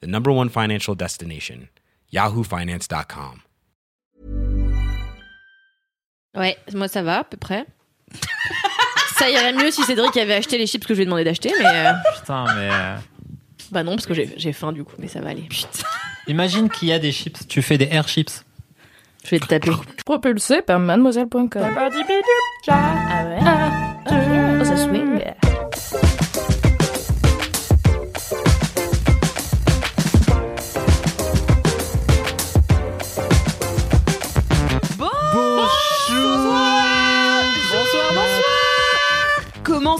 the number one financial destination, yahoofinance.com. Ouais, moi ça va à peu près. ça irait mieux si Cédric avait acheté les chips que je lui ai demandé d'acheter, mais euh, Putain, mais. euh, bah non, parce que j'ai j'ai faim du coup, mais ça va aller. Imagine qu'il y a des chips. Tu fais des air chips. Je vais te taper. Propulsé par mademoiselle.com. Ah ouais. Oh, ça swing.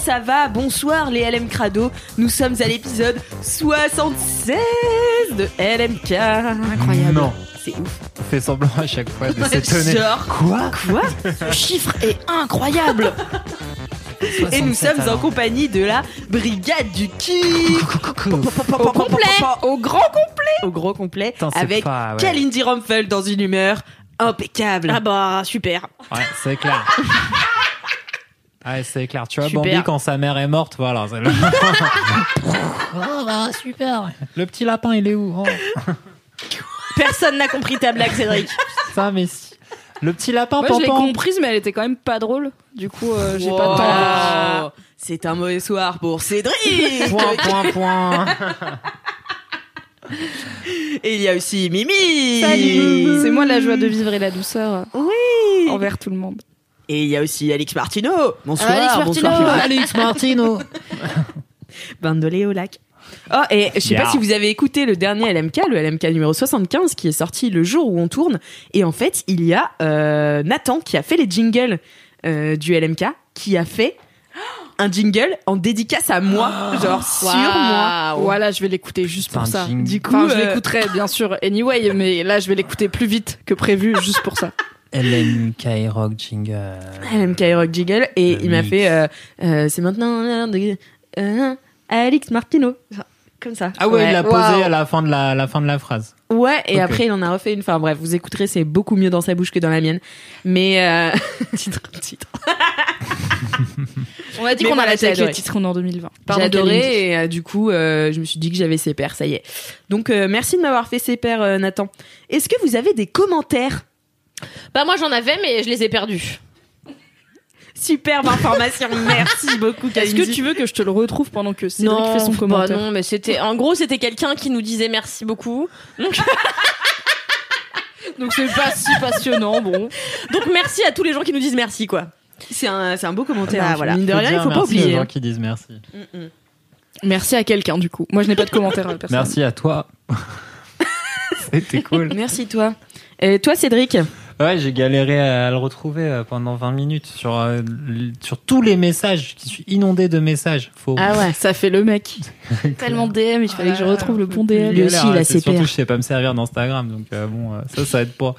Ça va? Bonsoir les LM Crado. Nous sommes à l'épisode 76 de LMK. Incroyable. Non. C'est ouf. On fait semblant à chaque fois de s'étonner. Genre, Quoi? quoi? Ce chiffre est incroyable Et nous 67 sommes en compagnie de la brigade du kiff Au complet. Au grand complet. au gros complet avec pas- ouais. Kalindi Rumpel dans une humeur impeccable. Ah bah super. Ouais, c'est clair. Ouais, c'est clair. Tu vois, Super. Bambi, quand sa mère est morte, voilà. c'est le- oh, bah, super. Le petit lapin, il est où Oh. Personne n'a compris ta blague, Cédric. Ça, mais si. Le petit lapin, Moi je l'ai comprise mais elle était quand même pas drôle. Du coup euh, j'ai pas de temps. C'est un mauvais soir pour Cédric. Point, point, point. Et il y a aussi Mimi. Salut. C'est moi la joie de vivre et la douceur Oui. envers tout le monde. Et il y a aussi Alix Martino. Bonsoir. Alex Martino. bonsoir. Alex Martino. Bandolé au lac. Oh, et je sais Yeah. pas si vous avez écouté le dernier LMK, le LMK numéro 75, qui est sorti le jour où on tourne. Et en fait, il y a euh, Nathan qui a fait les jingles euh, du LMK, qui a fait un jingle en dédicace à moi, genre sur moi. Voilà, je vais l'écouter juste Putain, pour ça. jingle. Du coup, Enfin, je euh, l'écouterai bien sûr anyway, mais là je vais l'écouter plus vite que prévu juste pour ça. LMK Rock Jingle. LMK Rock Jingle. Et Le il m'a mix. fait euh, euh, C'est maintenant l'heure de. euh, Alix Martino. Comme ça. Ah ouais, il l'a posé Waouh. à la fin de la, la fin de la phrase. Ouais, et Ok. après il en a refait une. Enfin bref, vous écouterez, c'est beaucoup mieux dans sa bouche que dans la mienne. Mais euh... titre, titre. On a dit Mais qu'on voilà, arrêtait j'ai avec les adoré. titres, on est en 2020. J'ai Kalindi. adoré et euh, du coup, euh, je me suis dit que j'avais ses pairs, ça y est. Donc euh, merci de m'avoir fait ses pairs, euh, Nathan. Est-ce que vous avez des commentaires Bah moi j'en avais mais je les ai perdus. Superbe information, merci beaucoup. Est-ce que tu veux que je te le retrouve pendant que Cédric fait son bah commentaire non, mais c'était en gros c'était quelqu'un qui nous disait merci beaucoup. Donc, Donc c'est pas si passionnant, bon. donc merci à tous les gens qui nous disent merci quoi. C'est un, c'est un beau commentaire. Bah, hein. voilà. Mine de rien, il faut pas merci aux oublier. gens hein. qui disent merci. Merci à quelqu'un du coup. Moi je n'ai pas de commentaire à personne. Merci à toi. C'était cool. Merci toi. Et toi, Cédric? Ouais, j'ai galéré à le retrouver euh, pendant 20 minutes sur, euh, sur tous les messages. Je suis inondé de messages. Faut... Ah ouais, ça fait le mec. Tellement DM, il fallait que je retrouve le bon DM. Lui aussi, il a Surtout, je sais pas me servir d'Instagram. Donc, euh, bon, euh, ça, ça aide pas.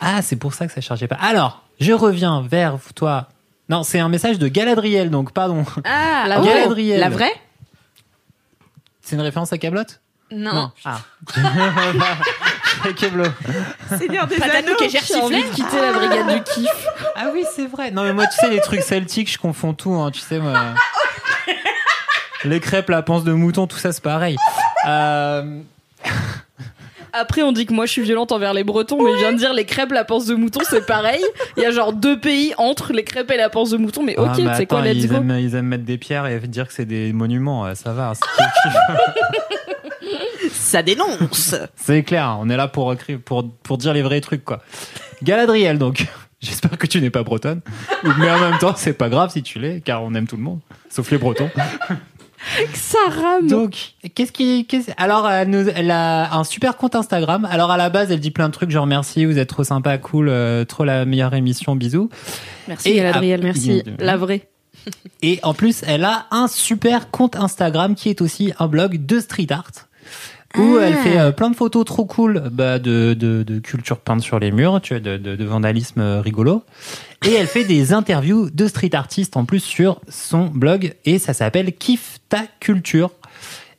Ah, c'est pour ça que ça chargeait pas. Alors, je reviens vers toi. Non, c'est un message de Galadriel, donc pardon. Ah, La Galadriel. La vraie? C'est une référence à Camelot? Non. Ah. Keblo. Seigneur des Patate Anneaux. et J'ai envie de quitter la brigade du kiff. Ah oui, c'est vrai. Non, mais moi, tu sais, les trucs celtiques, je confonds tout. Hein, tu sais, moi. Les crêpes, la panse de mouton, tout ça, c'est pareil. Euh, Après, on dit que moi je suis violente envers les Bretons, mais je viens de dire les crêpes, la panse de mouton, c'est pareil. Il y a genre deux pays entre les crêpes et la panse de mouton, mais ok, ah, mais c'est quoi, let's ils go. aiment, ils aiment mettre des pierres et dire que c'est des monuments. ouais, Ça va. c'est- Ça dénonce. C'est clair. On est là pour, pour, pour dire les vrais trucs, quoi. Galadriel, donc. J'espère que tu n'es pas bretonne. Mais en même temps, c'est pas grave si tu l'es, car on aime tout le monde. Sauf les bretons. Ça rame. Donc, qu'est-ce qui, alors, elle, nous- elle a un super compte Instagram. Alors, à la base, elle dit plein de trucs, genre merci, vous êtes trop sympa, cool, euh, trop la meilleure émission, bisous. Merci Et Galadriel, à- merci. La vraie. Et en plus, elle a un super compte Instagram qui est aussi un blog de street art. Où Ah. elle fait euh, plein de photos trop cool bah, de, de, de culture peinte sur les murs, tu vois, de, de, de vandalisme euh, rigolo. Et elle fait des interviews de street artistes en plus sur son blog et ça s'appelle Kiffe ta culture.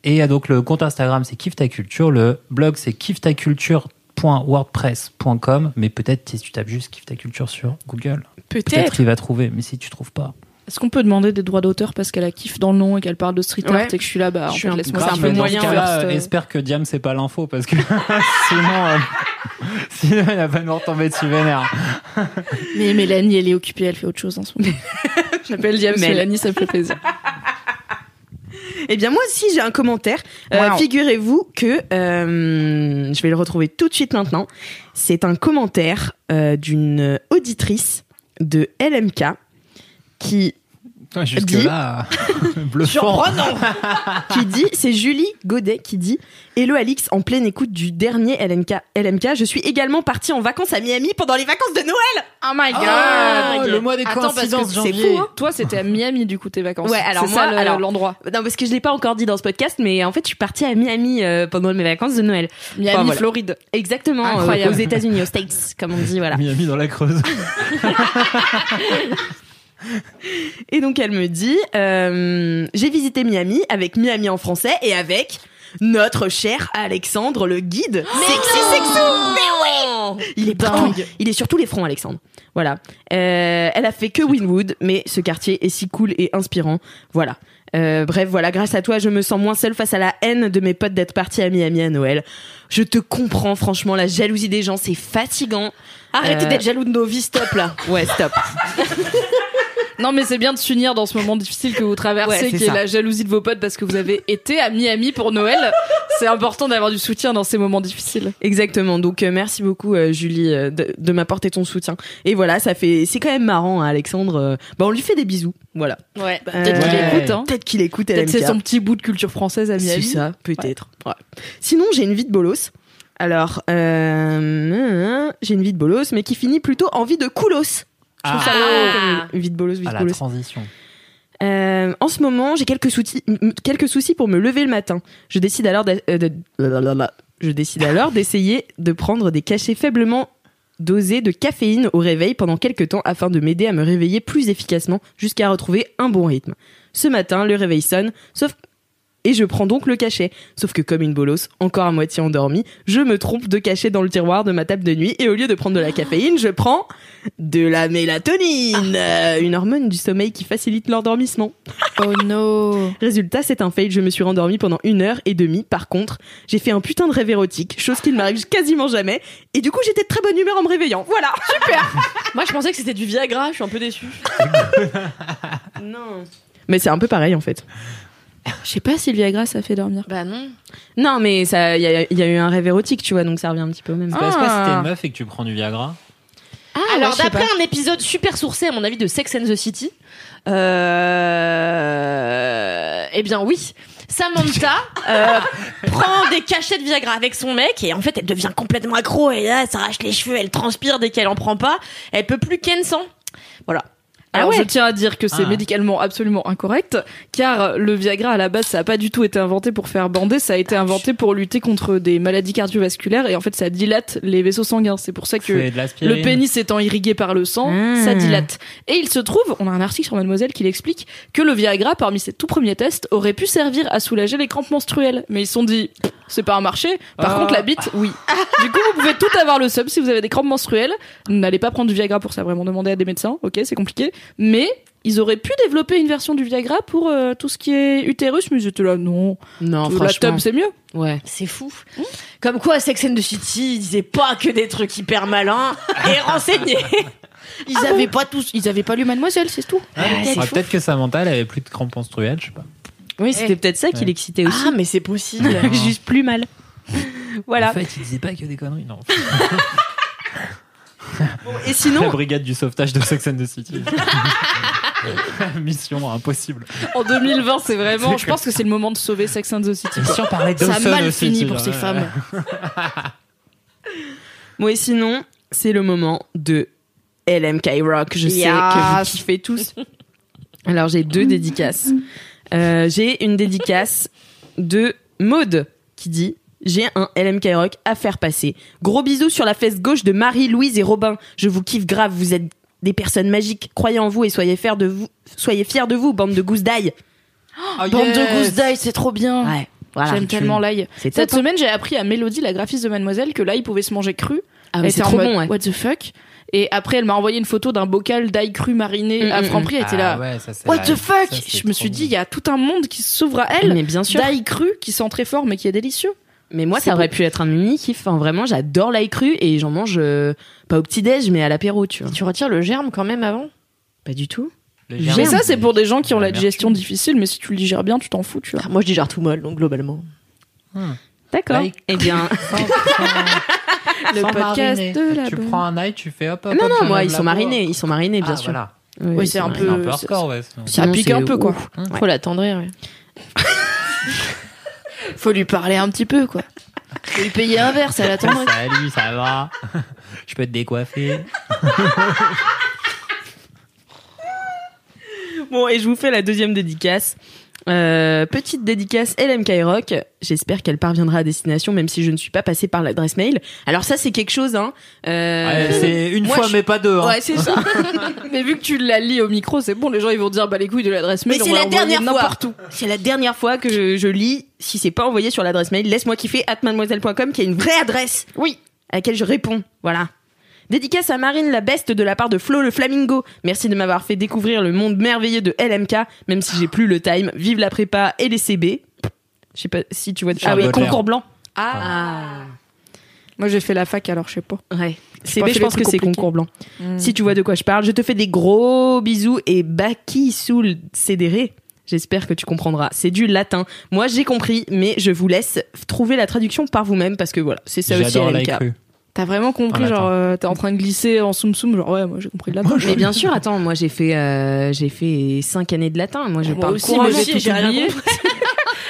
Et donc le compte Instagram c'est Kiffe ta culture, le blog c'est kiffetaculture.wordpress.com mais peut-être si tu tapes juste Kiffe ta culture sur Google, peut-être Peut-être. il va trouver, mais si tu trouves pas. Est-ce qu'on peut demander des droits d'auteur parce qu'elle a kiff dans le nom et qu'elle parle de street art Ouais. et que je suis là, bah, en Je suis fait, laisse-moi un peu moyen, euh. espère que Diam c'est pas l'info parce que sinon, euh, sinon il va pas nous retomber dessus vénère. Mais Mélanie, elle est occupée, elle fait autre chose en ce moment. J'appelle Diams Mel. Mélanie, ça me fait plaisir. Eh bien, moi aussi, j'ai un commentaire. Euh, Wow. Figurez-vous que euh, je vais le retrouver tout de suite maintenant. C'est un commentaire euh, d'une auditrice de LMK qui Jusque-là, bluffant. qui dit, c'est Julie Godet qui dit Hello Alix, en pleine écoute du dernier LMK, LMK, je suis également partie en vacances à Miami pendant les vacances de Noël. Oh my god! Ah, le mois des Attends, coïncidences, c'est janvier. fou, hein. Toi, c'était à Miami, du coup, tes vacances. Ouais, alors C'est moi, ça, alors- l'endroit. Non, parce que je l'ai pas encore dit dans ce podcast, mais en fait, je suis partie à Miami euh, pendant mes vacances de Noël. Miami, Enfin, voilà. Floride. Exactement, euh, aux États-Unis, aux States, comme on dit, voilà. Miami dans la Creuse. Et donc elle me dit, euh, j'ai visité Miami avec Miami en français et avec notre cher Alexandre le guide. Sexy Mais oui Il est partout. Il est sur tous les fronts Alexandre. Voilà. Euh, elle a fait que Winwood, mais ce quartier est si cool et inspirant. Voilà. Euh, bref, voilà, grâce à toi, je me sens moins seule face à la haine de mes potes d'être partis à Miami à Noël. Je te comprends, franchement, la jalousie des gens, c'est fatigant. Arrêtez Euh, d'être jaloux de nos vies, stop là. Ouais, stop. Non, mais c'est bien de s'unir dans ce moment difficile que vous traversez, Ouais, c'est qui est la jalousie de vos potes parce que vous avez été à Miami pour Noël. c'est important d'avoir du soutien dans ces moments difficiles. Exactement. Donc euh, merci beaucoup euh, Julie euh, de, de m'apporter ton soutien. Et voilà, ça fait c'est quand même marrant hein, Alexandre. euh, bah on lui fait des bisous. Voilà. Ouais. Peut-être qu'il Ouais. écoute, hein. Peut-être qu'il écoute Peut-être c'est son petit bout de culture française à C'est Miami. ça, peut-être. Ouais. Sinon, j'ai une vie de bolos. Alors, euh, j'ai une vie de bolos, mais qui finit plutôt en vie de coolos. Je trouve ça Ah. marrant comme vie de bolos, vie À la transition. Euh, en ce moment, j'ai quelques soucis, quelques soucis pour me lever le matin. Je décide alors euh, de, blablabla. je décide alors d'essayer de prendre des cachets faiblement dosés de caféine au réveil pendant quelques temps afin de m'aider à me réveiller plus efficacement jusqu'à retrouver un bon rythme. Ce matin, le réveil sonne, sauf et je prends donc le cachet. Sauf que comme une bolos, encore à moitié endormie, je me trompe de cachet dans le tiroir de ma table de nuit et au lieu de prendre de la caféine, je prends de la mélatonine, euh, une hormone du sommeil qui facilite l'endormissement. Oh no. Résultat, c'est un fail. Je me suis rendormie pendant une heure et demie. Par contre, j'ai fait un putain de rêve érotique, chose qui ne m'arrive quasiment jamais. Et du coup, j'étais de très bonne humeur en me réveillant. Voilà. Moi, je pensais que c'était du Viagra, je suis un peu déçue. Non. Mais c'est un peu pareil en fait. Je sais pas si le Viagra ça fait dormir. Bah non. Non, mais ça, il y, a- il y a eu un rêve érotique, tu vois, donc ça revient un petit peu au même. C'est pas, si t'es Ah. une meuf et que tu prends du Viagra. Alors, ouais, je sais d'après un épisode super sourcé, à mon avis, de Sex and the City, euh... eh bien oui, Samantha euh, prend des cachets de Viagra avec son mec et en fait, elle devient complètement accro et là, elle s'arrache les cheveux, elle transpire dès qu'elle en prend pas, elle peut plus ken sans. Voilà. Alors ouais. je tiens à dire que c'est Ah. médicalement absolument incorrect, car le Viagra à la base ça a pas du tout été inventé pour faire bander, ça a été inventé pour lutter contre des maladies cardiovasculaires et en fait ça dilate les vaisseaux sanguins. C'est pour ça que le pénis étant irrigué par le sang, Ah. ça dilate. Et il se trouve, on a un article sur Mademoiselle qui l'explique, que le Viagra, parmi ses tout premiers tests, aurait pu servir à soulager les crampes menstruelles. Mais ils se sont dit, c'est pas un marché. Par Ah. contre, la bite, oui. du coup, vous pouvez tout avoir le sub si vous avez des crampes menstruelles. N'allez pas prendre du Viagra pour ça, vraiment demander à des médecins. Ok, c'est compliqué. Mais ils auraient pu développer une version du Viagra pour euh, tout ce qui est utérus, mais ils étaient là, non. Non, la tub, c'est mieux. Ouais. C'est fou. Comme quoi, Sex and the City, ils disaient pas que des trucs hyper malins et renseignés. Ils Ah avaient pas tous. Ils avaient pas lu Mademoiselle, c'est tout. Ah, ah. Peut-être que Samantha, elle avait plus de crampes menstruelles, je sais pas. Oui, c'était peut-être ça qui Ouais. l'excitait aussi. Ah, mais c'est possible. Juste plus mal. voilà. En fait, il disait pas que des conneries, non. Et La sinon, brigade du sauvetage de Sex and the City. Mission impossible. En 2020, c'est vraiment. Je pense que c'est le moment de sauver Sex and the City. Si on parlait Ça a mal fini pour ces ouais. femmes. moi et sinon, c'est le moment de LMK Rock. Je sais que vous kiffez tous. Alors j'ai deux dédicaces. Euh, j'ai une dédicace de Maude qui dit j'ai un LMK Rock à faire passer. Gros bisous sur la fesse gauche de Marie, Louise et Robin. Je vous kiffe grave, vous êtes des personnes magiques. Croyez en vous et soyez fiers de vous, soyez fiers de vous, bande de gousses d'ail. Oh, Bande yes. de gousses d'ail, c'est trop bien. Ouais, voilà. J'aime tellement l'ail. Cette top, hein. semaine, j'ai appris à Mélodie, la graphiste de Mademoiselle, que l'ail pouvait se manger cru. Ah, c'est trop mode, bon, ouais. What the fuck? Et après, elle m'a envoyé une photo d'un bocal d'ail cru mariné Mm, à mm, Franprix. Elle était là. Ah ouais, ça, c'est What la- the fuck? Ça, Je me suis dit, il y a tout un monde qui s'ouvre à elle. Mais bien sûr. D'ail cru qui sent très fort, mais qui est délicieux. Mais moi, ça aurait beau. pu être un mini kiff. Enfin, vraiment, j'adore l'ail cru et j'en mange euh, pas au petit déj, mais à l'apéro, tu vois. Tu retires le germe quand même avant? Pas du tout. Germe, Mais ça, c'est pour des gens qui ont la digestion difficile, mais si tu le digères bien, tu t'en fous, tu vois. Ah, Moi, je digère tout molle, donc globalement. D'accord. L'ail Eh bien, Le sans podcast mariner. de la Tu bonne. prends un ail, tu fais hop hop. non, hop, non, moi, ils sont marinés, ils sont marinés, bien Ah, sûr. voilà. Oui, c'est un. C'est un peu- peu hardcore, ouais. Ça pique un peu, quoi. Ouais. Faut l'attendrir. ouais. Faut lui parler un petit peu, quoi. Faut lui payer un verre, ça l'attendrait. Salut, ça va Je peux te décoiffer Bon, et je vous fais la deuxième dédicace. Euh, petite dédicace LMK Rock. J'espère qu'elle parviendra à destination, même si je ne suis pas passée par l'adresse mail. Alors ça, c'est quelque chose, hein. Euh, Ouais, C'est une moi, fois, je- mais pas deux. hein. Ouais, c'est ça. Mais vu que tu l'as lu au micro, c'est bon, les gens ils vont dire bah les couilles de l'adresse mail. Mais c'est la dernière fois. C'est la dernière fois que je, je lis. Si c'est pas envoyé sur l'adresse mail, laisse-moi kiffer at mademoiselle.com qui est une vraie adresse. Oui. À laquelle je réponds. Voilà. Dédicace à Marine la Beste de la part de Flo le Flamingo. Merci de m'avoir fait découvrir le monde merveilleux de LMK, même si j'ai plus le time. Vive la prépa et les CB. Je sais pas si tu vois. Ah oui, concours blanc. Ah. Moi j'ai fait la fac alors je sais pas. Ouais. CB, je pense que c'est concours blanc. Hmm. Si tu vois de quoi je parle, je te fais des gros bisous et Baki Soul Cédéré. J'espère que tu comprendras. C'est du latin. Moi, j'ai compris, mais je vous laisse trouver la traduction par vous-même parce que voilà, c'est ça aussi LMK. T'as vraiment compris Ah, genre attends. euh, t'es en train de glisser en soum soum genre ouais moi j'ai compris de la Mais bien sûr, attends, moi j'ai fait euh, j'ai fait cinq années de latin. Moi, je Moi parle aussi, couramment. mais j'ai tout oublié.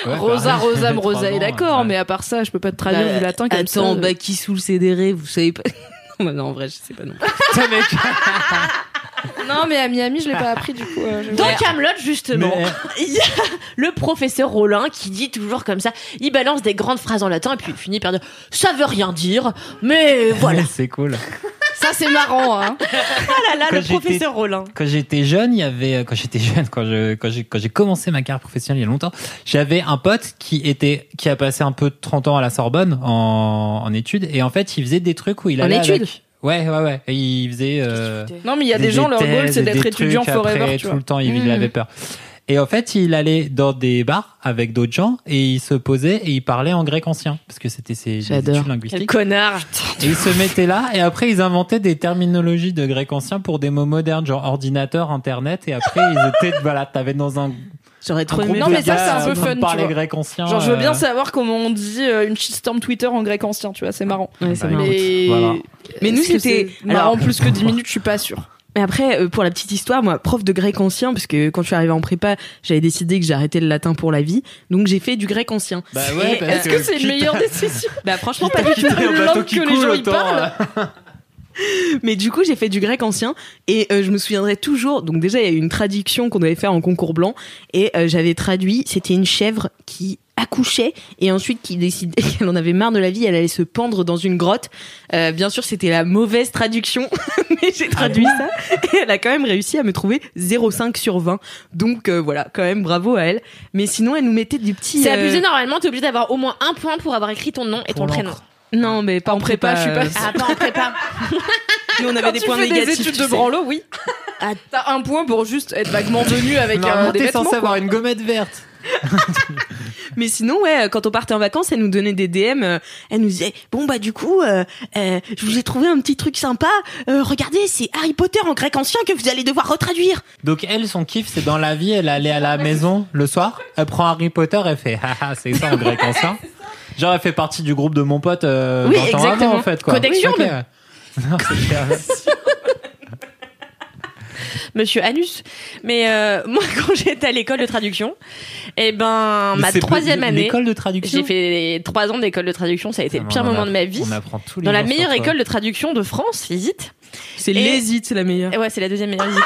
Ouais, Rosa Rosa ans, est d'accord ouais. mais à part ça je peux pas te traduire Bah, du latin comme ça. Attends, Baki Soul Cédéré, vous savez pas. non, en vrai, je sais pas non. Non mais à Miami je l'ai pas appris du coup. euh, je- Dans Camelot, justement, Mais- il y a le professeur Rollin qui dit toujours comme ça. Il balance des grandes phrases en latin et puis il finit par dire ça veut rien dire, mais voilà. C'est cool. Ça c'est marrant hein. Ah là là, Quand le j'étais- professeur Rollin. Quand j'étais jeune, il y avait quand j'étais jeune, quand je quand j'ai quand j'ai commencé ma carrière professionnelle il y a longtemps, j'avais un pote qui était qui a passé un peu de 30 ans à la Sorbonne en, en études et en fait, il faisait des trucs où il En allait études avec- Ouais, ouais, ouais. Et il faisait euh, Non mais il y a des, gens leur goal c'est d'être étudiant forever tu tout vois. le temps, il, il Mhm. avait peur. Et en fait, il allait dans des bars avec d'autres gens et il se posait et il parlait en grec ancien parce que c'était ses études Quel linguistiques. connard. Et ils se mettaient là et après ils inventaient des terminologies de grec ancien pour des mots modernes genre ordinateur, internet et après ils étaient voilà, t'avais dans un J'aurais trop aimé. Non, mais ça, c'est un peu en de fun, tu parler vois. grec ancien. Genre je veux bien euh, savoir comment on dit euh, une shitstorm Twitter en grec ancien tu vois c'est marrant. Ouais, c'est Bah, marrant. Mais Voilà. Mais nous, c'était- alors- plus que 10 minutes je suis pas sûre. Mais après, euh, pour la petite histoire, moi, prof de grec ancien, parce que quand je suis arrivée en prépa, j'avais décidé que j'arrêtais le latin pour la vie, donc j'ai fait du grec ancien. Bah ouais, Est-ce que c'est une meilleure décision? Bah franchement, pas du tout. langue que les gens y parlent. Euh, Mais du coup, j'ai fait du grec ancien et euh, je me souviendrai toujours. Donc déjà, il y a eu une traduction qu'on devait faire en concours blanc et euh, j'avais traduit. C'était une chèvre qui accouchait et ensuite qui décidait qu'elle en avait marre de la vie, elle allait se pendre dans une grotte. Euh, bien sûr, c'était la mauvaise traduction, mais j'ai traduit ça et elle a quand même réussi à me trouver 0,5 sur 20. Donc euh, voilà, quand même bravo à elle. Mais sinon, elle nous mettait des petits. C'est euh, abusé normalement, t'es obligé d'avoir au moins un point pour avoir écrit ton nom et Pour ton prénom. Non, mais pas en prépa. prépa, je suis pas euh, Ah, pas en prépa. Nous, on avait Quand des tu points fais négatifs. des études tu de branlo, oui. Ah, T'as un point pour juste être vaguement venu avec Normalement, euh, des t'es censé avoir une gommette verte. Mais sinon, ouais, quand on partait en vacances, elle nous donnait des DM. euh, elle nous disait, bon bah du coup, euh, euh, je vous ai trouvé un petit truc sympa. Euh, regardez, c'est Harry Potter en grec ancien que vous allez devoir retraduire. Donc elle, son kiff, c'est dans la vie, elle allait à la maison le soir, elle prend Harry Potter, elle fait haha, c'est ça en grec ancien. Genre elle fait partie du groupe de mon pote euh, Oui, 20 ans exactement. avant en fait quoi. Connexion Ok. Non. Monsieur Anus. Mais euh, moi, quand j'étais à l'école de traduction, eh ben, Mais ma troisième année, L'école de traduction. j'ai fait trois ans d'école de traduction. Ça a été le Ah, pire moment a- de ma vie. On apprend tous les Dans la meilleure école de traduction de France, visite. C'est Et- l'hésite, c'est la meilleure. Et ouais, c'est la deuxième meilleure visite.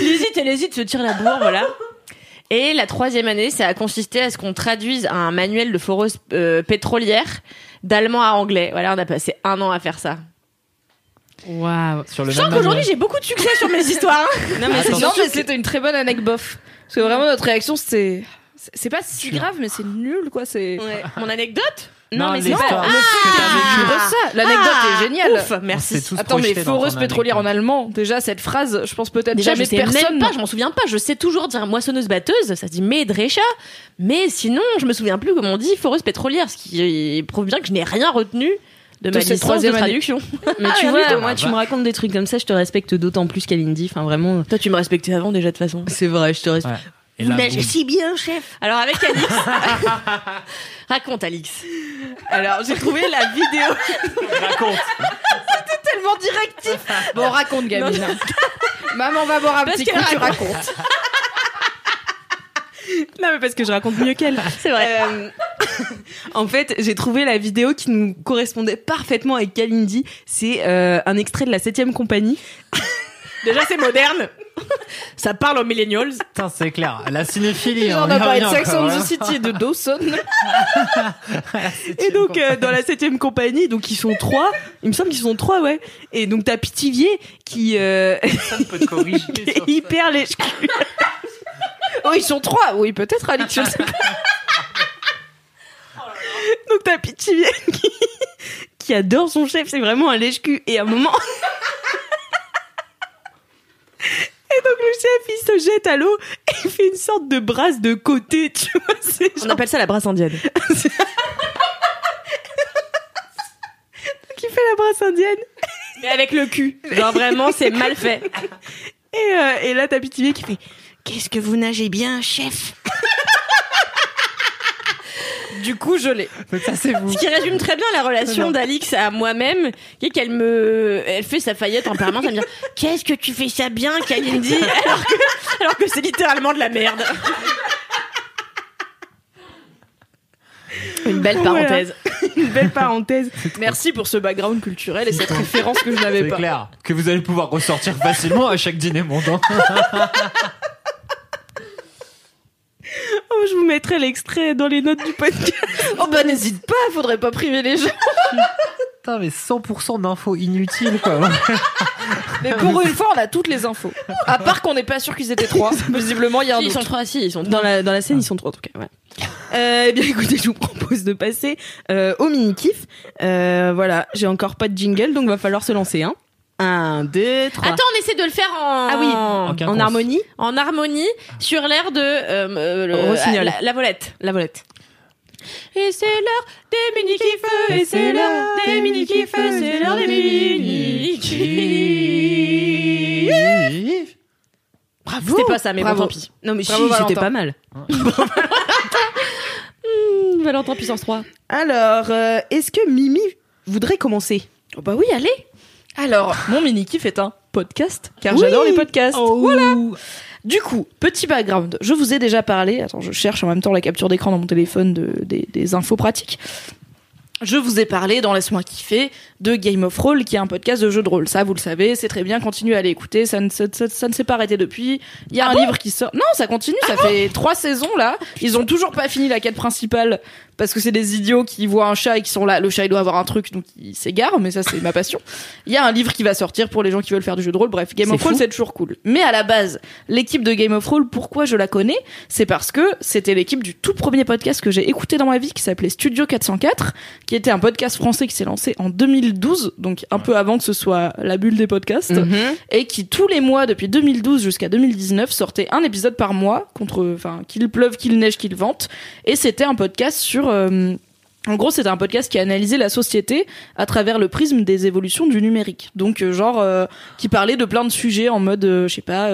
L'hésite et l'hésite se tire la bourre, voilà. Et la troisième année, ça a consisté à ce qu'on traduise un manuel de foreuse euh, pétrolière d'allemand à anglais. Voilà, on a passé un an à faire ça. Waouh. Sur le Je sens qu'aujourd'hui, j'ai beaucoup de succès sur mes histoires. Non mais c'est c'était une très bonne anecdote bof. Parce que vraiment, notre réaction, c'était. c'est- C'est pas si grave, mais c'est nul, quoi. C'est. Ouais. Mon anecdote Non, mais c'est pas- que t'as vécue. Heureux ça. L'anecdote Ah, est géniale. Ouf, merci. tous Attends, mais foreuse pétrolière en allemand, déjà cette phrase, je pense peut-être Déjà, jamais je sais personne. même pas, je m'en souviens pas. Je sais toujours dire moissonneuse batteuse, ça se dit Medrecha, mais sinon, je me souviens plus comment on dit foreuse pétrolière, ce qui prouve bien que je n'ai rien retenu de, De ma licence de troisième année. traduction. Mais Ah, tu vois, moi, tu me racontes des trucs comme ça, je te respecte d'autant plus qu'Alindy. Enfin, vraiment. Toi, tu me respectais avant déjà de toute façon. C'est vrai, je te respecte. Ouais. Et là, boum. si bien, chef. Alors avec Alix, raconte Alix. Alors, j'ai trouvé la vidéo. raconte. tellement directif. Bon, raconte, Gamine. Maman va boire un Parce petit qu'elle coup, tu raconte. racontes. Non, mais parce que je raconte mieux qu'elle. C'est vrai. Euh, en fait, j'ai trouvé la vidéo qui nous correspondait parfaitement avec Kalindi. C'est euh, un extrait de la 7 compagnie. Déjà, c'est moderne. Ça parle aux millennials. Putain, c'est clair. La cinéphilie. Genre, on a parlé de Sex and the City et de Dawson. Et donc, euh, dans la 7 compagnie, donc ils sont trois. Il me semble qu'ils sont trois, ouais. Et donc, t'as Pitivier qui euh, Personne peut te corriger est sur ça. hyper lèche Oh, ils sont trois. Oui, peut-être, Alix, je sais pas. Donc, t'as Pitivier qui, qui adore son chef. C'est vraiment un lèche-cul. Et à un moment. Et donc, le chef, il se jette à l'eau et il fait une sorte de brasse de côté, tu vois. On appelle ça la brasse indienne. qui fait la brasse indienne. Mais avec le cul. Genre vraiment, c'est mal fait. Et, euh, et là, t'as Pitivier qui fait Qu'est-ce que vous nagez bien, chef? Du coup, je l'ai. Ça, c'est vous. Ce qui résume très bien la relation d'Alix à moi-même, qui est qu'elle me, elle fait sa faillette en permanence à me dire qu'est-ce que tu fais ça bien, Kalindi, alors que, alors que c'est littéralement de la merde. Une belle Voilà. parenthèse. Une belle parenthèse. Merci pour ce background culturel et cette référence que je n'avais C'est pas. clair. Que vous allez pouvoir ressortir facilement à chaque dîner montant. Oh, je vous mettrai l'extrait dans les notes du podcast. Oh bah n'hésite pas, faudrait pas priver les gens. Putain, mais 100% d'infos inutiles, quoi. Mais pour une fois, on a toutes les infos. À part qu'on n'est pas sûr qu'ils étaient trois. Visiblement, il y a un Si, ils sont trois, si, ils sont Dans la, dans la scène, ils sont trois en tout cas. Ouais. Euh, eh bien, écoutez, je vous propose de passer euh, au mini-kiff. Euh, voilà, j'ai encore pas de jingle, donc va falloir se lancer. Hein. Un, deux, trois. Attends, on essaie de le faire en, Ah oui, En en quinconce. harmonie en harmonie sur l'air de euh, euh, le- Rossignol. la, la volette. La volette. Et c'est l'heure des mini kiffs et c'est l'heure des mini kiffs c'est l'heure des mini kiffs Bravo C'était pas ça, mais Bravo. bon, tant pis. Non, mais Bravo, si, c'était Valentin. pas mal. Hmm, Valentin puissance 3. Alors, euh, est-ce que Mimi voudrait commencer? Oh bah oui, allez. Alors, mon mini kiff est un podcast, car Oui. j'adore les podcasts. Oh. Voilà. Du coup, petit background. Je vous ai déjà parlé. Attends, je cherche en même temps la capture d'écran dans mon téléphone de, des, des infos pratiques. Je vous ai parlé dans Laisse-moi kiffer de Game of Roll, qui est un podcast de jeux de rôle. Ça, vous le savez, c'est très bien. Continuez à aller écouter. Ça ne, ça, ça- ça ne s'est pas arrêté depuis. Il y a un livre qui sort. Non, ça continue. Ça fait trois saisons là. Ils ont toujours pas fini la quête principale parce que c'est des idiots qui voient un chat et qui sont là. Le chat il doit avoir un truc donc il s'égare. Mais ça c'est ma passion. Il y a un livre qui va sortir pour les gens qui veulent faire du jeu de rôle. Bref, Game of Roll c'est toujours cool. Mais à la base, l'équipe de Game of Roll, pourquoi je la connais? C'est parce que c'était l'équipe du tout premier podcast que j'ai écouté dans ma vie qui s'appelait Studio 404, qui était un podcast français qui s'est lancé en 2012, donc un peu avant que ce soit la bulle des podcasts Mhm. et qui tous les mois depuis 2012 jusqu'à 2019 sortait un épisode par mois contre enfin qu'il pleuve qu'il neige qu'il vente et c'était un podcast sur euh, en gros, c'était un podcast qui analysait la société à travers le prisme des évolutions du numérique. Donc, euh, genre, euh, qui parlait de plein de sujets en mode, euh, je sais pas.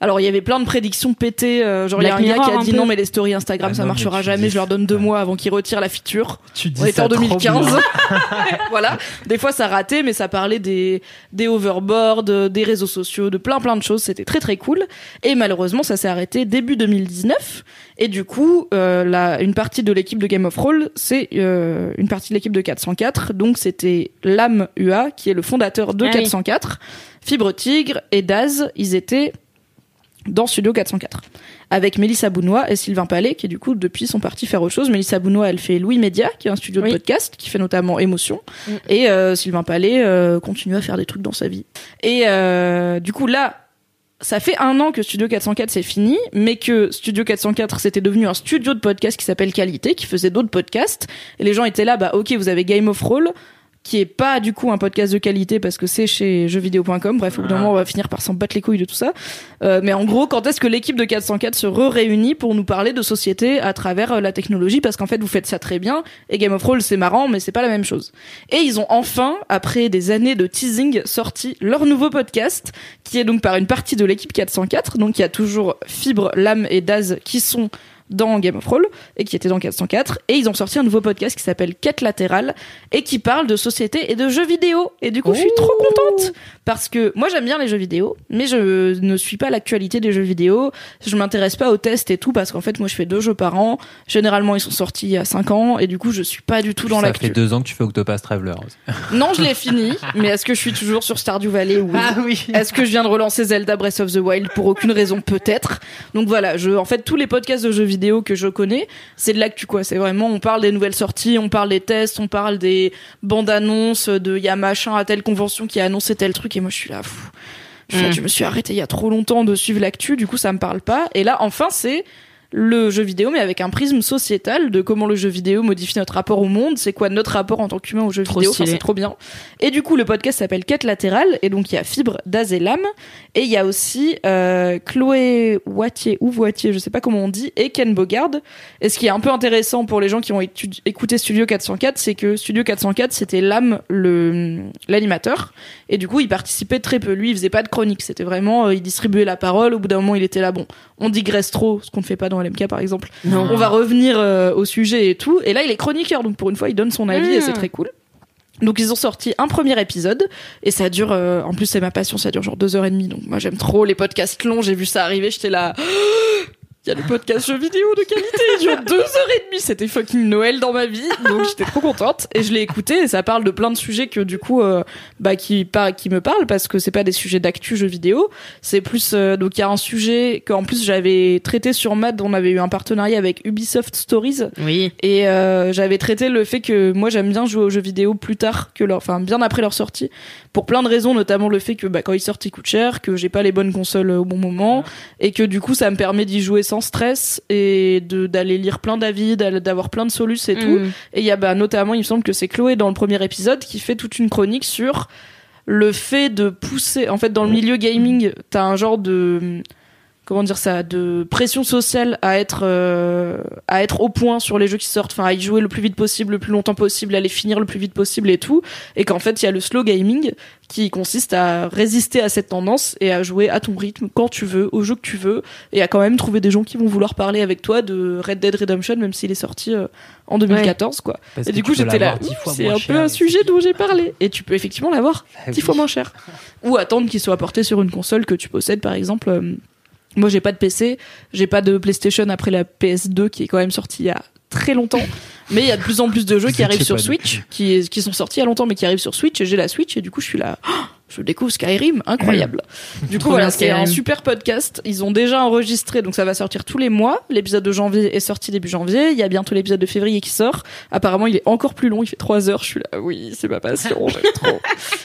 Alors, il y avait plein de prédictions pétées. euh, genre, il y a un gars qui a dit peu. non, mais les stories Instagram, Ah ça non, marchera jamais. Je leur donne deux mois avant qu'ils retirent la feature. Tu dis On était en trop 2015. bien. voilà. Des fois, ça ratait, mais ça parlait des, des overboards, euh, des réseaux sociaux, de plein plein de choses. C'était très très cool. Et malheureusement, ça s'est arrêté début 2019. Et du coup, euh, la, une partie de l'équipe de Game of Roll, c'est euh, une partie de l'équipe de 404. Donc, c'était Lam UA, qui est le fondateur de Ah oui. 404. Fibre Tigre et Daz, ils étaient dans Studio 404. avec Mélissa Bounois et Sylvain Palais, qui du coup depuis sont partis faire autre chose. Mélissa Bounois, elle fait Louis Média, qui est un studio de podcast, qui fait notamment Émotion, Mm. et euh, Sylvain Palais euh, continue à faire des trucs dans sa vie. Et euh, du coup là, ça fait un an que Studio 404 c'est fini, mais que Studio 404 c'était devenu un studio de podcast qui s'appelle Qualité, qui faisait d'autres podcasts. Et les gens étaient là, bah ok, vous avez Game of Roll, qui est pas du coup un podcast de qualité parce que c'est chez jeuxvideo.com. Bref, au bout d'un moment, on va finir par s'en battre les couilles de tout ça. Euh, mais en gros, quand est-ce que l'équipe de 404 se re-réunit pour nous parler de société à travers euh, la technologie? Parce qu'en fait, vous faites ça très bien. Et Game of Thrones, c'est marrant, mais c'est pas la même chose. Et ils ont enfin, après des années de teasing, sorti leur nouveau podcast, qui est donc par une partie de l'équipe 404. Donc il y a toujours Fibre, Lame et Daz qui sont dans Game of Thrones et qui étaient dans 404 et ils ont sorti un nouveau podcast qui s'appelle Quête latérale et qui parle de société et de jeux vidéo. Et du coup je suis trop contente parce que moi j'aime bien les jeux vidéo mais je ne suis pas l'actualité des jeux vidéo. Je m'intéresse pas aux tests et tout parce qu'en fait moi je fais deux jeux par an. Généralement ils sont sortis il y a 5 ans et du coup je suis pas du tout dans Ça l'actu. fait deux ans que tu fais Octopath Traveler. non je l'ai fini mais est-ce que je suis toujours sur Stardew Valley oui oui. est-ce que je viens de relancer Zelda Breath of the Wild pour aucune raison peut-être? Donc voilà, je en fait tous les podcasts de jeux vidéo que je connais, c'est de l'actu quoi, c'est vraiment on parle des nouvelles sorties, on parle des tests, on parle des bandes annonces de il y a machin à telle convention qui a annoncé tel truc et moi je suis là fou. En fait, Mm. je me suis arrêtée il y a trop longtemps de suivre l'actu, du coup ça me parle pas et là enfin c'est le jeu vidéo mais avec un prisme sociétal de comment le jeu vidéo modifie notre rapport au monde, c'est quoi notre rapport en tant qu'humain au jeu Trop vidéo, enfin, c'est trop bien. Et du coup, le podcast s'appelle Quête latérale, et donc il y a Fibre, Daz et Lame, et il y a aussi euh, Chloé Wattier ou Voitier, je sais pas comment on dit, et Ken Bogard. Et ce qui est un peu intéressant pour les gens qui ont écouté Studio 404, c'est que Studio 404, c'était Lame, le l'animateur, et du coup, il participait très peu. Lui, il faisait pas de chronique, c'était vraiment, euh, il distribuait la parole. Au bout d'un moment, il était là, bon, on digresse trop, ce qu'on ne fait pas dans LMK par exemple. Non. On va revenir euh, au sujet et tout. Et là, il est chroniqueur, donc pour une fois, il donne son avis et c'est très cool. Donc ils ont sorti un premier épisode et ça dure, euh, en plus c'est ma passion, ça dure genre deux heures et demie. Donc moi j'aime trop les podcasts longs. J'ai vu ça arriver, j'étais là. Il y a le podcast jeux vidéo de qualité, il dure deux heures et demie. C'était fucking Noël dans ma vie, donc j'étais trop contente. Et je l'ai écouté et ça parle de plein de sujets que du coup, euh, bah qui pas qui me parlent parce que c'est pas des sujets d'actu jeux vidéo. C'est plus euh, donc il y a un sujet qu'en plus j'avais traité sur Mad. On avait eu un partenariat avec Ubisoft Stories Oui. et euh, j'avais traité le fait que moi j'aime bien jouer aux jeux vidéo plus tard que leur, enfin bien après leur sortie, pour plein de raisons, notamment le fait que bah, quand ils sortent ils coûtent cher, que j'ai pas les bonnes consoles au bon moment, et que du coup ça me permet d'y jouer sans stress et de d'aller lire plein d'avis, d'avoir plein de solutions et tout. Mm. Et il y a bah, notamment, il me semble que c'est Chloé dans le premier épisode qui fait toute une chronique sur le fait de pousser. En fait, dans le milieu gaming, t'as un genre de comment dire ça, de pression sociale à être euh, à être au point sur les jeux qui sortent, enfin à y jouer le plus vite possible, le plus longtemps possible, à les finir le plus vite possible et tout. Et qu'en fait, il y a le slow gaming qui consiste à résister à cette tendance et à jouer à ton rythme quand tu veux, au jeu que tu veux, et à quand même trouver des gens qui vont vouloir parler avec toi de Red Dead Redemption, même s'il est sorti euh, en 2014, quoi. Parce Et du coup, j'étais là, c'est un peu un et sujet dont j'ai parlé. Et tu peux effectivement l'avoir Ah dix fois moins cher. Ou attendre qu'il soit porté sur une console que tu possèdes, par exemple. euh, moi, j'ai pas de PC, j'ai pas de PlayStation après la PS2 qui est quand même sortie il y a très longtemps. Mais il y a de plus en plus de jeux qui arrivent sur Switch, qui, qui sont sortis il y a longtemps, mais qui arrivent sur Switch. Et j'ai la Switch et du coup, je suis là. oh, je découvre Skyrim, incroyable. Du coup, voilà, c'est un super podcast. Ils ont déjà enregistré, donc ça va sortir tous les mois. L'épisode de janvier est sorti début janvier. Il y a bientôt l'épisode de février qui sort. Apparemment, il est encore plus long. Il fait trois heures. Je suis là, oui, c'est ma passion. J'aime trop.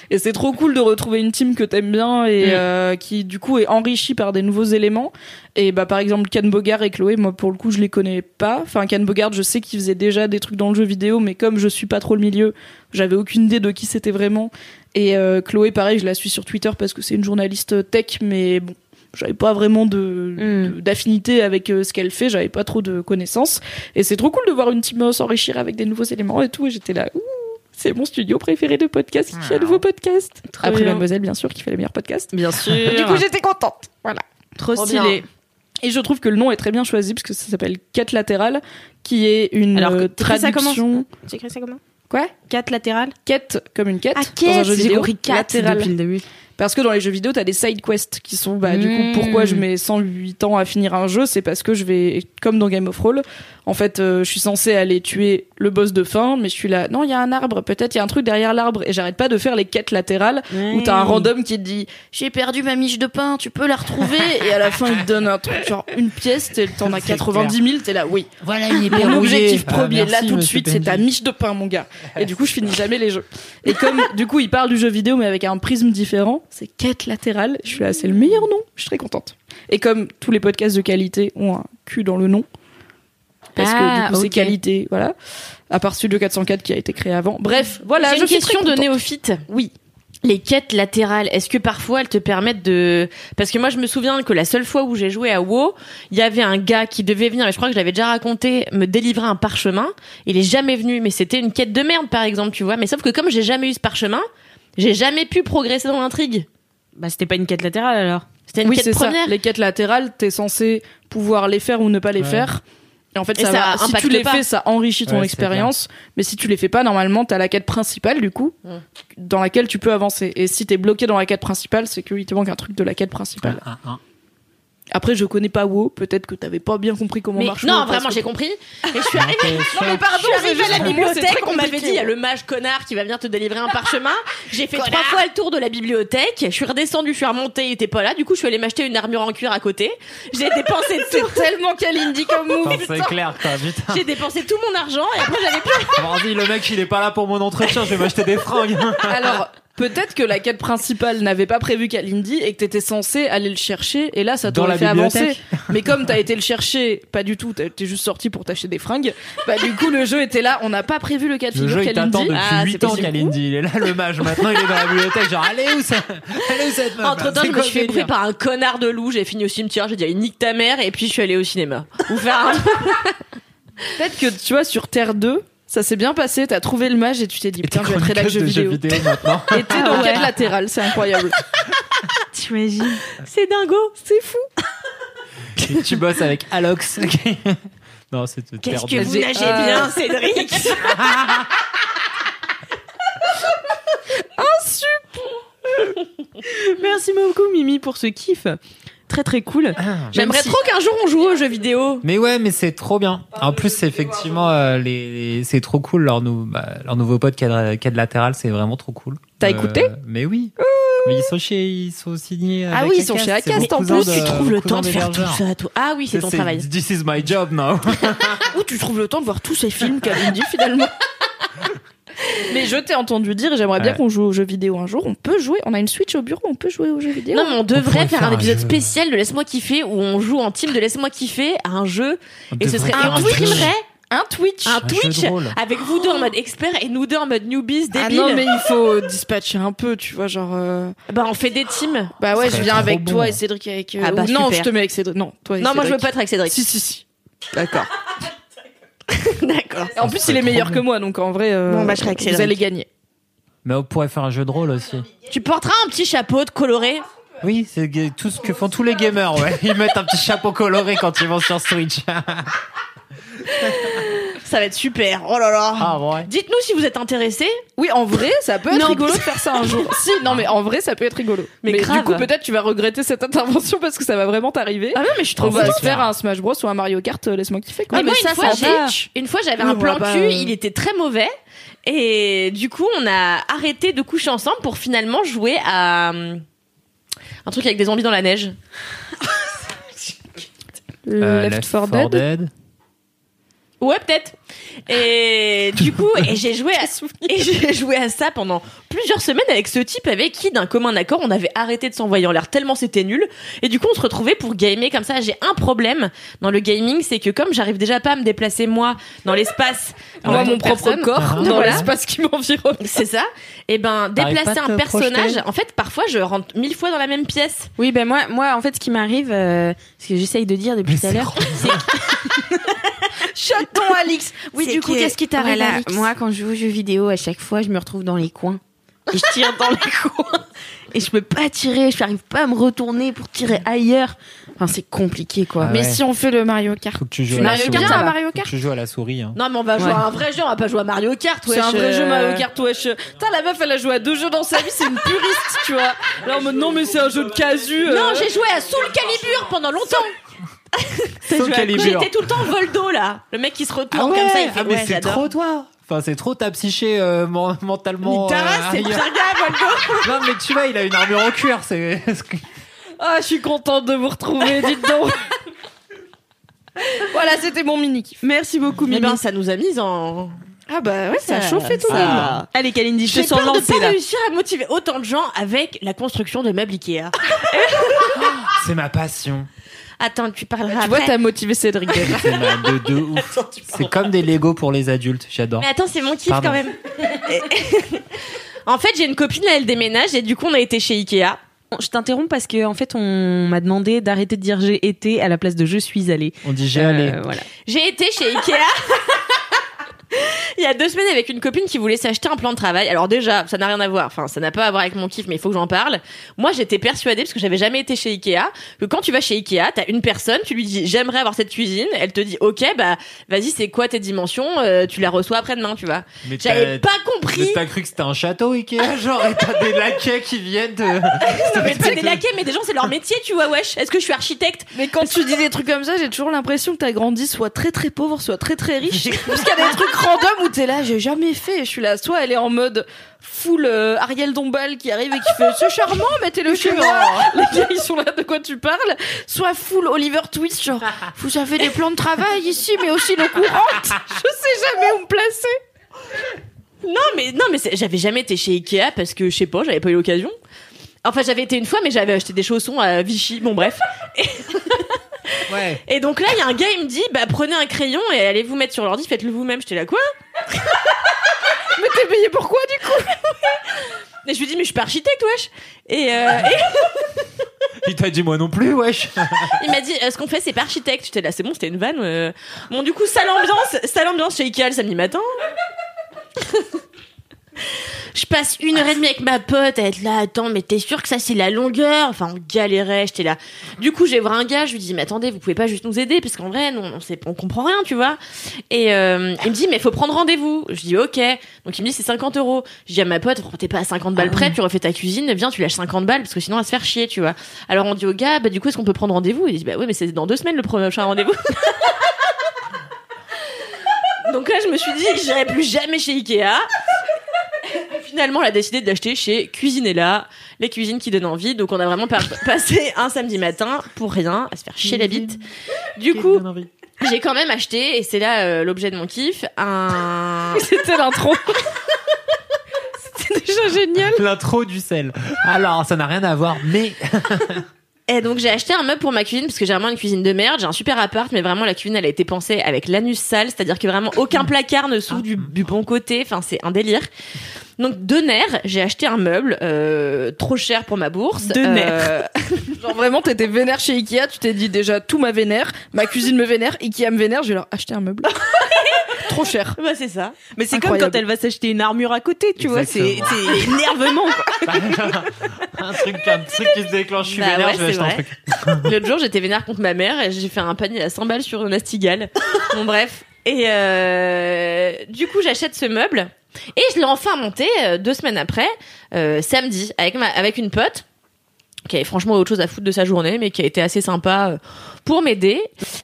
Et c'est trop cool de retrouver une team que t'aimes bien et Mm. euh, qui du coup est enrichie par des nouveaux éléments. Et bah par exemple Ken Bogard et Chloé, moi pour le coup je les connais pas. Enfin Ken Bogard, je sais qu'ils faisaient déjà des trucs dans le jeu vidéo, mais comme je suis pas trop le milieu, j'avais aucune idée de qui c'était vraiment. Et euh, Chloé, pareil, je la suis sur Twitter parce que c'est une journaliste tech, mais bon. J'avais pas vraiment de Mm. de- d'affinité avec euh, ce qu'elle fait, j'avais pas trop de connaissances. Et c'est trop cool de voir une team euh, s'enrichir avec des nouveaux éléments et tout. Et j'étais là, ouh, c'est mon studio préféré de podcast qui fait un nouveau podcast. Trop Après bien. Mademoiselle, bien sûr, qui fait les meilleurs podcasts. Bien sûr. Du coup, j'étais contente. Voilà. trop Trop stylé. bien. Et je trouve que le nom est très bien choisi parce que ça s'appelle Quête latérale, qui est une Alors, euh, t'écris ça comment traduction. Ça comment? Quoi? 4 latérales Quête comme une quête Ah, dans un quête, jeu vidéo. latéral. Depuis le début. Parce que dans les jeux vidéo, t'as des side quests qui sont, bah, du coup, pourquoi je mets 108 ans à finir un jeu, c'est parce que je vais, comme dans Game of Roll, en fait, euh, je suis censé aller tuer le boss de fin, mais je suis là, non, il y a un arbre, peut-être il y a un truc derrière l'arbre, et j'arrête pas de faire les quêtes latérales où t'as un random qui te dit, j'ai perdu ma miche de pain, tu peux la retrouver, et à la fin, il te donne un truc, genre une pièce, t'en as C'est 90 000, t'es là, oui. Voilà une épée Mon objectif Ah, premier, merci, là tout de suite, c'est ta miche de pain, mon gars. Et du coup, je finis jamais les jeux. Et comme, du coup, il parle du jeu vidéo, mais avec un prisme différent, c'est quête latérale. Je suis là, c'est le meilleur nom. Je suis très contente. Et comme tous les podcasts de qualité ont un cul dans le nom, parce Ah, que du coup, c'est qualité, voilà. À part Studio 404 qui a été créé avant. Bref, voilà. J'ai une question de néophyte. Oui. Les quêtes latérales, est-ce que parfois elles te permettent de... Parce que moi je me souviens que la seule fois où j'ai joué à WoW, il y avait un gars qui devait venir, et je crois que je l'avais déjà raconté, me délivrer un parchemin. Il est jamais venu, mais c'était une quête de merde par exemple, tu vois. Mais sauf que comme j'ai jamais eu ce parchemin, j'ai jamais pu progresser dans l'intrigue. Bah, c'était pas une quête latérale alors. C'était une oui, quête c'est ça. première. Les quêtes latérales, t'es censé pouvoir les faire ou ne pas les Ouais. faire. Et en fait, Et ça, ça va- si tu les pas. fais, ça enrichit ton Ouais, expérience. Mais si tu les fais pas, normalement, t'as la quête principale, du coup, dans laquelle tu peux avancer. Et si t'es bloqué dans la quête principale, c'est qu'il te manque un truc de la quête principale. Un, un. Après, je connais pas WoW. Peut-être que t'avais pas bien compris comment Mais marche non, WoW, vraiment, que- j'ai compris. Et je suis arrivée, Non, mais pardon, je suis arrivée à la bibliothèque, on m'avait dit, il y a le mage connard qui va venir te délivrer un parchemin. J'ai fait trois fois le tour de la bibliothèque, je suis redescendue, je suis remontée, il était pas là, du coup je suis allée m'acheter une armure en cuir à côté. J'ai dépensé tout, tellement Kalindi comme move. C'est clair, quoi, putain. j'ai dépensé tout mon argent et après j'avais plus Vas-y, le mec, il est pas là pour mon entretien, je vais m'acheter des fringues. Alors, peut-être que la quête principale n'avait pas prévu Kalindi et que t'étais censé aller le chercher et là ça t'aurait la fait avancer. Mais comme t'as été le chercher, pas du tout, t'es juste sorti pour t'acheter des fringues, bah du coup le jeu était là, on n'a pas prévu le cas de Le figure jeu, il t'attend Kalindi. depuis Ah, 8 c'est ans. Kalindi. Il est là, le mage. Maintenant, il est dans la bibliothèque. Genre, allez où ça? Allez où cette meuf Entre temps, je me suis fait bouffer délire par un connard de loup, j'ai fini au cimetière, j'ai dit allez, nique ta mère et puis je suis allée au cinéma. Ou faire un... Peut-être que tu vois sur Terre 2, ça s'est bien passé, t'as trouvé le mage et tu t'es dit putain, je vais être rédac jeux de vidéo. maintenant. Et t'es dans Ah ouais. quête latérale, c'est incroyable. T'imagines C'est dingo. C'est fou. Et tu bosses avec Alox. non, c'est de Qu'est-ce que vous nagez bien, Cédric Merci beaucoup Mimi pour ce kiff. Très très cool. J'aimerais Même si- trop qu'un jour on joue aux jeux vidéo. Mais ouais, mais c'est trop bien. En plus, c'est effectivement, euh, les, les- c'est trop cool leur, nou- bah, leur nouveau pote Quad Latéral, c'est vraiment trop cool. T'as écouté? Mais oui. Mais ils sont chez, ils sont signés. Ah oui, ils sont chez Acast, en plus, de- tu trouves le temps de faire tout ça, toi. Ah oui, c'est ton travail. This is my job now. Où tu trouves le temps de voir tous ces films Kalindi finalement Mais je t'ai entendu dire, et j'aimerais bien Ouais. qu'on joue aux jeux vidéo un jour. On peut jouer, on a une Switch au bureau, on peut jouer aux jeux vidéo. Non, mais on devrait faire, faire un épisode jeu. spécial de Laisse-moi kiffer où on joue en team de Laisse-moi kiffer à un jeu et ce serait et on streamerait un Twitch. un Twitch avec vous deux en mode expert et nous deux en mode newbies Ah débiles. non, mais il faut dispatcher un peu, tu vois, genre. euh, Bah on fait des teams. Bah ouais, je viens avec bon. toi et Cédric avec. euh, Ah bah, ou- non, super. je te mets avec Cédric. Non, toi et Non, moi je veux pas être avec Cédric. Si, si, si. D'accord. D'accord. En plus, il est meilleur bon. que moi, donc en vrai, euh, Bon, bah, je vous allez gagner. Mais on pourrait faire un jeu de rôle aussi. Tu porteras un petit chapeau de coloré? Oui, c'est ga- tout ce que font tous les gamers, ouais. Ils mettent un petit chapeau coloré quand ils vont sur Switch. Ça va être super. Oh là là. ah ouais. Dites-nous si vous êtes intéressés. Oui, en vrai, ça peut être Non. rigolo de faire ça un jour. si, non, mais en vrai, ça peut être rigolo. Mais du grave. coup, peut-être tu vas regretter cette intervention parce que ça va vraiment t'arriver. Ah non, mais je suis On trop va c'est se faire un Smash Bros ou un Mario Kart, euh, laisse-moi kiffer quoi. Mais moi, Mais une, fois, ça j'ai- une fois, j'avais Oui, un on plan va pas, cul, euh, il était très mauvais. Et du coup, on a arrêté de coucher ensemble pour finalement jouer à euh, un truc avec des zombies dans la neige. Euh, Left 4 Dead. Ouais, peut-être. Et du coup, et j'ai joué à, et j'ai joué à ça pendant plusieurs semaines avec ce type avec qui, d'un commun accord, on avait arrêté de s'envoyer en l'air tellement c'était nul. Et du coup, on se retrouvait pour gamer comme ça. J'ai un problème dans le gaming, c'est que comme j'arrive déjà pas à me déplacer moi dans l'espace, Moi, mon propre corps, Ah. dans Voilà. l'espace qui m'environne. c'est ça. Et ben, T'arrives déplacer un personnage, projeter en fait, parfois, je rentre mille fois dans la même pièce. Oui, ben moi, moi, en fait, ce qui m'arrive, euh, ce que j'essaye de dire depuis tout à c'est l'heure, Chaton Alix. oui, du coup, que- qu'est-ce qui t'arrive voilà, Moi, quand je joue aux jeux vidéo, à chaque fois, je me retrouve dans les coins. et je tire dans les coins et je peux pas tirer, je n'arrive pas à me retourner pour tirer ailleurs. Enfin, c'est compliqué quoi. Ah Mais si on fait le Mario Kart. Faut que tu joues à la Mario. Kart, ça à va. Mario Faut que Kart tu joues à la souris. Hein. Non, mais on va jouer Ouais. à un vrai jeu, on va pas jouer à Mario Kart, C'est un vrai jeu euh. Mario Kart, wesh. Putain, la meuf, elle a joué à deux jeux dans sa vie, c'est une puriste, tu vois. Là, en mode, non, mais c'est un jeu de casu. euh. Non, j'ai joué à Soul Calibur pendant longtemps. J'étais tout le temps Voldo là. Le mec qui se retourne Ah ouais, comme ça, il fait ah, mais ouais, c'est trop toi. Enfin, c'est trop ta psyché euh, men- mentalement. Euh, c'est pire gars, Voldo. Non, mais tu vois, il a une armure en cuir. C'est. Ah, je suis contente de vous retrouver, dites donc. voilà, c'était mon mini kiff. Merci beaucoup, Mais Mimi. ben, ça nous a mis en. Ah bah ouais, ça a Ça- chauffé tout le monde. Ah. Allez, Kalindi, je te sens peur de lancée pas là. réussir à motiver autant de gens avec la construction de meubles Ikea. C'est ma passion. Attends, tu parleras Tu vois, après. t'as motivé Cédric. C'est ma de, de ouf. C'est comme des Lego pour les adultes. J'adore. Mais attends, c'est mon kiff Pardon. quand même. en fait, j'ai une copine, là, elle déménage et du coup, on a été chez Ikea. Je t'interromps parce que en fait, on m'a demandé d'arrêter de dire j'ai été à la place de je suis allée. On dit j'ai Euh, allé. voilà. J'ai été chez Ikea. Il y a deux semaines avec une copine qui voulait s'acheter un plan de travail. Alors déjà, ça n'a rien à voir. Enfin, ça n'a pas à voir avec mon kiff, mais il faut que j'en parle. Moi, j'étais persuadée, parce que j'avais jamais été chez Ikea, que quand tu vas chez Ikea, t'as une personne, tu lui dis j'aimerais avoir cette cuisine. Elle te dit ok, bah vas-y, c'est quoi tes dimensions Euh, Tu la reçois après-demain, tu vois. Mais J'avais t'as- pas compris. mais T'as cru que c'était un château Ikea, genre, et t'as des laquais qui viennent de. Mais pas des laquais, mais des gens, c'est leur métier, tu vois, wesh. Est-ce que je suis architecte Mais quand tu dis des trucs comme ça, j'ai toujours l'impression que t'as grandi soit très très pauvre, soit très très riche. Parce qu'il y a des trucs random où t'es là, j'ai jamais fait. Je suis là, soit elle est en mode full euh, Ariel Dombal qui arrive et qui fait c'est charmant, mettez-le chez moi. Les gars, ils sont là, de quoi tu parles? Soit full Oliver Twist, genre vous avez des plans de travail ici, mais aussi le courant. Je sais jamais où me placer. Non, mais non, mais j'avais jamais été chez Ikea parce que je sais pas, j'avais pas eu l'occasion. Enfin, j'avais été une fois, mais j'avais acheté des chaussons à Vichy. Bon, bref. Ouais. Et donc là, il y a un gars, il me dit, bah prenez un crayon et allez vous mettre sur l'ordi, faites-le vous-même. J'étais là, quoi? Mais t'es payé pourquoi du coup? Et je lui dis, mais je suis pas architecte, wesh. Et, euh, et Il t'a dit moi non plus, wesh. il m'a dit, euh, ce qu'on fait, c'est pas architecte? J'étais là, c'est bon, c'était une vanne. euh. Bon, du coup, sale ambiance, sale ambiance chez Ikea le samedi matin. Je passe une heure et demie avec ma pote à être là, attends, mais t'es sûr que ça c'est la longueur? Enfin, on galérait, j'étais là. Du coup, je vais voir un gars, je lui dis, mais attendez, vous pouvez pas juste nous aider? Parce qu'en vrai, non, on, sait, on comprend rien, tu vois. Et euh, il me dit, mais faut prendre rendez-vous. Je dis, ok. Donc il me dit, c'est 50 euros. Je dis à ma pote, t'es pas à 50 balles près, tu refais ta cuisine, viens, tu lâches 50 balles, parce que sinon, on va se faire chier, tu vois. Alors on dit au gars, bah du coup, est-ce qu'on peut prendre rendez-vous? Il dit, bah oui, mais c'est dans deux semaines le prochain rendez-vous. Donc là, je me suis dit, j'irai plus jamais chez Ikea. Finalement, on a décidé de l'acheter chez Cuisinella, les cuisines qui donnent envie. Donc, on a vraiment passé un samedi matin pour rien, à se faire chier la bite. Du coup, j'ai quand même acheté, et c'est là euh, l'objet de mon kiff, un. C'était l'intro. C'était déjà génial. L'intro du sel. Alors, ça n'a rien à voir, mais. Et donc j'ai acheté un meuble pour ma cuisine parce que j'ai vraiment une cuisine de merde. J'ai un super appart, mais vraiment la cuisine elle a été pensée avec l'anus sale, c'est-à-dire que vraiment aucun placard ne s'ouvre du, du bon côté. Enfin c'est un délire. Donc de nerfs, j'ai acheté un meuble euh, trop cher pour ma bourse. De Euh, Genre vraiment, t'étais vénère chez Ikea, tu t'es dit déjà tout ma vénère, ma cuisine me vénère, Ikea me vénère, je vais leur acheter un meuble. Trop cher. bah c'est ça. Mais c'est comme quand elle va s'acheter une armure à côté, tu vois. C'est énervement. quoi. un truc, un truc qui se déclenche. Je suis Bah vénère, ouais, je vais acheter un truc. L'autre jour, j'étais vénère contre ma mère et j'ai fait un panier à 100 balles sur Nastigal. bon, bref. Et euh, du coup, j'achète ce meuble et je l'ai enfin monté euh, deux semaines après, euh, samedi, avec, ma, avec une pote qui avait franchement autre chose à foutre de sa journée, mais qui a été assez sympa euh, pour m'aider.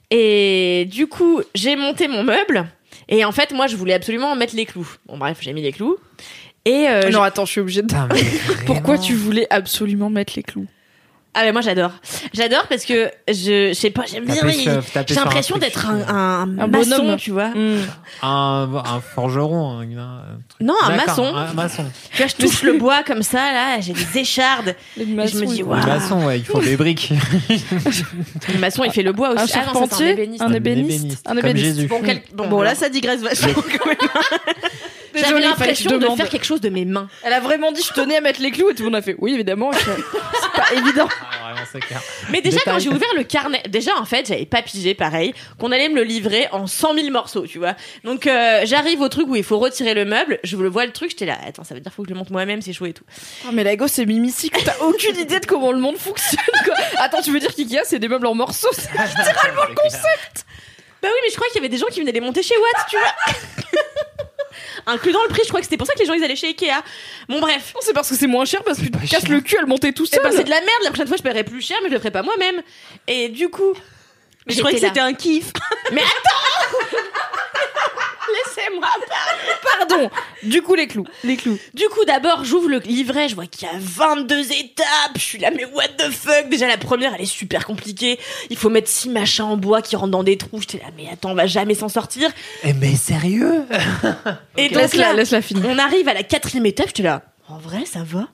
Et du coup, j'ai monté mon meuble. Et en fait, moi, je voulais absolument mettre les clous. Bon, bref, j'ai mis les clous. Et euh, non, attends, je suis obligée de. Putain, Pourquoi tu voulais absolument mettre les clous? Ah mais moi j'adore. J'adore parce que je je sais pas, j'aime bien. Il- J'ai l'impression d'être un, un, Un maçon, bonhomme. tu vois. un, un forgeron, un, un truc. Non, un D'accord, maçon. Un maçon. Tu vois, je touche le bois comme ça là, j'ai des échardes. Les je me dis, waouh. Un maçon, ouais, il faut des briques. Le maçon il fait le bois aussi. Un Ah non, ça, c'est charpentier, ébéniste. un Un ébéniste, un comme ébéniste. Jésus. Bon, quel- bon, Bon, là, ça digresse vachement quand même. J'avais Désolée, il fallait que je l'impression de demande. faire quelque chose de mes mains. Elle a vraiment dit je tenais à mettre les clous et tout le monde a fait oui évidemment. Je fais, C'est pas évident. Mais déjà, Détail. quand j'ai ouvert le carnet, déjà, en fait, j'avais pas pigé, pareil, qu'on allait me le livrer en 100 000 morceaux, tu vois. Donc, euh, j'arrive au truc où il faut retirer le meuble, je le vois le truc, j'étais là, attends, ça veut dire faut que je le monte moi-même, c'est chaud et tout. Oh, mais la gosse c'est Mimici que t'as aucune idée de comment le monde fonctionne. Quoi. Attends tu veux dire qu'IKEA c'est des meubles en morceaux c'est- littéralement le concept. Bah oui, mais je crois qu'il y avait des gens qui venaient les monter chez Watt, tu vois. Inclus dans le prix, je crois que c'était pour ça que les gens ils allaient chez Ikea. Bon, bref. Non, c'est parce que c'est moins cher parce que tu te casses cher. le cul à le monter tout Eh seul. ben, c'est de la merde, la prochaine fois je paierai plus cher, mais je le ferai pas moi-même. Et du coup. Mais je croyais que c'était un kiff. Mais attends Laissez-moi Pardon. Du coup les clous. Les clous. Du coup, d'abord, j'ouvre le livret, je vois qu'il y a 22 étapes. Je suis là, mais what the fuck? Déjà, la première, elle est super compliquée. Il faut mettre six machins en bois qui rentrent dans des trous. J'étais là, mais attends, on va jamais s'en sortir. Eh, mais sérieux? Et donc Laisse-la là, laisse-la finir. on arrive à la quatrième étape. J'étais là, en vrai, ça va?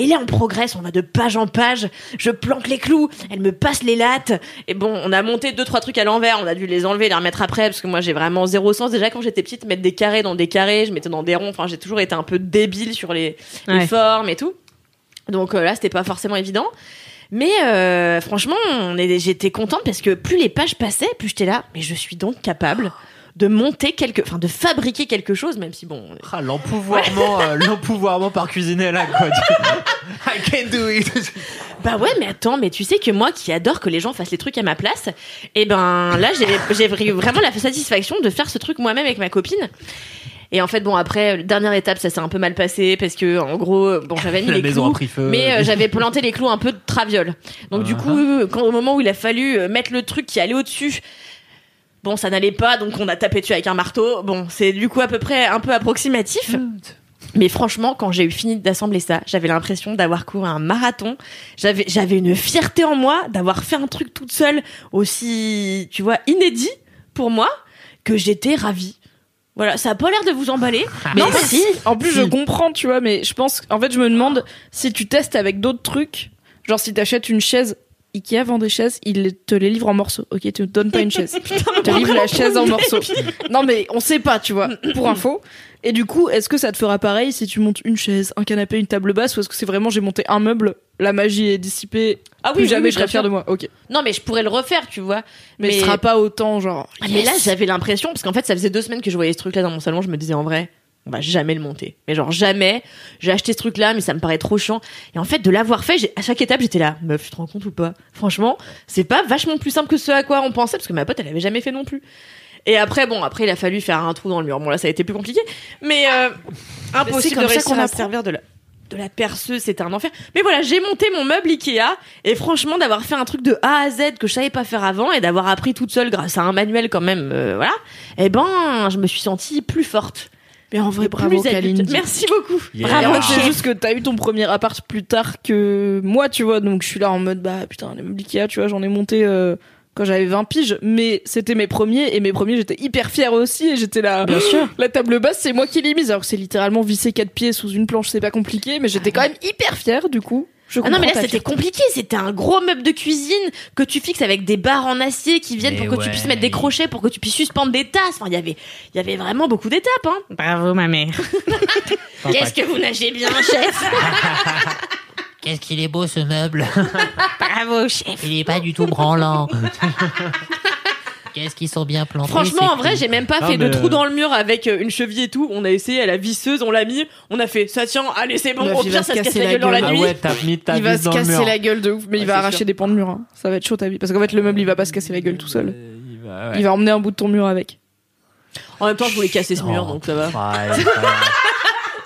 Et là, on progresse, on va de page en page. Je planque les clous, elle me passe les lattes. Et bon, on a monté deux, trois trucs à l'envers. On a dû les enlever, les remettre après, parce que moi, j'ai vraiment zéro sens. Déjà, quand j'étais petite, mettre des carrés dans des carrés, je mettais dans des ronds. Enfin, j'ai toujours été un peu débile sur les, formes et tout. Donc euh, là, c'était pas forcément évident. Mais euh, franchement, j'étais contente parce que plus les pages passaient, plus j'étais là. Mais je suis donc capable de monter quelque, enfin de fabriquer quelque chose, même si bon, Ah, l'empouvoirment, euh, l'empouvoirment par cuisiner là, quoi. I can do it. Bah ouais, mais attends, mais tu sais que moi qui adore que les gens fassent les trucs à ma place, et ben là j'ai j'ai vra- vraiment la satisfaction de faire ce truc moi-même avec ma copine. Et en fait, bon après, euh, dernière étape, ça s'est un peu mal passé parce que en gros, bon j'avais mis La les maison clous, a pris feu. mais euh, j'avais planté les clous un peu de traviole. Donc du Ah. coup, quand au moment où il a fallu euh, mettre le truc qui allait au-dessus. Bon, ça n'allait pas, donc on a tapé dessus avec un marteau. Bon, c'est du coup à peu près un peu approximatif. Mais franchement, quand j'ai eu fini d'assembler ça, j'avais l'impression d'avoir couru un marathon. J'avais, j'avais une fierté en moi d'avoir fait un truc toute seule aussi, tu vois, inédit pour moi, que j'étais ravie. Voilà, ça a pas l'air de vous emballer. mais Non, mais si. En plus, Si. je comprends, tu vois, mais je pense, en fait, je me demande si tu testes avec d'autres trucs, genre si t'achètes une chaise. Ikea vend des chaises, il te les livre en morceaux. Ok, tu te donnes pas une chaise. tu te livre la chaise en morceaux. Non mais on sait pas, tu vois, pour info. Et du coup, est-ce que ça te fera pareil si tu montes une chaise, un canapé, une table basse, ou est-ce que c'est vraiment j'ai monté un meuble, la magie est dissipée, Ah plus oui, jamais oui, je serai sûr. de moi. Ok. Non, mais je pourrais le refaire, tu vois. Mais, Mais- ce sera pas autant genre. Ah, Mais là, j'avais l'impression, parce qu'en fait, ça faisait deux semaines que je voyais ce truc-là dans mon salon, je me disais en vrai, on va jamais le monter. Mais genre jamais. J'ai acheté ce truc-là, mais ça me paraît trop chiant. Et en fait, de l'avoir fait, à chaque étape, j'étais là, meuf, tu te rends compte ou pas? Franchement, c'est pas vachement plus simple que ce à quoi on pensait, parce que ma pote, elle avait jamais fait non plus. Et après, bon, après, il a fallu faire un trou dans le mur. Bon, là, ça a été plus compliqué. Mais euh, impossible comme de ça réussir qu'on à servir de la, de la perceuse, c'était un enfer. Mais voilà, j'ai monté mon meuble Ikea. Et franchement, d'avoir fait un truc de A à Z que je savais pas faire avant et d'avoir appris toute seule grâce à un manuel quand même, euh, voilà. Eh ben, je me suis sentie plus forte. Mais en vrai, bravo. Kalindi. Merci beaucoup. Yeah. Bravo, fait, c'est juste que t'as eu ton premier appart plus tard que moi, tu vois. Donc je suis là en mode, bah putain, les meubles Ikea, tu vois, j'en ai monté euh, quand j'avais 20 piges. Mais c'était mes premiers. Et mes premiers, j'étais hyper fière aussi. Et j'étais là. Bien sûr. La table basse, c'est moi qui l'ai mise. Alors que c'est littéralement visser quatre pieds sous une planche, c'est pas compliqué. Mais j'étais quand même hyper fière, du coup. Je Ah non, mais là, ta c'était compliqué. C'était un gros meuble de cuisine que tu fixes avec des barres en acier qui viennent Mais pour que tu puisses mettre des crochets, pour que tu puisses suspendre des tasses. Enfin, il y avait, il y avait vraiment beaucoup d'étapes, hein. Bravo, ma mère. Qu'est-ce que vous nagez bien, chef? Qu'est-ce qu'il est beau ce meuble? Bravo, chef. Il est pas du tout branlant. Qu'est-ce qu'ils sont bien plantés Franchement, en vrai, j'ai même pas Non, fait de trou euh, dans le mur avec euh, une cheville et tout. On a essayé à la visseuse, on l'a mis, on a fait ça tient, allez, c'est bon. Au pire, va ça se se casse casser la la gueule dans la gueule. Ah nuit. ouais, t'as mis ta Il va se casser la gueule de ouf, mais Ouais, il va arracher sûr. des pans de mur. hein. Ça va être chaud ta vie. Parce qu'en fait, le meuble, il va pas se casser la gueule tout seul. Euh, il va- ouais. Il va emmener un bout de ton mur avec. En même temps, je voulais casser ce mur, Oh. donc ça va.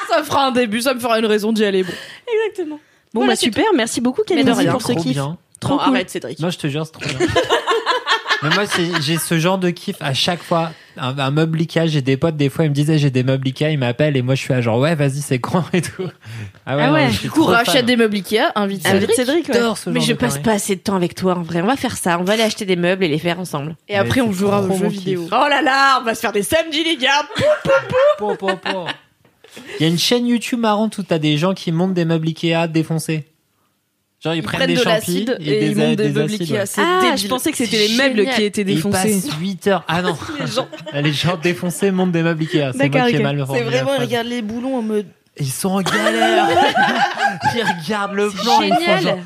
Ça fera un début, ça me fera une raison d'y aller. Bon. Exactement. Bon, bah super. Merci beaucoup, Kalindi, pour ce kiff. Trop cool. arrête, Cédric. Non, je te jure, c'est trop bien. Mais moi, c'est- j'ai ce genre de kiff à chaque fois. Un, un meuble Ikea, j'ai des potes, des fois, ils me disaient j'ai des meubles Ikea, ils m'appellent et moi, je suis là, genre, ouais, vas-y, c'est grand et tout. Ah ouais. je suis Du coup, rachète des meubles Ikea, invite Cédric. Cédric, ouais. Ce Mais genre je de passe pas assez de temps avec toi, en vrai. On va faire ça. On va aller acheter des meubles et les faire ensemble. Et après, on jouera aux jeux vidéo. kiff. Oh là là, on va se faire des samedis, les gars. Il y a une chaîne YouTube marrante où t'as des gens qui montent des meubles Ikea défoncés. Genre ils, Ils prennent, prennent des de l'acide et, ils montent des meubles acides, Ikea. ouais. Ah, débile. je pensais que c'était les meubles qui étaient Ils défoncés. passent 8 heures. Ah non, Les gens, les gens défoncés montent des meubles Ikea. C'est moi qui ai mal c'est vraiment, ils regardent les boulons en mode. Ils sont en galère. ils regardent le plan. Ils font Génial. genre,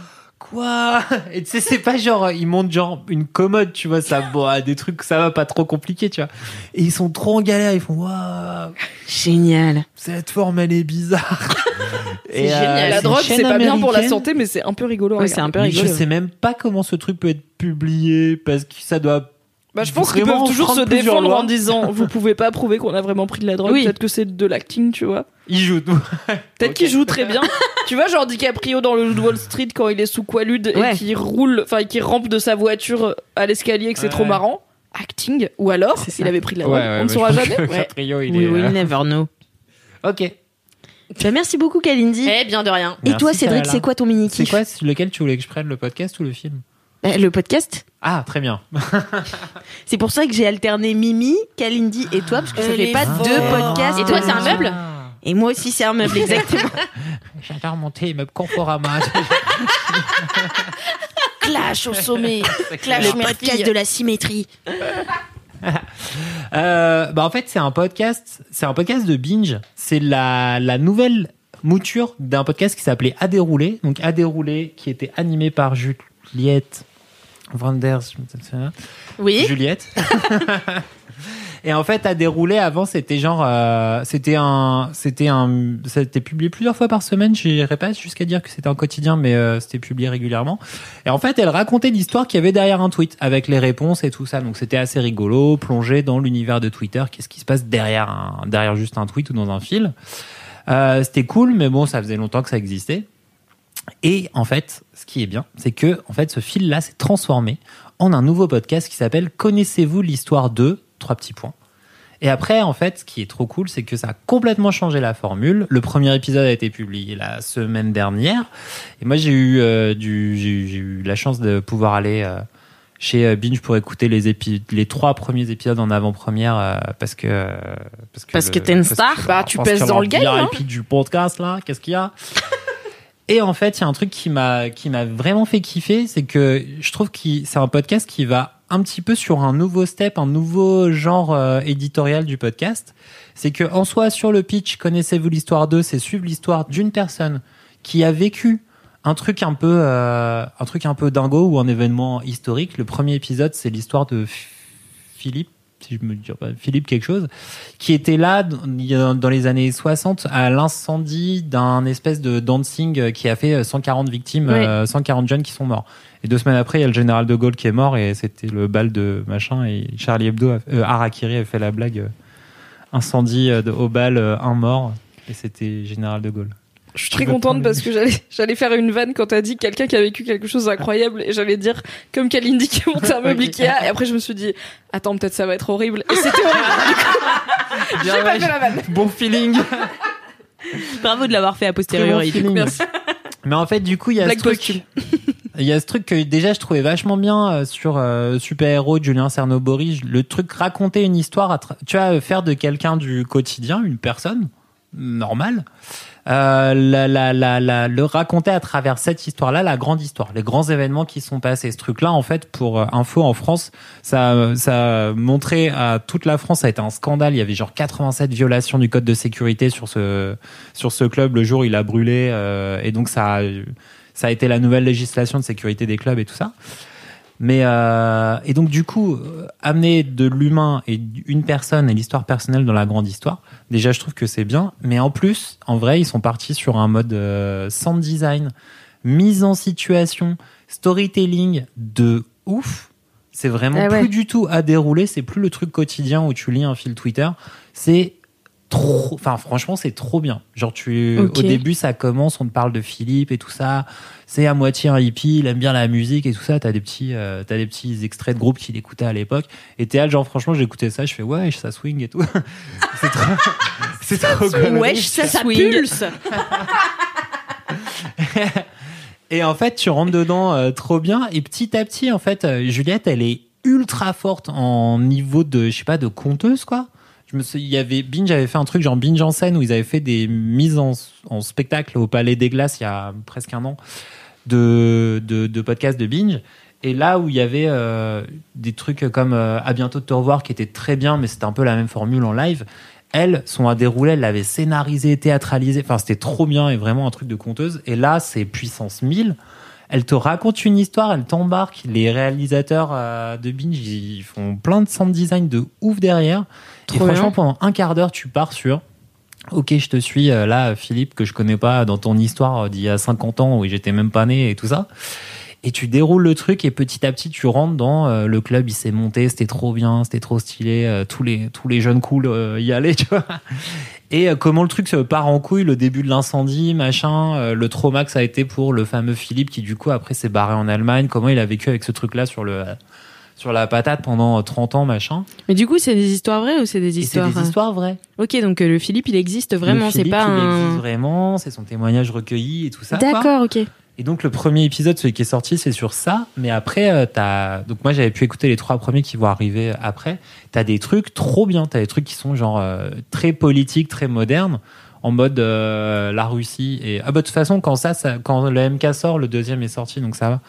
Quoi Et tu sais, c'est pas genre, ils montent genre une commode, tu vois, ça, bon, ah, des trucs, ça va pas trop compliqué, tu vois. Et ils sont trop en galère, ils font, waouh, Génial. cette forme, elle est bizarre. C'est génial. c'est la drogue, c'est pas bien pour la santé, mais c'est un peu rigolo. Ouais, c'est un peu Mais je rigolo. sais même pas comment ce truc peut être publié, parce que ça doit Bah, je pense qu'ils peuvent toujours se défendre lois. en disant vous pouvez pas prouver qu'on a vraiment pris de la drogue, Oui. peut-être que c'est de l'acting, tu vois. Jouent tout. Peut-être qu'il joue très bien. tu vois, genre DiCaprio dans le Wall Street quand il est sous Quaalude Ouais. et qui roule, enfin qui rampe de sa voiture à l'escalier et que c'est Ouais. trop marrant. Acting. Ou alors, C'est il avait pris de la drogue. On ne saura jamais. Ouais. Caprio, il We est. will euh, never know. Ok. Bah, merci beaucoup, Kalindi. Eh bien de rien. Et Merci, toi, Cédric, c'est quoi ton mini C'est kiff quoi lequel tu voulais que je prenne, le podcast ou le film Le podcast Ah, très bien. C'est pour ça que j'ai alterné Mimi, Kalindi et toi, parce que ça Elle fait pas deux podcasts. Et toi, c'est un meuble Et moi aussi, c'est un meuble, exactement. J'adore monter les meubles Conforama. Clash au sommet. Clash le podcast de la symétrie. Euh, bah en fait, c'est un podcast, c'est un podcast de binge. C'est la, la nouvelle mouture d'un podcast qui s'appelait À dérouler. Donc À dérouler, qui était animé par Juliette Vanders. Oui. Juliette. Et en fait, à dérouler avant, c'était genre, euh, c'était un, c'était un, été publié plusieurs fois par semaine. J'irai pas jusqu'à dire que c'était un quotidien, mais euh, c'était publié régulièrement. Et en fait, elle racontait l'histoire qu'il y avait derrière un tweet, avec les réponses et tout ça. Donc c'était assez rigolo, plongé dans l'univers de Twitter. Qu'est-ce qui se passe derrière un, derrière juste un tweet ou dans un fil? Euh, c'était cool, mais bon, ça faisait longtemps que ça existait. Et en fait, ce qui est bien, c'est que en fait, ce fil-là s'est transformé en un nouveau podcast qui s'appelle Connaissez-vous l'histoire de trois petits points. Et après, en fait, ce qui est trop cool, c'est que ça a complètement changé la formule. Le premier épisode a été publié la semaine dernière. Et moi, j'ai eu, euh, du, j'ai eu, j'ai eu la chance de pouvoir aller euh, chez euh, Binge pour écouter les, épi- les trois premiers épisodes en avant-première euh, parce que parce que, Parce que t'es une star. que- Bah, tu pèses dans le game, hein. VIP du podcast là, qu'est-ce qu'il y a? Et en fait, il y a un truc qui m'a qui m'a vraiment fait kiffer, c'est que je trouve que c'est un podcast qui va un petit peu sur un nouveau step, un nouveau genre euh, éditorial du podcast. C'est que en soi, sur le pitch, connaissez-vous l'histoire d'eux, c'est suivre l'histoire d'une personne qui a vécu un truc un peu euh, un truc un peu dingo ou un événement historique. Le premier épisode, c'est l'histoire de Philippe si je me dis pas Philippe quelque chose qui était là dans les années 60 à l'incendie d'un espèce de dancing euh, qui a fait 140 victimes, Oui. euh, 140 jeunes qui sont morts. Et deux semaines après, il y a le général de Gaulle qui est mort et c'était le bal de machin et Charlie Hebdo, a, euh, Harakiri a fait la blague euh, incendie euh, de, au bal, euh, un mort et c'était général de Gaulle. Je suis très contente parce que j'allais, j'allais faire une vanne quand t'as dit quelqu'un qui a vécu quelque chose d'incroyable et j'allais dire comme Kalindi qui a monté un meuble. Ikea et après je me suis dit attends peut-être ça va être horrible et c'était horrible. J'ai pas fait la vanne. Bon feeling. Bravo de l'avoir fait a bon posteriori. feeling. Merci. Mais en fait, du coup, il y a ce truc. Il y a ce truc que déjà je trouvais vachement bien euh, sur euh, Super Héros Julien Cernobori, le truc raconter une histoire, à tra- tu vois, euh, faire de quelqu'un du quotidien une personne normale, euh, la, la, la, le raconter à travers cette histoire-là, la grande histoire, les grands événements qui sont passés. Ce truc-là, en fait, pour euh, info en France, ça, ça a montré à toute la France, ça a été un scandale. Il y avait genre 87 violations du code de sécurité sur ce sur ce club le jour il a brûlé, euh, et donc ça. A, ça a été la nouvelle législation de sécurité des clubs et tout ça. Mais euh, et donc du coup euh, amener de l'humain et une personne et l'histoire personnelle dans la grande histoire. Déjà je trouve que c'est bien, mais en plus en vrai ils sont partis sur un mode euh, sound design, mise en situation, storytelling de ouf. C'est vraiment Ah ouais. plus du tout à dérouler. C'est plus le truc quotidien où tu lis un fil Twitter. C'est trop. Enfin franchement c'est trop bien. Genre tu Ok. au début ça commence, on te parle de Philippe et tout ça c'est à moitié un hippie, il aime bien la musique et tout ça. T'as des petits, euh, t'as des petits extraits de groupes qu'il écoutait à l'époque. Et t'es là, genre franchement, j'écoutais ça, je fais ouais, ça swing et tout. c'est trop, c'est trop cool. Wesh, ça, Ça swing. pulse. Et en fait, tu rentres dedans euh, trop bien. Et petit à petit, en fait, euh, Juliette, elle est ultra forte en niveau de, je sais pas, de conteuse quoi. Je me suis, il y avait Binge avait fait un truc genre Binge en scène où ils avaient fait des mises en, spectacle au Palais des Glaces il y a presque un an de, de, podcasts de binge. Et là où il y avait euh, des trucs comme euh, À bientôt de te revoir qui étaient très bien, mais c'était un peu la même formule en live. Elle, son à dérouler, elle l'avait scénarisé, théâtralisé. Enfin, c'était trop bien et vraiment un truc de conteuse. Et là, c'est puissance 1000. Elle te raconte une histoire, elle t'embarque. Les réalisateurs euh, de Binge, ils font plein de sound design de ouf derrière. Trop et franchement, bien. pendant un quart d'heure, tu pars sur Ok, je te suis euh, là, Philippe, que je connais pas dans ton histoire euh, d'il y a 50 ans où j'étais même pas né et tout ça. Et tu déroules le truc et petit à petit tu rentres dans euh, le club, il s'est monté, c'était trop bien, c'était trop stylé, euh, tous les tous les jeunes cool euh, y allaient, tu vois. Et comment le truc se part en couille, le début de l'incendie, machin, le trauma que ça a été pour le fameux Philippe qui du coup après s'est barré en Allemagne, comment il a vécu avec ce truc-là sur le sur la patate pendant 30 ans, machin. Mais du coup, c'est des histoires vraies ou c'est des Et c'est histoires des histoires vraies. Ok, donc euh, le Philippe, il existe vraiment. C'est pas il un. existe vraiment, c'est son témoignage recueilli et tout ça. D'accord, ok. Et donc le premier épisode, celui qui est sorti, c'est sur ça. Mais après, euh, t'as donc moi j'avais pu écouter les trois premiers qui vont arriver après. T'as des trucs trop bien. T'as des trucs qui sont genre euh, très politiques, très modernes, en mode euh, la Russie. Et ah bah de toute façon quand ça, ça, quand le MK sort, le deuxième est sorti, donc ça va.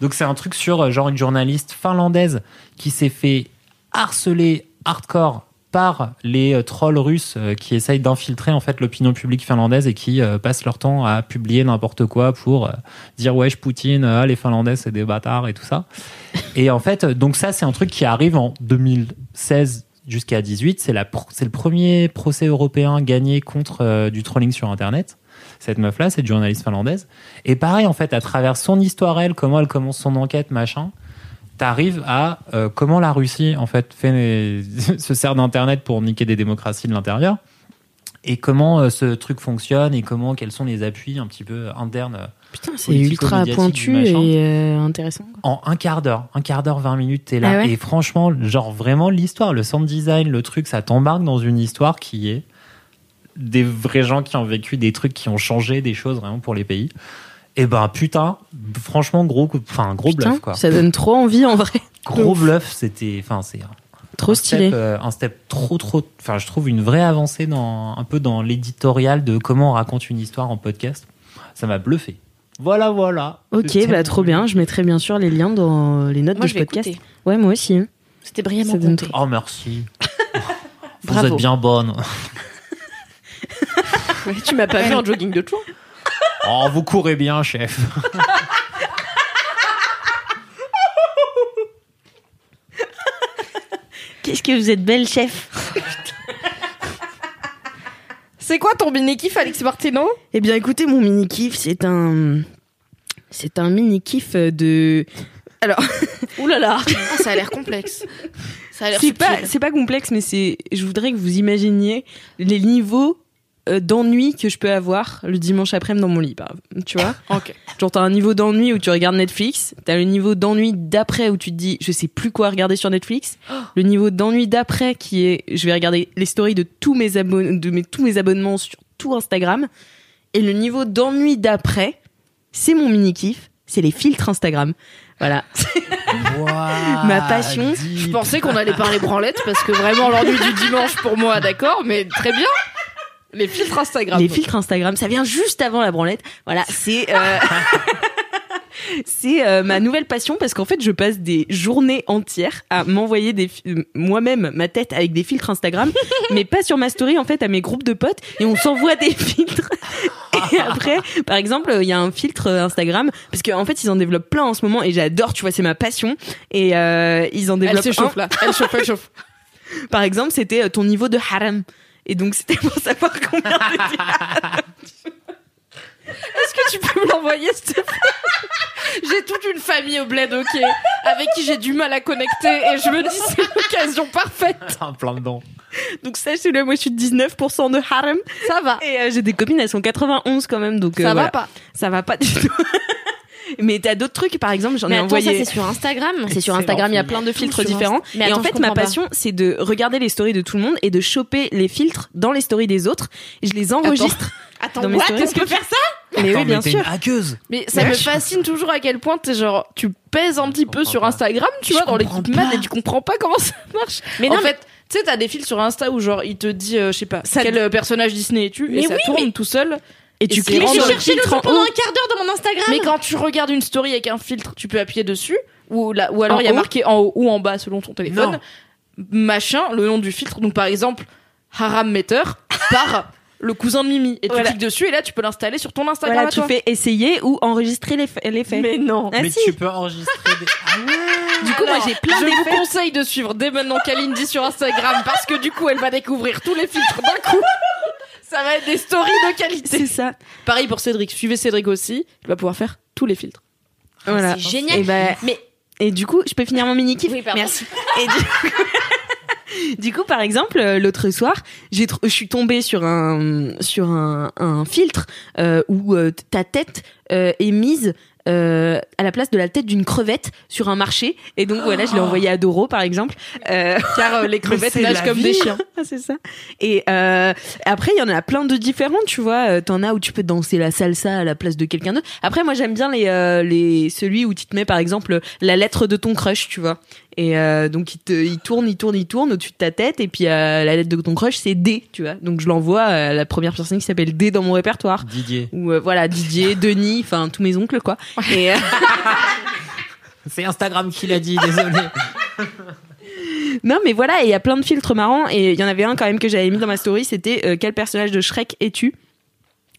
Donc c'est un truc sur euh, genre une journaliste finlandaise qui s'est fait harceler hardcore par les euh, trolls russes euh, qui essayent d'infiltrer en fait l'opinion publique finlandaise et qui passent leur temps à publier n'importe quoi pour dire wesh Poutine, ah, les Finlandais c'est des bâtards et tout ça. Et en fait, donc ça c'est un truc qui arrive en 2016 jusqu'à 18. C'est le premier procès européen gagné contre du trolling sur Internet. Cette meuf là, cette journaliste finlandaise. Et pareil en fait, à travers son histoire elle, comment elle commence son enquête machin t'arrives à euh, comment la Russie en fait fait se sert d'internet pour niquer des démocraties de l'intérieur et comment euh, ce truc fonctionne et comment quels sont les appuis un petit peu internes euh, Putain, c'est ultra pointu et euh, intéressant. quoi. en un quart d'heure un quart d'heure 20 minutes t'es là Ah ouais et franchement genre vraiment l'histoire le sound design le truc ça t'embarque dans une histoire qui est des vrais gens qui ont vécu des trucs qui ont changé des choses vraiment pour les pays et ben putain franchement gros coup- enfin gros Putain, bluff quoi ça donne trop envie en vrai. gros bluff c'était enfin c'est Trop un stylé. Step, euh, un step trop trop. Enfin, je trouve une vraie avancée dans un peu dans l'éditorial de comment on raconte une histoire en podcast. Ça m'a bluffé. Voilà, voilà. Ok, bah trop bien. Je mettrai bien sûr les liens dans les notes Moi, de ce podcast. écouter. Ouais, moi aussi. hein. C'était brillamment Ça donne. Oh merci. Vous Bravo. êtes bien bonne. Ouais, tu m'as pas vu en jogging de tour Oh, vous courez bien, chef. Qu'est-ce que vous êtes belle, chef C'est quoi ton mini kiff, Alex Martino Eh bien, écoutez, mon mini kiff, c'est un, c'est un mini kiff de. Alors, Ouh là là Ah, Ça a l'air complexe. Ça a l'air c'est pas, c'est pas complexe, mais c'est. Je voudrais que vous imaginiez les niveaux d'ennui que je peux avoir le dimanche après-midi dans mon lit, par- tu vois. Ok. Genre, t'as un niveau d'ennui où tu regardes Netflix, t'as le niveau d'ennui d'après où tu te dis, je sais plus quoi regarder sur Netflix, le niveau d'ennui d'après qui est, je vais regarder les stories de tous mes abonnements, de mes, tous mes abonnements sur tout Instagram, et le niveau d'ennui d'après, c'est mon mini kiff, c'est les filtres Instagram. Voilà. Ma passion, Je pensais qu'on allait parler branlette parce que vraiment l'ennui du dimanche pour moi, d'accord, mais très bien. Les filtres Instagram. Les filtres Instagram, ça vient juste avant la branlette. Voilà, c'est euh, c'est euh, ma nouvelle passion parce qu'en fait, je passe des journées entières à m'envoyer des euh, moi-même ma tête avec des filtres Instagram, mais pas sur ma story en fait à mes groupes de potes et on s'envoie des filtres. Et après, par exemple, il y a un filtre Instagram parce qu'en fait, ils en développent plein en ce moment et j'adore, tu vois, c'est ma passion et euh, ils en Elle développent s'échauffe un. là. Elle chauffe, elle chauffe. Par exemple, c'était euh, ton niveau de harem. Et donc, c'était pour savoir combien de Est-ce que tu peux me l'envoyer, s'il te plaît? J'ai toute une famille au bled, ok, avec qui j'ai du mal à connecter et je me dis c'est l'occasion parfaite. un plein dedans. Donc sachez-le, moi je suis de 19% de harem. Ça va. Et euh, j'ai des copines, elles sont 91 quand même, donc euh, Ça va voilà. pas. Ça va pas du tout. Mais t'as d'autres trucs, par exemple, j'en Mais ai attends, envoyé. ça c'est sur Instagram c'est sur Instagram, il y a plein de filtres différents. Mais et attends, en fait, ma passion, c'est de regarder les stories de tout le monde et de choper les filtres dans les stories des autres. Et je les enregistre. Attends, mes what? Est-ce que faire ça? Mais oui, bien sûr. une hackeuse. Mais ça Mais me je- fascine toujours à quel point t'es genre tu pèses un petit peu sur. Instagram, tu Je vois, dans l'équipe man et tu comprends pas comment ça marche. Mais en non, fait, tu sais, t'as des fils sur Insta où genre il te dit, euh, je sais pas, Ça- quel personnage Disney es-tu? Mais et ça oui, tourne mais- tout seul. Et tu cliques sur le filtre en pendant haut. un quart d'heure dans mon Instagram. Mais quand tu regardes une story avec un filtre, tu peux appuyer dessus, ou, là, ou alors il y a haut marqué en haut ou en bas selon ton téléphone, Non. machin, le nom du filtre. Donc par exemple, Haram Meter par le cousin de Mimi. Et tu cliques dessus et là tu peux l'installer sur ton Instagram. Voilà, à tu toi. fais essayer ou enregistrer les, fa- les faits. Mais non. Ah Mais si. tu peux enregistrer des. Ah ouais Du coup, moi j'ai plein Je vous conseille de suivre dès maintenant Kalindi sur Instagram parce que du coup elle va découvrir tous les filtres d'un coup. Ça va être des stories de qualité. C'est ça. Pareil pour Cédric. Suivez Cédric aussi. Il va pouvoir faire tous les filtres. Voilà. C'est génial. Et, bah, Mais et du coup, je peux finir mon mini kiff Oui, pardon. Merci. Et du... du coup, par exemple, euh, l'autre soir, j'ai je suis tombée sur un sur un, un filtre euh, où euh, ta tête euh, est mise euh, à la place de la tête d'une crevette sur un marché. Et donc voilà, je l'ai envoyé à Doro, par exemple. Euh, Car euh, les crevettes nagent comme vie. des chiens. c'est ça. Et euh, après, il y en a plein de différents, tu vois. T'en as où tu peux danser la salsa à la place de quelqu'un d'autre. Après, moi, j'aime bien les, les celui où tu te mets, par exemple, la lettre de ton crush, tu vois. Et euh, donc, il, te, il tourne, il tourne, il tourne au-dessus de ta tête. Et puis, euh, la lettre de ton crush, c'est D, tu vois. Donc, je l'envoie à la première personne qui s'appelle D dans mon répertoire. Didier. Ou euh, voilà, Didier, Denis, enfin, tous mes oncles, quoi. Et, C'est Instagram qui l'a dit, désolé. Non, mais voilà, il y a plein de filtres marrants. Et il y en avait un quand même que j'avais mis dans ma story, c'était euh, quel personnage de Shrek es-tu?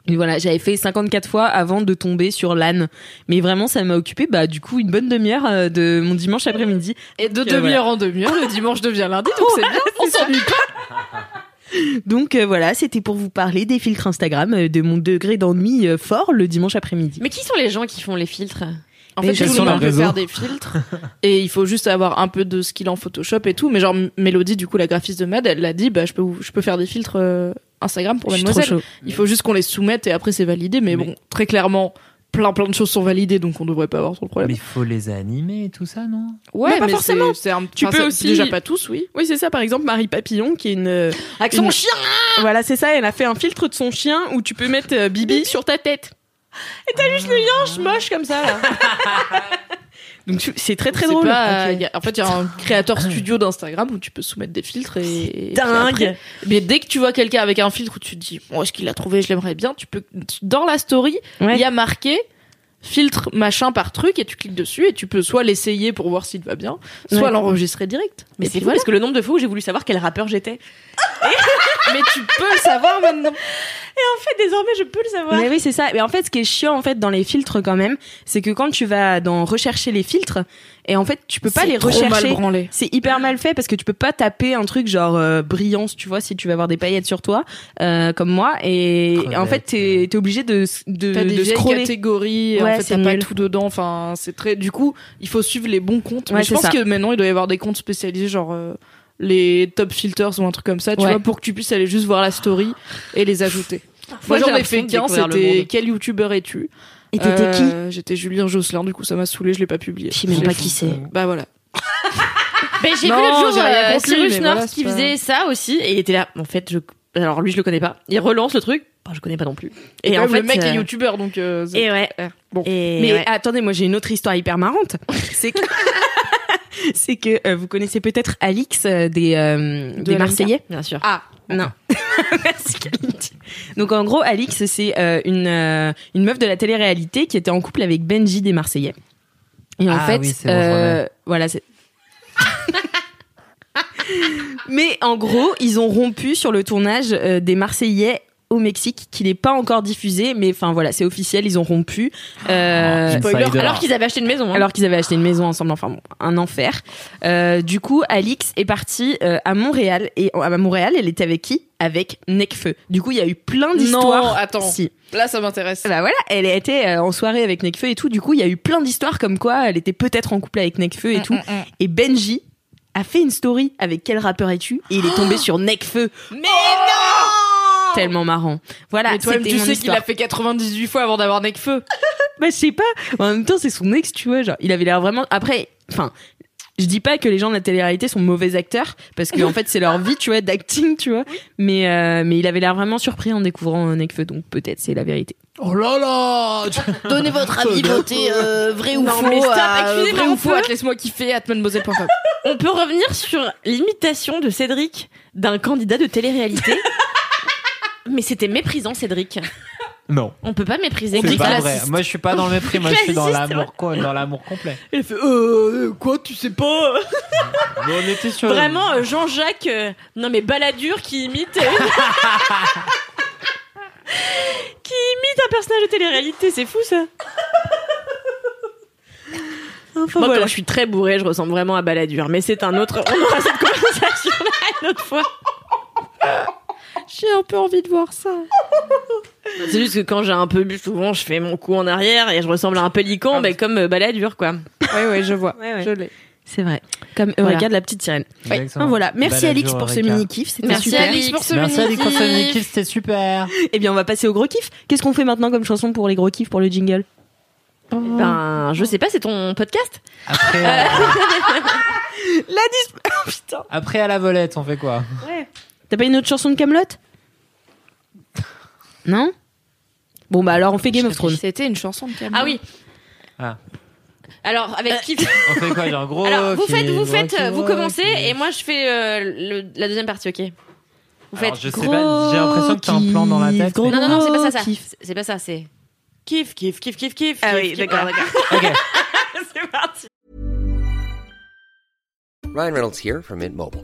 Et voilà, j'avais fait 54 fois avant de tomber sur l'âne. Mais vraiment, ça m'a occupé, bah, du coup, une bonne demi-heure euh, de mon dimanche après-midi. Et de demi-heure en demi-heure, le dimanche devient lundi, donc c'est bien, on s'ennuie pas. Donc euh, voilà, c'était pour vous parler des filtres Instagram, euh, de mon degré d'ennui euh, fort le dimanche après-midi. mais qui sont les gens qui font les filtres? En Mais fait, tout le monde peut faire des filtres et il faut juste avoir un peu de skill en Photoshop et tout. Mais genre Mélodie, du coup, la graphiste de Mad, elle l'a dit, bah je peux, je peux faire des filtres euh, Instagram pour Mademoiselle. Il faut juste qu'on les soumette et après c'est validé. Mais, Mais- bon, très clairement, plein plein de choses sont validées, donc on devrait pas avoir trop de problème. Mais faut les animer et tout ça, non? Ouais, Mais pas mais forcément. c'est- c'est un- Tu enfin, peux aussi- déjà pas tous, oui. Oui, c'est ça, par exemple, Marie Papillon, qui est une. euh, Avec son chien Voilà, c'est ça, elle a fait un filtre de son chien où tu peux mettre euh, Bibi sur ta tête. Et t'as juste le yinche moche comme ça, là. Donc c'est très très drôle. pas- Ok. y a- en fait, il y a un créateur studio d'Instagram où tu peux soumettre des filtres et. Dingue. après- mais dès que tu vois quelqu'un avec un filtre où tu te dis, bon, est-ce qu'il l'a trouvé, je l'aimerais bien, tu peux. Dans la story, il Ouais. y a marqué filtre machin par truc et tu cliques dessus et tu peux soit l'essayer pour voir s'il va bien, soit Ouais. l'enregistrer direct. Mais Et c'est fou voilà. parce que le nombre de fois où j'ai voulu savoir quel rappeur j'étais. mais tu peux le savoir maintenant. En fait, désormais, je peux le savoir. Mais oui, c'est ça. Mais en fait, ce qui est chiant en fait dans les filtres quand même, c'est que quand tu vas dans rechercher les filtres, et en fait, tu peux pas les trop rechercher. C'est hyper mal fait parce que tu peux pas taper un truc genre euh, brillance, tu vois, si tu veux avoir des paillettes sur toi, euh, comme moi. Et, Crevette, en fait, t'es es obligé de, de, T'as des de vieilles scroller. catégories, Ouais, en fait t'as pas tout dedans. Enfin, c'est très. Du coup, il faut suivre les bons comptes. Ouais, Mais je pense ça. que maintenant il doit y avoir des comptes spécialisés, genre euh, les top filters ou un truc comme ça, tu Ouais. vois, pour que tu puisses aller juste voir la story et les ajouter. Moi, j'en ai fait qu'un. C'était quel youtubeur es-tu? Et t'étais Euh, J'étais Julien Josselin. Du coup, ça m'a saoulé. Je l'ai pas publié. qui Je sais même pas qui c'est. Bah voilà. Ben, j'ai vu l'autre jour euh, Cyrus North voilà, qui pas- faisait ça aussi et il était là. En fait, je... alors lui, je le connais pas. Il relance le truc. Bah, je connais pas non plus. Et, en en fait, le mec euh, est youtubeur, donc. euh, Et ouais. Bon. Et Mais ouais. attendez, moi j'ai une autre histoire hyper marrante. C'est que c'est que euh, vous connaissez peut-être Alix euh, des euh, des. Marseillais? bien sûr. Ah non. Merci Kalindi. Donc en gros, Alix c'est une une meuf de la télé-réalité qui était en couple avec Benji des Marseillais. Et en Ah fait, oui, bon, voilà, c'est. Mais en gros, ils ont rompu sur le tournage des Marseillais au Mexique, qui n'est pas encore diffusé, mais enfin voilà, c'est officiel, ils ont rompu. Euh, Spoiler. Insider. Alors qu'ils avaient acheté une maison. hein. alors qu'ils avaient acheté une maison ensemble, enfin bon, un enfer. Euh, du coup, Alix est partie euh, à Montréal et à Montréal, elle était avec qui? Avec Necfeu. Du coup, il y a eu plein d'histoires. Non, attends. Si. Là, ça m'intéresse. Bah voilà, elle était euh, en soirée avec Necfeu et tout. Du coup, il y a eu plein d'histoires comme quoi elle était peut-être en couple avec Necfeu et tout. Et Benji a fait une story avec quel rappeur es-tu Et il est tombé sur Necfeu. Mais non Tellement marrant. Voilà, Mais c'était tu mon sais qu'il a fait 98 fois avant d'avoir Necfeu. Bah, je sais pas. En même temps, c'est son ex, tu vois. Genre, il avait l'air vraiment. Après, enfin, je dis pas que les gens de la télé-réalité sont mauvais acteurs, parce que en fait, c'est leur vie, tu vois, d'acting, tu vois. Mais, euh, mais il avait l'air vraiment surpris en découvrant un Nekfeu, donc peut-être c'est la vérité. Oh là là Donnez votre avis, votez euh, vrai ou Non, faux. mais stop, vrai ou on faux. peut laisse-moi kiffer at mademoiselle.com. On peut revenir sur l'imitation de Cédric d'un candidat de télé-réalité. mais c'était méprisant, Cédric. Non. On peut pas mépriser C'est pas vrai. Moi, je suis pas dans le mépris. Moi, je suis dans l'amour, quoi, dans l'amour complet. Elle fait euh, quoi, tu sais pas? Mais on était sur. Vraiment, euh, Jean-Jacques, euh, non mais Balladur qui imite. euh, qui imite un personnage de télé-réalité, c'est fou ça. Enfin Moi, voilà. quand je suis très bourrée, je ressemble vraiment à Balladur, mais c'est un autre. On aura cette conversation là une autre fois. J'ai un peu envie de voir ça. C'est juste que quand j'ai un peu bu, souvent je fais mon cou en arrière et je ressemble à un pélican, mais comme euh, Balladur quoi. Ouais, ouais, je vois. Ouais, ouais. Je l'ai. C'est vrai. Comme Voilà. Eureka de la petite sirène. Exactement. Voilà. Merci Alix pour ce Eureka. mini kiff, c'était Merci, super. Alix, pour ce Merci à mini-kiff. c'était super. Eh bien, on va passer au gros kiff. Qu'est-ce qu'on fait maintenant comme chanson pour les gros kiffs pour le jingle Ben, je sais pas, c'est ton podcast Après, La euh, dis... Oh, putain. après à la volette, on fait quoi? Ouais. T'as pas une autre chanson de Camelot? Non? Bon bah alors on fait Game of Thrones. C'était une chanson de Camelot. Ah oui. Ah. Alors avec qui On fait quoi? Genre gros. Alors vous faites, vous faites, euh, vous commencez et moi je fais euh, le- la deuxième partie, ok? Vous Alors, faites. je sais pas, j'ai l'impression que t'as un plan dans la tête. Non non non, c'est pas ça, ça. kiff. C'est- pas ça, c'est kiff kiff kiff kiff kiff. Ah oui, d'accord, d'accord. Ok. c'est parti. Ryan Reynolds here from Mint Mobile.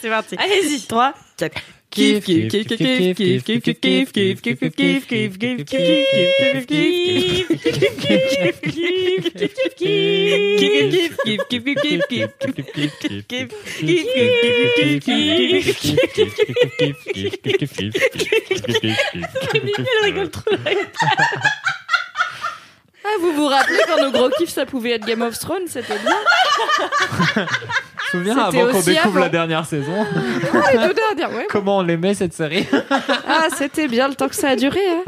C'est parti. Allez-y. 3, 4. Kiff, kiff, kiff, kiff, kiff, kiff, kiff, kiff, kiff, kiff, kiff, kiff, kiff, kiff, kiff, kiff, kiff, Elle rigole trop. Ah, vous vous rappelez quand nos gros kiffs ça pouvait être Game of Thrones, c'était bien. Je me souviens avant qu'on découvre avant. la dernière saison, Les deux dernières, ouais. comment on l'aimait cette série. Ah, c'était bien le temps que ça a duré. Hein.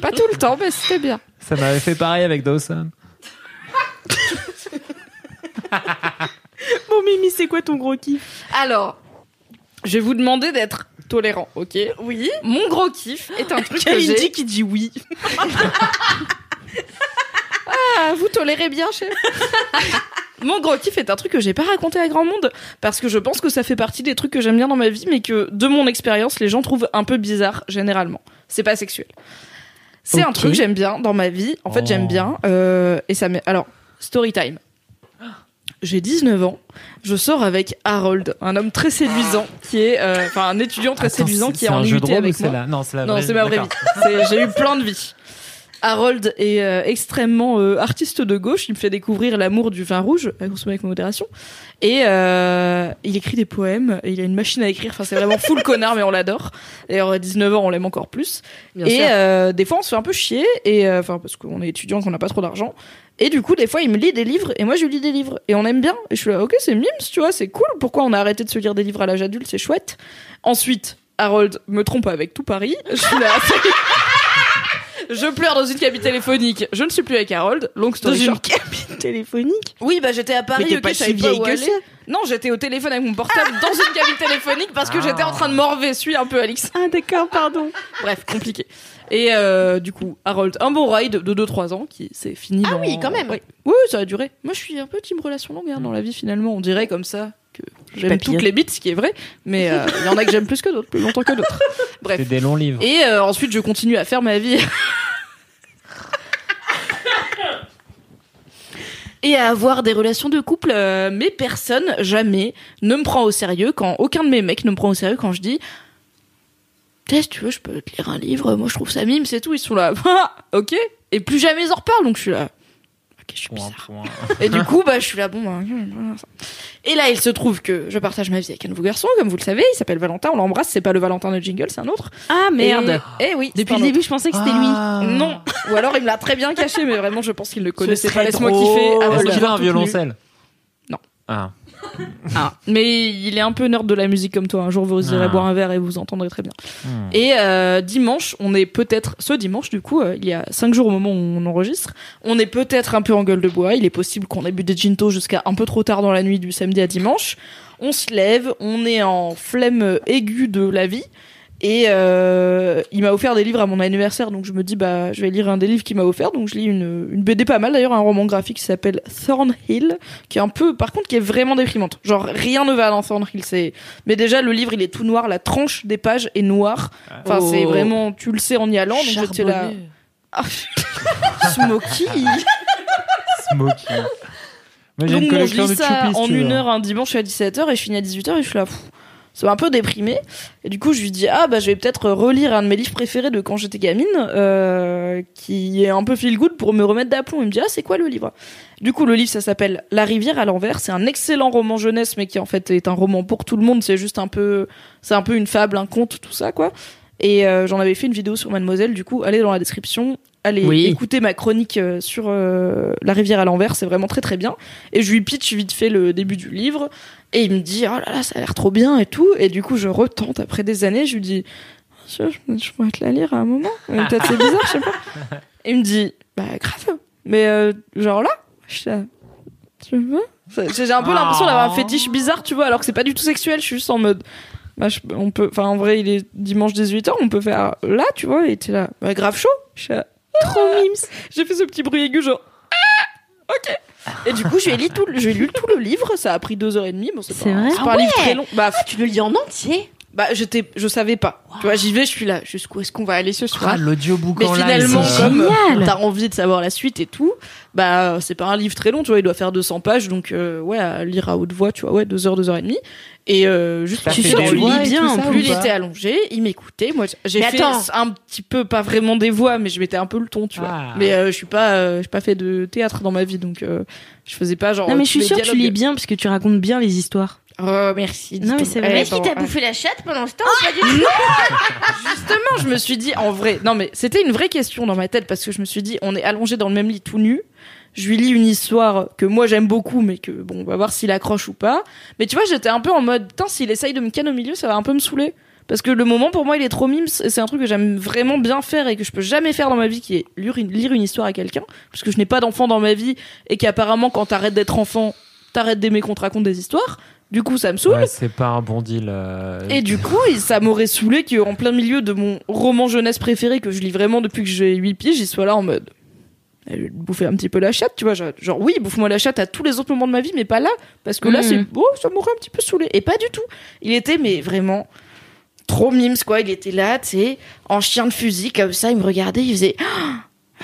Pas tout le temps, mais c'était bien. Ça m'avait fait pareil avec Dawson. Bon Mimi, c'est quoi ton gros kiff? Alors, je vais vous demander d'être tolérant, ok? Oui. Mon gros kiff est un truc que j'ai. qui dit oui. Ah, vous tolérez bien, chef? Mon gros kiff est un truc que j'ai pas raconté à grand monde parce que je pense que ça fait partie des trucs que j'aime bien dans ma vie, mais que de mon expérience, les gens trouvent un peu bizarre généralement. C'est pas sexuel. C'est un truc que j'aime bien dans ma vie. En fait, Oh. j'aime bien euh, et ça. Alors, story time. J'ai 19 ans, je sors avec Harold, un homme très séduisant qui est, euh, enfin un étudiant très Attends, séduisant qui est en un jeu de avec moi. Non, c'est Non, c'est ma vraie vie. J'ai eu plein de vies. Harold est euh, extrêmement euh, artiste de gauche. Il me fait découvrir l'amour du vin rouge à consommer avec modération. Et euh, il écrit des poèmes. Et il a une machine à écrire. Enfin, c'est vraiment full connard, mais on l'adore. D'ailleurs, à 19 ans, on l'aime encore plus. Bien et euh, des fois, on se fait un peu chier. Et euh, enfin, parce qu'on est étudiant, qu'on n'a pas trop d'argent. Et du coup, des fois, il me lit des livres et moi, je lui lis des livres. Et on aime bien. Et je suis là, ok, c'est mimes, tu vois, c'est cool. Pourquoi on a arrêté de se lire des livres à l'âge adulte? C'est chouette. Ensuite, Harold me trompe avec tout Paris. Je suis là. Je pleure dans une cabine téléphonique. Je ne suis plus avec Harold. Long Dans story une short. cabine téléphonique Oui, bah j'étais à Paris. Mais t'es ok, pas je savais si où que aller. ça. Non, j'étais au téléphone avec mon portable dans une cabine téléphonique parce que j'étais en train de morver. Suis un peu Alix. Ah d'accord, pardon. Bref, compliqué. Et euh, du coup, Harold, un bon ride de 2-3 ans qui s'est fini. Ah dans- oui, quand même. Oui, oui, ça a duré. Moi, je suis un peu team relation longue hein, dans la vie finalement. On dirait comme ça j'aime toutes les bits, ce qui est vrai. Mais euh, il y en a que j'aime plus que d'autres, plus longtemps que d'autres. Bref. C'est des longs livres. Et euh, ensuite, je continue à faire ma vie. Et à avoir des relations de couple, euh, mais personne jamais ne me prend au sérieux quand aucun de mes mecs ne me prend au sérieux quand je dis si tu veux, je peux te lire un livre, moi je trouve ça mime, c'est tout. Ils sont là, ok. Et plus jamais ils en reparlent, donc je suis là. Ok, je suis Point, bizarre. point. Et du coup, bah, je suis là, bon, bah. Et là, il se trouve que je partage ma vie avec un nouveau garçon, comme vous le savez, il s'appelle Valentin, on l'embrasse, c'est pas le Valentin de Jingle, c'est un autre. Ah merde. Et, eh oui, Depuis le début, je pensais que c'était Ah. Non. Ou alors il me l'a très bien caché, mais vraiment, je pense qu'il ne le connaissait pas. Laisse-moi kiffer. Est-ce Harold qu'il a un violoncelle Non. Ah. Ah, mais il est un peu nerd de la musique comme toi. Un jour, vous irez Ah. boire un verre et vous entendrez très bien. Hmm. Et euh, dimanche, on est peut-être, ce dimanche du coup, euh, il y a cinq jours au moment où on enregistre, on est peut-être un peu en gueule de bois. Il est possible qu'on ait bu des ginto jusqu'à un peu trop tard dans la nuit du samedi à dimanche. On se lève, on est en flemme aiguë de la vie. Et euh, il m'a offert des livres à mon anniversaire, donc je me dis bah je vais lire un des livres qu'il m'a offert. Donc je lis une, une BD pas mal d'ailleurs, un roman graphique qui s'appelle Thornhill, qui est un peu, par contre, qui est vraiment déprimante. Genre rien ne va dans Thornhill. C'est, mais déjà le livre il est tout noir, la tranche des pages est noire. Enfin Oh. c'est vraiment, tu le sais en y allant. Donc j'étais là. Ah, Smokey. Smokey. Moi, j'ai Donc une collection lis de ça en une heure un dimanche à 17h et je finis à 18h et je suis là. pff, C'est un peu déprimé. Et du coup, je lui dis ah bah je vais peut-être relire un de mes livres préférés de quand j'étais gamine, euh, qui est un peu feel good pour me remettre d'aplomb. Il me dit ah c'est quoi le livre? Du coup, le livre ça s'appelle La rivière à l'envers. C'est un excellent roman jeunesse, mais qui en fait est un roman pour tout le monde. C'est juste un peu, c'est un peu une fable, un conte, tout ça quoi. Et euh, j'en avais fait une vidéo sur Mademoiselle. Du coup, allez dans la description. Allez Oui. écouter ma chronique euh, sur euh, La rivière à l'envers, c'est vraiment très très bien. Et je lui pitch vite fait le début du livre. Et il me dit, oh là là, ça a l'air trop bien et tout. Et du coup, je retente après des années. Je lui dis, je, je, pourrais te la lire à un moment. Peut-être c'est bizarre, je sais pas. Et il me dit, bah grave. Mais euh, genre là, je suis là, tu veux J'ai un peu l'impression d'avoir un fétiche bizarre, tu vois, alors que c'est pas du tout sexuel. Je suis juste en mode. Bah, je- on peut, enfin, en vrai, il est dimanche 18h, on peut faire là, tu vois, et t'es là, bah, grave chaud. Je suis là, trop mimes. J'ai fait ce petit bruit aigu, genre, Ah, ok. Et du coup, j'ai lu tout, le- j'ai lu tout le livre, ça a pris deux heures et demie, bon, c'est C'est pas, vrai c'est pas un livre très long. Bah, Tu le lis en entier bah, j'étais, je savais pas. Tu vois, j'y vais, je suis là, jusqu'où est-ce qu'on va aller ce soir? Ah, l'audiobook Mais en live, finalement, c'est comme t'as envie de savoir la suite et tout, bah c'est pas un livre très long, tu vois, il doit faire 200 pages, donc euh, ouais, à lire à haute voix, tu vois, ouais, deux heures, deux heures et demie. Et euh, juste, Je suis sûre tu lis bien, en ou il était allongé, il m'écoutait. Moi, j'ai fait attends. un petit peu, pas vraiment des voix, mais je mettais un peu le ton, tu vois. Ah. Mais euh, je suis pas, euh, j'ai pas fait de théâtre dans ma vie, donc euh, je faisais pas genre. Non, mais je suis sûre que tu lis bien parce que tu racontes bien les histoires. Oh, merci. Non, mais c'est vrai. Eh, Mais qui bon, t'a ah. bouffé la chatte pendant ce temps Ah, Justement, je me suis dit, en vrai, non mais c'était une vraie question dans ma tête parce que je me suis dit, on est allongé dans le même lit tout nu. Je lui lis une histoire que moi j'aime beaucoup, mais que bon, on va voir s'il accroche ou pas. Mais tu vois, j'étais un peu en mode, putain, s'il essaye de me canner au milieu, ça va un peu me saouler. Parce que le moment pour moi il est trop mimes et c'est un truc que j'aime vraiment bien faire et que je peux jamais faire dans ma vie qui est lire une, lire une histoire à quelqu'un parce que je n'ai pas d'enfant dans ma vie et qu'apparemment quand t'arrêtes d'être enfant t'arrêtes d'aimer qu'on te raconte des histoires du coup ça me saoule Ouais, c'est pas un bon deal. euh, et du coup, il- ça m'aurait saoulé qu'en plein milieu de mon roman jeunesse préféré que je lis vraiment depuis que j'ai 8 pieds, j'y sois là en mode. Bouffer un petit peu la chatte, tu vois. Genre, genre, oui, bouffe-moi la chatte à tous les autres moments de ma vie, mais pas là. Parce que là, Mhm. c'est. Oh, ça m'aurait un petit peu saoulé. Et pas du tout. Il était, mais vraiment. Trop mimes, quoi. Il était là, tu sais, en chien de fusil, comme ça. Il me regardait, il faisait.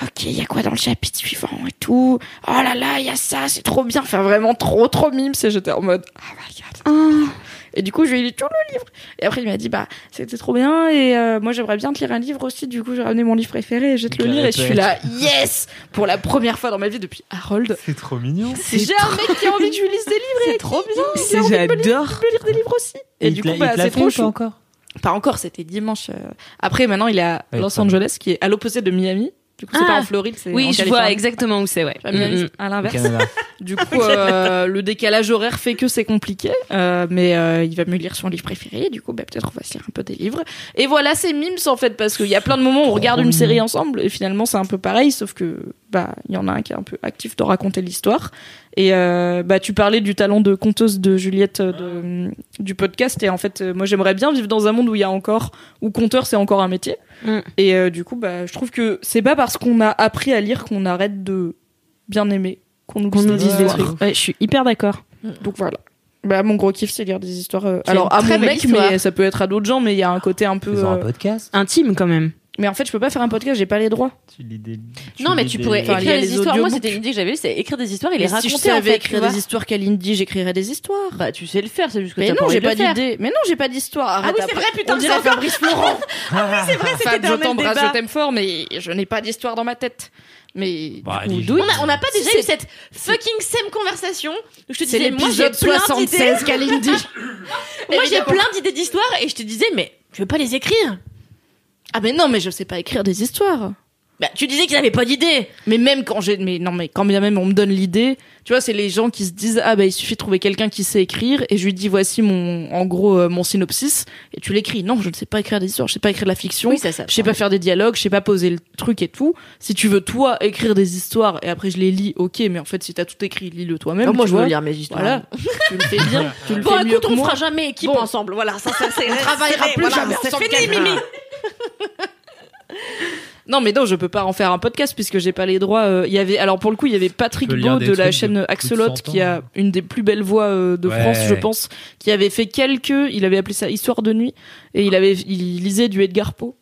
Ah, ok, il y a quoi dans le chapitre suivant et tout? Oh là là, il y a ça, c'est trop bien. Enfin, vraiment trop, trop mimes. Et j'étais en mode. Oh my god. Et du coup, je lui ai lu tout le livre. Et après, il m'a dit, bah, c'était trop bien. Et euh, moi, j'aimerais bien te lire un livre aussi. Du coup, j'ai ramené mon livre préféré et je vais te le lire. Et je suis là, yes Pour la première fois dans ma vie depuis Harold. C'est trop mignon. J'ai un mec qui a envie que je lui lise des livres. C'est trop bien. C'est j'adore. Je peux lire des livres aussi. Et, du coup, bah, c'est trop chou. encore? Pas encore, c'était dimanche. euh. Après, maintenant, il est à Ouais, Los Angeles, qui est à l'opposé de Miami. Du coup, c'est Ah. pas en Floride, c'est en Oui, je vois exactement où c'est, ouais. Mm, mm. c'est à Au l'inverse. Du coup, euh, le décalage horaire fait que c'est compliqué, euh, mais euh, il va me lire son livre préféré. Du coup, bah, peut-être on va se lire un peu des livres. Et voilà, c'est mimes en fait, parce qu'il y a plein de moments où on regarde une série ensemble, et finalement c'est un peu pareil, sauf que bah il y en a un qui est un peu actif de raconter l'histoire. Et euh, bah tu parlais du talent de conteuse de Juliette euh, de, du podcast, et en fait, euh, moi j'aimerais bien vivre dans un monde où il y a encore où conteur c'est encore un métier. Mm. Et euh, du coup, bah je trouve que c'est pas parce qu'on a appris à lire qu'on arrête de bien aimer, qu'on nous, Qu'on nous dise des trucs. Ouais, je suis hyper d'accord. Donc voilà. Bah, mon gros kiff, c'est lire des histoires. euh, C'est Alors, une à très mon belle mec, histoire. mais ça peut être à d'autres gens, mais il y a un côté un peu. Faisons un euh, podcast. Intime quand même. Mais en fait, je peux pas faire un podcast, j'ai pas les droits. Tu lis des- Non, mais lis tu des- pourrais Enfin, il y a écrire les des histoires. Moi, audiobooks. c'était une idée que j'avais eue, c'est écrire des histoires et les Mais si raconter je en savais fait. tu écrire vois. des histoires qu'Alindy, j'écrirais des histoires. Bah, tu sais le faire, c'est juste que Mais t'as non, envie j'ai de pas le faire. d'idée. Mais non, j'ai pas d'histoire. Ah Arrête oui, c'est après. vrai, putain, On c'est dirait encore- Fabrice Florent. C'est vrai, Fab, je t'embrasse, débat. je t'aime fort, mais je n'ai pas d'histoire dans ma tête. Mais. Bah, du coup, allez, d'où- On a, on n'a pas déjà C'est- eu cette fucking same conversation où je te C'est disais, moi j'ai l'épisode plein d'idées. 76 qu'Alindy. Moi j'ai Évidemment. plein d'idées d'histoires et je te disais, mais tu veux pas les écrire? Ah, mais non, mais je sais pas écrire des histoires. Bah, tu disais qu'ils avaient pas d'idée. Mais même quand j'ai, mais non, mais quand bien même on me donne l'idée, tu vois, c'est les gens qui se disent ah bah il suffit de trouver quelqu'un qui sait écrire et je lui dis voici mon, en gros euh, mon synopsis et tu l'écris. Non, je ne sais pas écrire des histoires, je sais pas écrire de la fiction, Oui, ça, ça. je sais pas faire des dialogues, je sais pas poser le truc et tout. Si tu veux toi écrire des histoires et après je les lis, ok, mais en fait si t'as tout écrit, lis-le toi-même. Moi, je veux lire mes histoires. Voilà, tu le fais bien, tu le Bon, fais mieux écoute, que on moi. fera jamais équipe Bon. ensemble. Voilà, ça, ça, c'est. On travaillera plus voilà, jamais C'est ensemble, fini. Mimi. Non, mais non, je peux pas en faire un podcast puisque j'ai pas les droits. euh, Il y avait, alors pour le coup, il y avait Patrick Tu peux lire Beau des de la trucs de chaîne plus de Axolot 100 qui a ans. une des plus belles voix euh, de Ouais. France, je pense, qui avait fait quelques. Il avait appelé ça Histoire de nuit et il avait, il lisait du Edgar Poe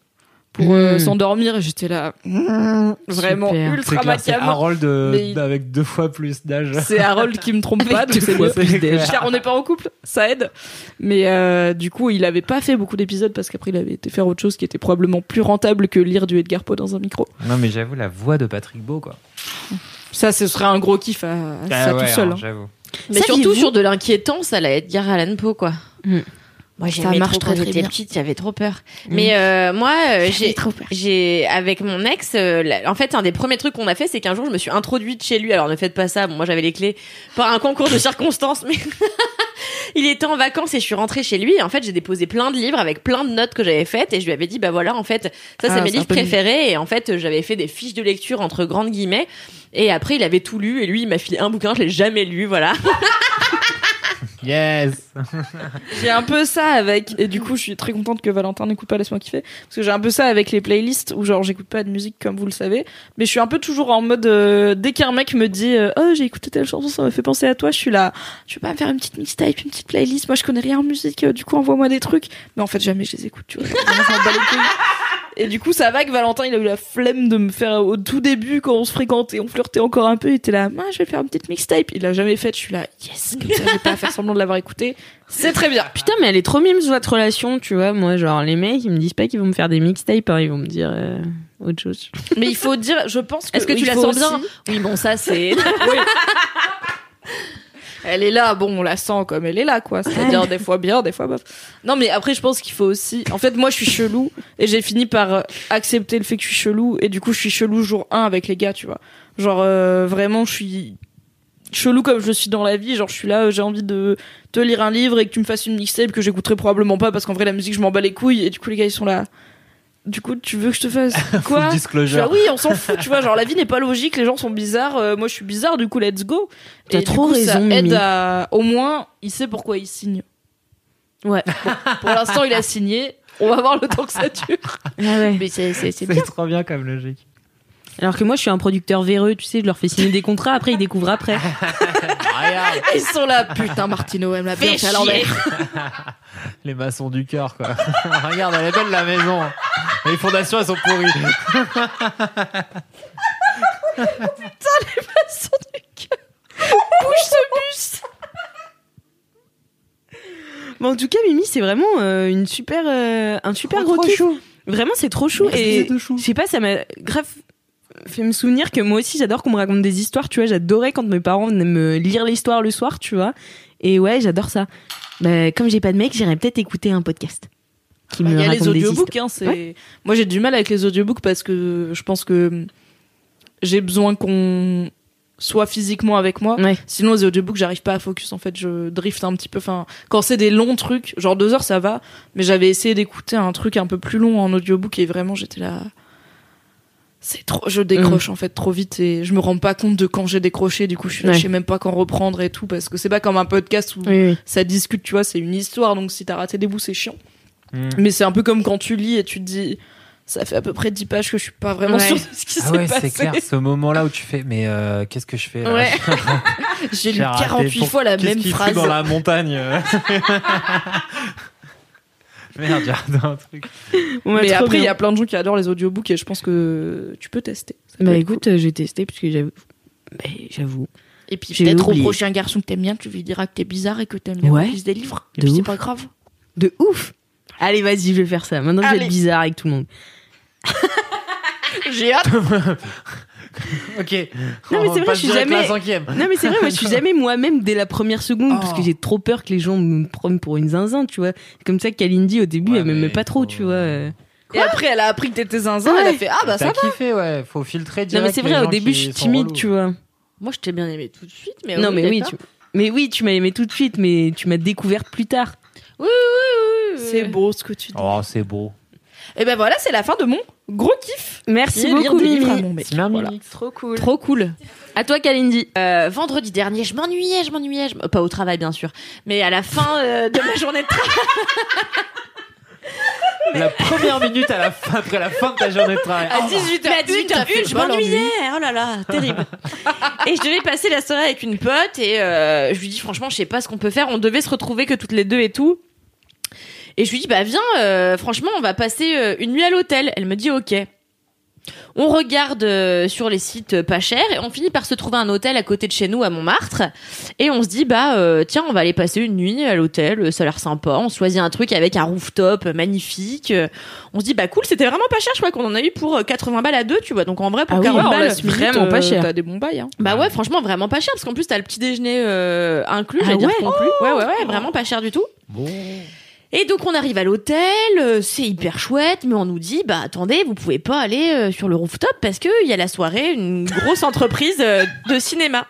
pour euh, Mm. s'endormir et j'étais là, mm, vraiment Super. C'est ultra macabre. Harold euh, Mais avec deux fois plus d'âge. C'est Harold qui me trompe pas, donc deux c'est fois mieux. plus d'âge. Car on n'est pas en couple, ça aide. Mais euh, du coup, il avait pas fait beaucoup d'épisodes parce qu'après il avait été faire autre chose qui était probablement plus rentable que lire du Edgar Poe dans un micro. Non, mais j'avoue, la voix de Patrick Beau, quoi. Ça, ce serait un gros kiff à, à Ah ça ouais, tout seul. alors, hein. J'avoue. Mais surtout sur de l'inquiétant, ça allait être Edgar Allan Poe, quoi. Mm. Moi, Ça marche trop très, quand j'étais petite, j'avais trop peur. Mais euh, moi, euh, j'ai, j'ai avec mon ex, euh, la- en fait, un des premiers trucs qu'on a fait, c'est qu'un jour, je me suis introduite chez lui. Alors, ne faites pas ça. Bon, moi, j'avais les clés par un concours de circonstances, mais il était en vacances et je suis rentrée chez lui. Et en fait, j'ai déposé plein de livres avec plein de notes que j'avais faites et je lui avais dit, bah voilà, en fait, ça, c'est Ah, mes livres préférés. Et en fait, j'avais fait des fiches de lecture entre grandes guillemets. Et après, il avait tout lu et lui, il m'a filé un bouquin, je l'ai jamais lu, voilà. Yes. J'ai un peu ça avec, et du coup, je suis très contente que Valentin n'écoute pas Laisse-moi kiffer, parce que j'ai un peu ça avec les playlists où genre j'écoute pas de musique comme vous le savez, mais je suis un peu toujours en mode, euh, dès qu'un mec me dit, euh, oh j'ai écouté telle chanson, ça m'a fait penser à toi, je suis là, tu veux pas me faire une petite mixtape, une petite playlist, moi je connais rien en musique, euh, du coup envoie-moi des trucs, mais en fait jamais je les écoute, tu vois, Et du coup, ça va que Valentin, il a eu la flemme de me faire au tout début quand on se fréquentait, on flirtait encore un peu, il était là, moi je vais faire une petite mixtape. Il l'a jamais fait, je suis là, yes, comme ça j'ai pas à faire semblant de l'avoir écouté. C'est très bien. Putain, mais elle est trop mimes votre relation, tu vois. Moi, genre, les mecs, ils me disent pas qu'ils vont me faire des mixtapes, hein, ils vont me dire euh, autre chose. Mais il faut dire, je pense que. Est-ce que tu la sens bien Oui, bon, ça, c'est. Elle est là, bon, on la sent comme elle est là, quoi. C'est-à-dire des fois bien, des fois bof. Non, mais après, je pense qu'il faut aussi. En fait, moi, je suis chelou et j'ai fini par euh, accepter le fait que je suis chelou et du coup, je suis chelou jour 1 avec les gars, tu vois. Genre, euh, vraiment, je suis chelou comme je suis dans la vie. Genre, je suis là, euh, j'ai envie de te lire un livre et que tu me fasses une mixtape que j'écouterai probablement pas parce qu'en vrai, la musique, je m'en bats les couilles et du coup, les gars, ils sont là. Du coup, tu veux que je te fasse quoi? disclosure. là, oui, on s'en fout, tu vois. Genre, la vie n'est pas logique, les gens sont bizarres. euh, moi, je suis bizarre, du coup, let's go. T'as trop coup, ça raison, aide Mimi. à. Au moins, il sait pourquoi il signe. Ouais. Bon, pour l'instant, il a signé. On va voir le temps que ça dure. Ah ouais. Mais c'est c'est- c'est C'est bien. trop bien comme logique. Alors que moi, je suis un producteur véreux, tu sais, je leur fais signer des contrats, après ils découvrent après. Regarde Ils sont là, putain, Martino, elle me l'a bien fait à l'envers. Les maçons du cœur, quoi. Regarde, elle est belle la maison. Les fondations, elles sont pourries. Bouge ce bus Mais en tout cas, Mimi, c'est vraiment euh, une super, euh, un super gros kiff. Vraiment, c'est trop chou. Et je sais pas, ça m'a grave fait me souvenir que moi aussi, j'adore qu'on me raconte des histoires. Tu vois, j'adorais quand mes parents venaient me lire l'histoire le soir, tu vois. Et ouais, j'adore ça. Bah, comme j'ai pas de mec, j'irais peut-être écouter un podcast. Qui Bah, me Il y a les audiobooks, hein, c'est. Ouais. Moi, j'ai du mal avec les audiobooks parce que je pense que j'ai besoin qu'on soit physiquement avec moi. Ouais. Sinon, les audiobooks, j'arrive pas à focus. En fait, je drift un petit peu. Enfin, quand c'est des longs trucs, genre deux heures, ça va. Mais j'avais essayé d'écouter un truc un peu plus long en audiobook et vraiment, j'étais là. C'est trop, je décroche en fait trop vite et je me rends pas compte de quand j'ai décroché. Du coup, je Ouais. sais même pas quand reprendre et tout parce que c'est pas comme un podcast où Oui, oui. ça discute, tu vois, c'est une histoire. Donc, si t'as raté des bouts, c'est chiant. Mm. Mais c'est un peu comme quand tu lis et tu te dis, ça fait à peu près 10 pages que je suis pas vraiment Ouais. sûre de ce qui Ah s'est ouais, passé. c'est clair. Ce moment-là où tu fais, mais euh, qu'est-ce que je fais là Ouais. J'ai lu J'ai raté. 48 Pour- fois la Qu'est-ce même qu'il fout phrase. dans la montagne Merde, j'ai un truc. Mais après, il y a plein de gens qui adorent les audiobooks et je pense que tu peux tester. Bah écoute, euh, j'ai testé parce que j'avoue. Bah, j'avoue. Et puis j'ai peut-être au prochain garçon que t'aimes bien, tu lui diras que t'es bizarre et que t'aimes bien Ouais. des livres. Et De puis c'est pas grave. De ouf. Allez, vas-y, je vais faire ça. Maintenant que je vais être bizarre avec tout le monde. J'ai hâte. Ok. Non, mais c'est vrai, je suis jamais-. Non, mais c'est vrai, moi, je suis jamais moi-même dès la première seconde parce que Oh. j'ai trop peur que les gens me prennent pour une zinzin, tu vois. C'est comme ça qu'Alindy, au début, Ouais, elle m'aimait pas trop, tu vois. Et après, elle a appris que t'étais zinzin, elle a fait Ah bah ça T'as va. kiffé, ouais. Faut filtrer Non direct mais c'est vrai, au début je suis timide, relous. tu vois. Moi, je t'ai bien aimé tout de suite, mais non mais oui, tu... mais oui, tu m'as aimé tout de suite, mais tu m'as découvert plus tard. Oui, oui, oui. C'est beau ce que tu dis. Oh, c'est beau. Et ben voilà, c'est la fin de mon gros kiff. Merci beaucoup Mimi. Voilà. Trop cool. Trop cool. À toi Kalindi. Euh, vendredi dernier, je m'ennuyais, je m'ennuyais, je pas au travail bien sûr, mais à la fin euh, de ma journée de travail. La première minute à la fin, après la fin de ta journée de travail. À 18h01, Mais à 18h01, je m'ennuyais. Oh là là, terrible. et je devais passer la soirée avec une pote et euh, je lui dis franchement, je sais pas ce qu'on peut faire. On devait se retrouver que toutes les deux et tout. Et je lui dis bah viens, euh, franchement, on va passer euh, une nuit à l'hôtel. Elle me dit ok. On regarde euh, sur les sites euh, pas chers et on finit par se trouver un hôtel à côté de chez nous à Montmartre et on se dit bah euh, tiens on va aller passer une nuit à l'hôtel euh, ça a l'air sympa on choisit un truc avec un rooftop magnifique on se dit bah cool c'était vraiment pas cher je crois qu'on en a eu pour euh, 80 balles à deux tu vois donc en vrai pour Ah oui, 40 en balles vraiment pas cher. T'as des bons bails. Hein. bah ouais, franchement, vraiment pas cher, parce qu'en plus, t'as le petit déjeuner euh, inclus, Ah j'allais dire ouais compris. Ouais, ouais, ouais, vraiment pas cher du tout. Bon. Et donc, on arrive à l'hôtel, euh, c'est hyper chouette, mais on nous dit, bah attendez, vous pouvez pas aller euh, sur le rooftop parce que il y a la soirée, une grosse entreprise euh, de cinéma.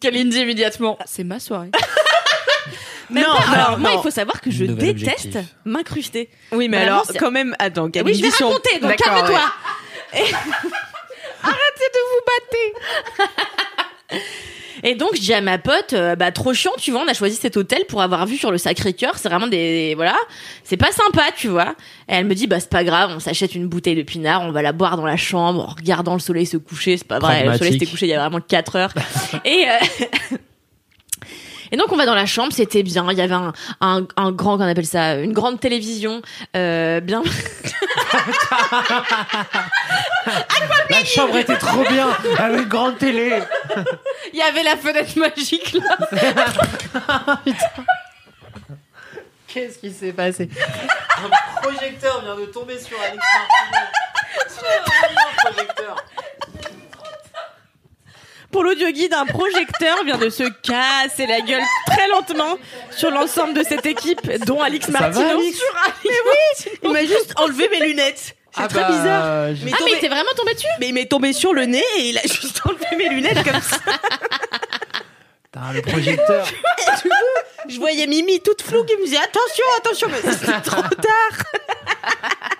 Kalindi immédiatement. C'est ma soirée. Même Non, pas. non, alors moi, non. il faut savoir que je Nouvel déteste m'incruster. Oui mais Vraiment, alors quand même attends Oui, Kalindi je vais si on- raconter, donc calme-toi. ouais. Et donc je dis à ma pote, euh, bah trop chiant, tu vois, on a choisi cet hôtel pour avoir vu sur le Sacré-Cœur, c'est vraiment des voilà, c'est pas sympa, tu vois. Et elle me dit bah c'est pas grave, on s'achète une bouteille de pinard, on va la boire dans la chambre en regardant le soleil se coucher, c'est pas vrai, le soleil s'était couché il y a vraiment 4 heures. Et euh, Et donc on va dans la chambre, c'était bien. Il y avait un, un, un grand, qu'on appelle ça, une grande télévision, euh, bien. La chambre était trop bien, avec une grande télé. Il y avait la fenêtre magique là. Qu'est-ce qui s'est passé? Un projecteur vient de tomber sur Alex un projecteur. Pour l'audio guide, un projecteur vient de se casser la gueule très lentement sur l'ensemble de cette équipe, dont Alix Ça va, Martineau. Alix Sur Alix Il m'a juste enlevé mes lunettes. C'est Ah très bah, bizarre. Mais Ah mais il t'est vraiment tombé dessus Mais il m'est tombé sur le nez et il a juste enlevé mes lunettes comme ça. Putain, le projecteur. Je voyais Mimi toute floue qui me disait attention, attention, mais c'était trop tard.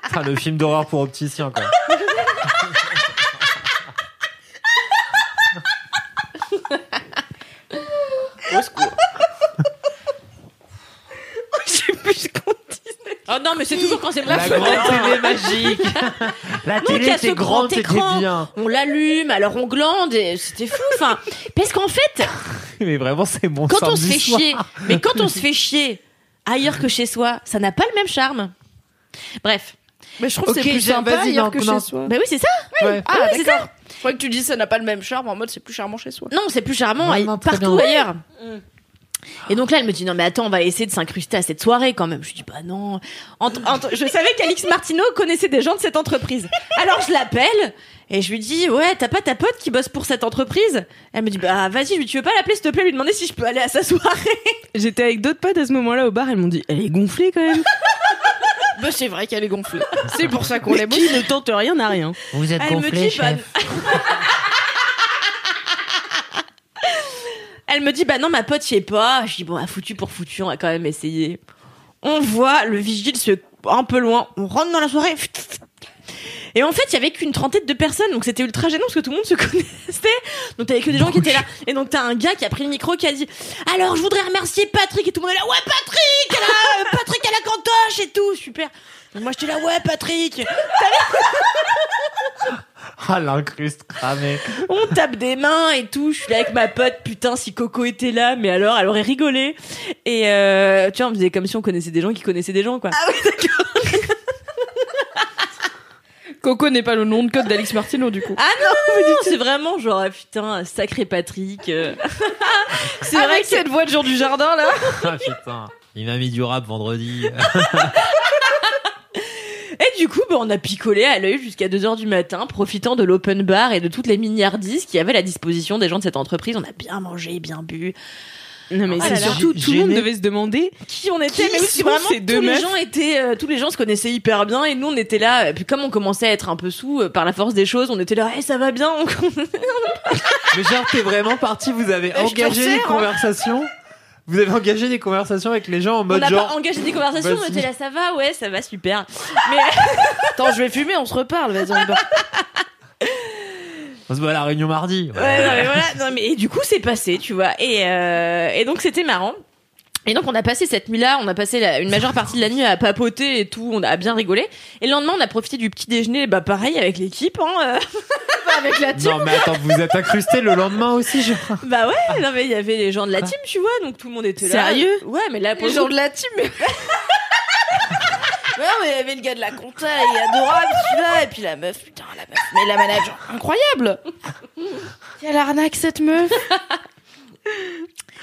Putain, le film d'horreur pour opticien, quoi. Je sais plus ce qu'on. Oh non mais c'est toujours quand c'est la, grande télé magique. La Donc, il y télé a ce était grand grande, c'était écran. bien. On l'allume, alors on glande, et c'était fou. Enfin, parce qu'en fait, Mais vraiment, c'est mon quand on se samedi fait soir. chier, mais quand on se fait chier ailleurs que chez soi, ça n'a pas le même charme. Bref. Mais je trouve Ok, que c'est plus j'ai- sympa vas-y, ailleurs non, que non. chez soi. Bah oui, c'est ça. Ouais. Ah, oui, c'est d'accord. Je crois que tu dis ça n'a pas le même charme en mode c'est plus charmant chez soi. Non, c'est plus charmant très partout bien. ailleurs. Et donc là, elle me dit non mais attends, on va essayer de s'incruster à cette soirée quand même. Je dis bah non. Entre- entre- je savais qu'Alix Martineau connaissait des gens de cette entreprise. Alors je l'appelle et je lui dis ouais t'as pas ta pote qui bosse pour cette entreprise? Elle me dit bah vas-y, lui tu veux pas l'appeler s'il te plaît, lui demander si je peux aller à sa soirée? J'étais avec d'autres potes à ce moment-là au bar, elles m'ont dit elle est gonflée quand même. Bah c'est vrai qu'elle est gonflée. C'est pour ça qu'on l'aime. qui ne tente rien n'a rien. Vous êtes Elle me gonflé, dit, bah, chef. Elle me dit bah non ma pote y est pas. Je dis bon ah, foutu pour foutu, on va quand même essayer. On voit le vigile se un peu loin. On rentre dans la soirée. Et en fait, il y avait qu'une trentaine de personnes, donc c'était ultra gênant parce que tout le monde se connaissait. Donc t'avais que des gens qui étaient là. Et donc t'as un gars qui a pris le micro qui a dit Alors je voudrais remercier Patrick et tout le monde est là. Ouais Patrick, là, Patrick à la cantoche et tout, super. Et moi j'étais là ouais Patrick. Ah, l'incruste cramé. On tape des mains et tout. Je suis là avec ma pote. Putain, si Coco était là, mais alors, elle aurait rigolé. Et euh, tu vois, on faisait comme si on connaissait des gens qui connaissaient des gens, quoi. Coco n'est pas le nom de code d'Alix Martineau du coup. Ah non, c'est vraiment genre, ah, putain, sacré Patrick. euh. c'est vrai Avec que cette voix de Jean du Jardin là. Ah, putain. Il m'a mis du rap vendredi. Et du coup, bah, on a picolé à l'œil jusqu'à 2h du matin, profitant de l'open bar et de toutes les milliardises avait à la disposition des gens de cette entreprise. On a bien mangé, bien bu. Non mais Ah c'est surtout tout le monde devait se demander qui on était Qui mais oui, vraiment ces deux tous les gens étaient euh, tous les gens se connaissaient hyper bien et nous on était là et puis comme on commençait à être un peu sous euh, par la force des choses on était là hey, ça va bien Mais genre, t'es vraiment parti, vous avez te engagé des resserre, hein. conversations? Vous avez engagé des conversations avec les gens en on mode n'a genre. pas engagé des conversations on était là ça va ouais ça va super mais Attends, je vais fumer, on se reparle. Vas-y, on. On se voit à la réunion mardi. Ouais, non, mais voilà. Non, mais et du coup, c'est passé, tu vois. Et, euh, et donc, c'était marrant. Et donc, on a passé cette nuit-là, on a passé la- une majeure partie de la nuit à papoter et tout, on a bien rigolé. Et le lendemain, on a profité du petit déjeuner, bah, pareil, avec l'équipe, hein, euh, avec la team. Non, mais attends, vous êtes incrusté le lendemain aussi, genre. Bah ouais, non, mais il y avait les gens de la team, tu vois, donc tout le monde était là. Sérieux Ouais, mais là, pour Les le gens coup- de la team. Mais... Ouais, mais il y avait le gars de la compta, il est adorable celui-là, et puis la meuf, putain, la meuf, mais la manager, incroyable Quelle arnaque cette meuf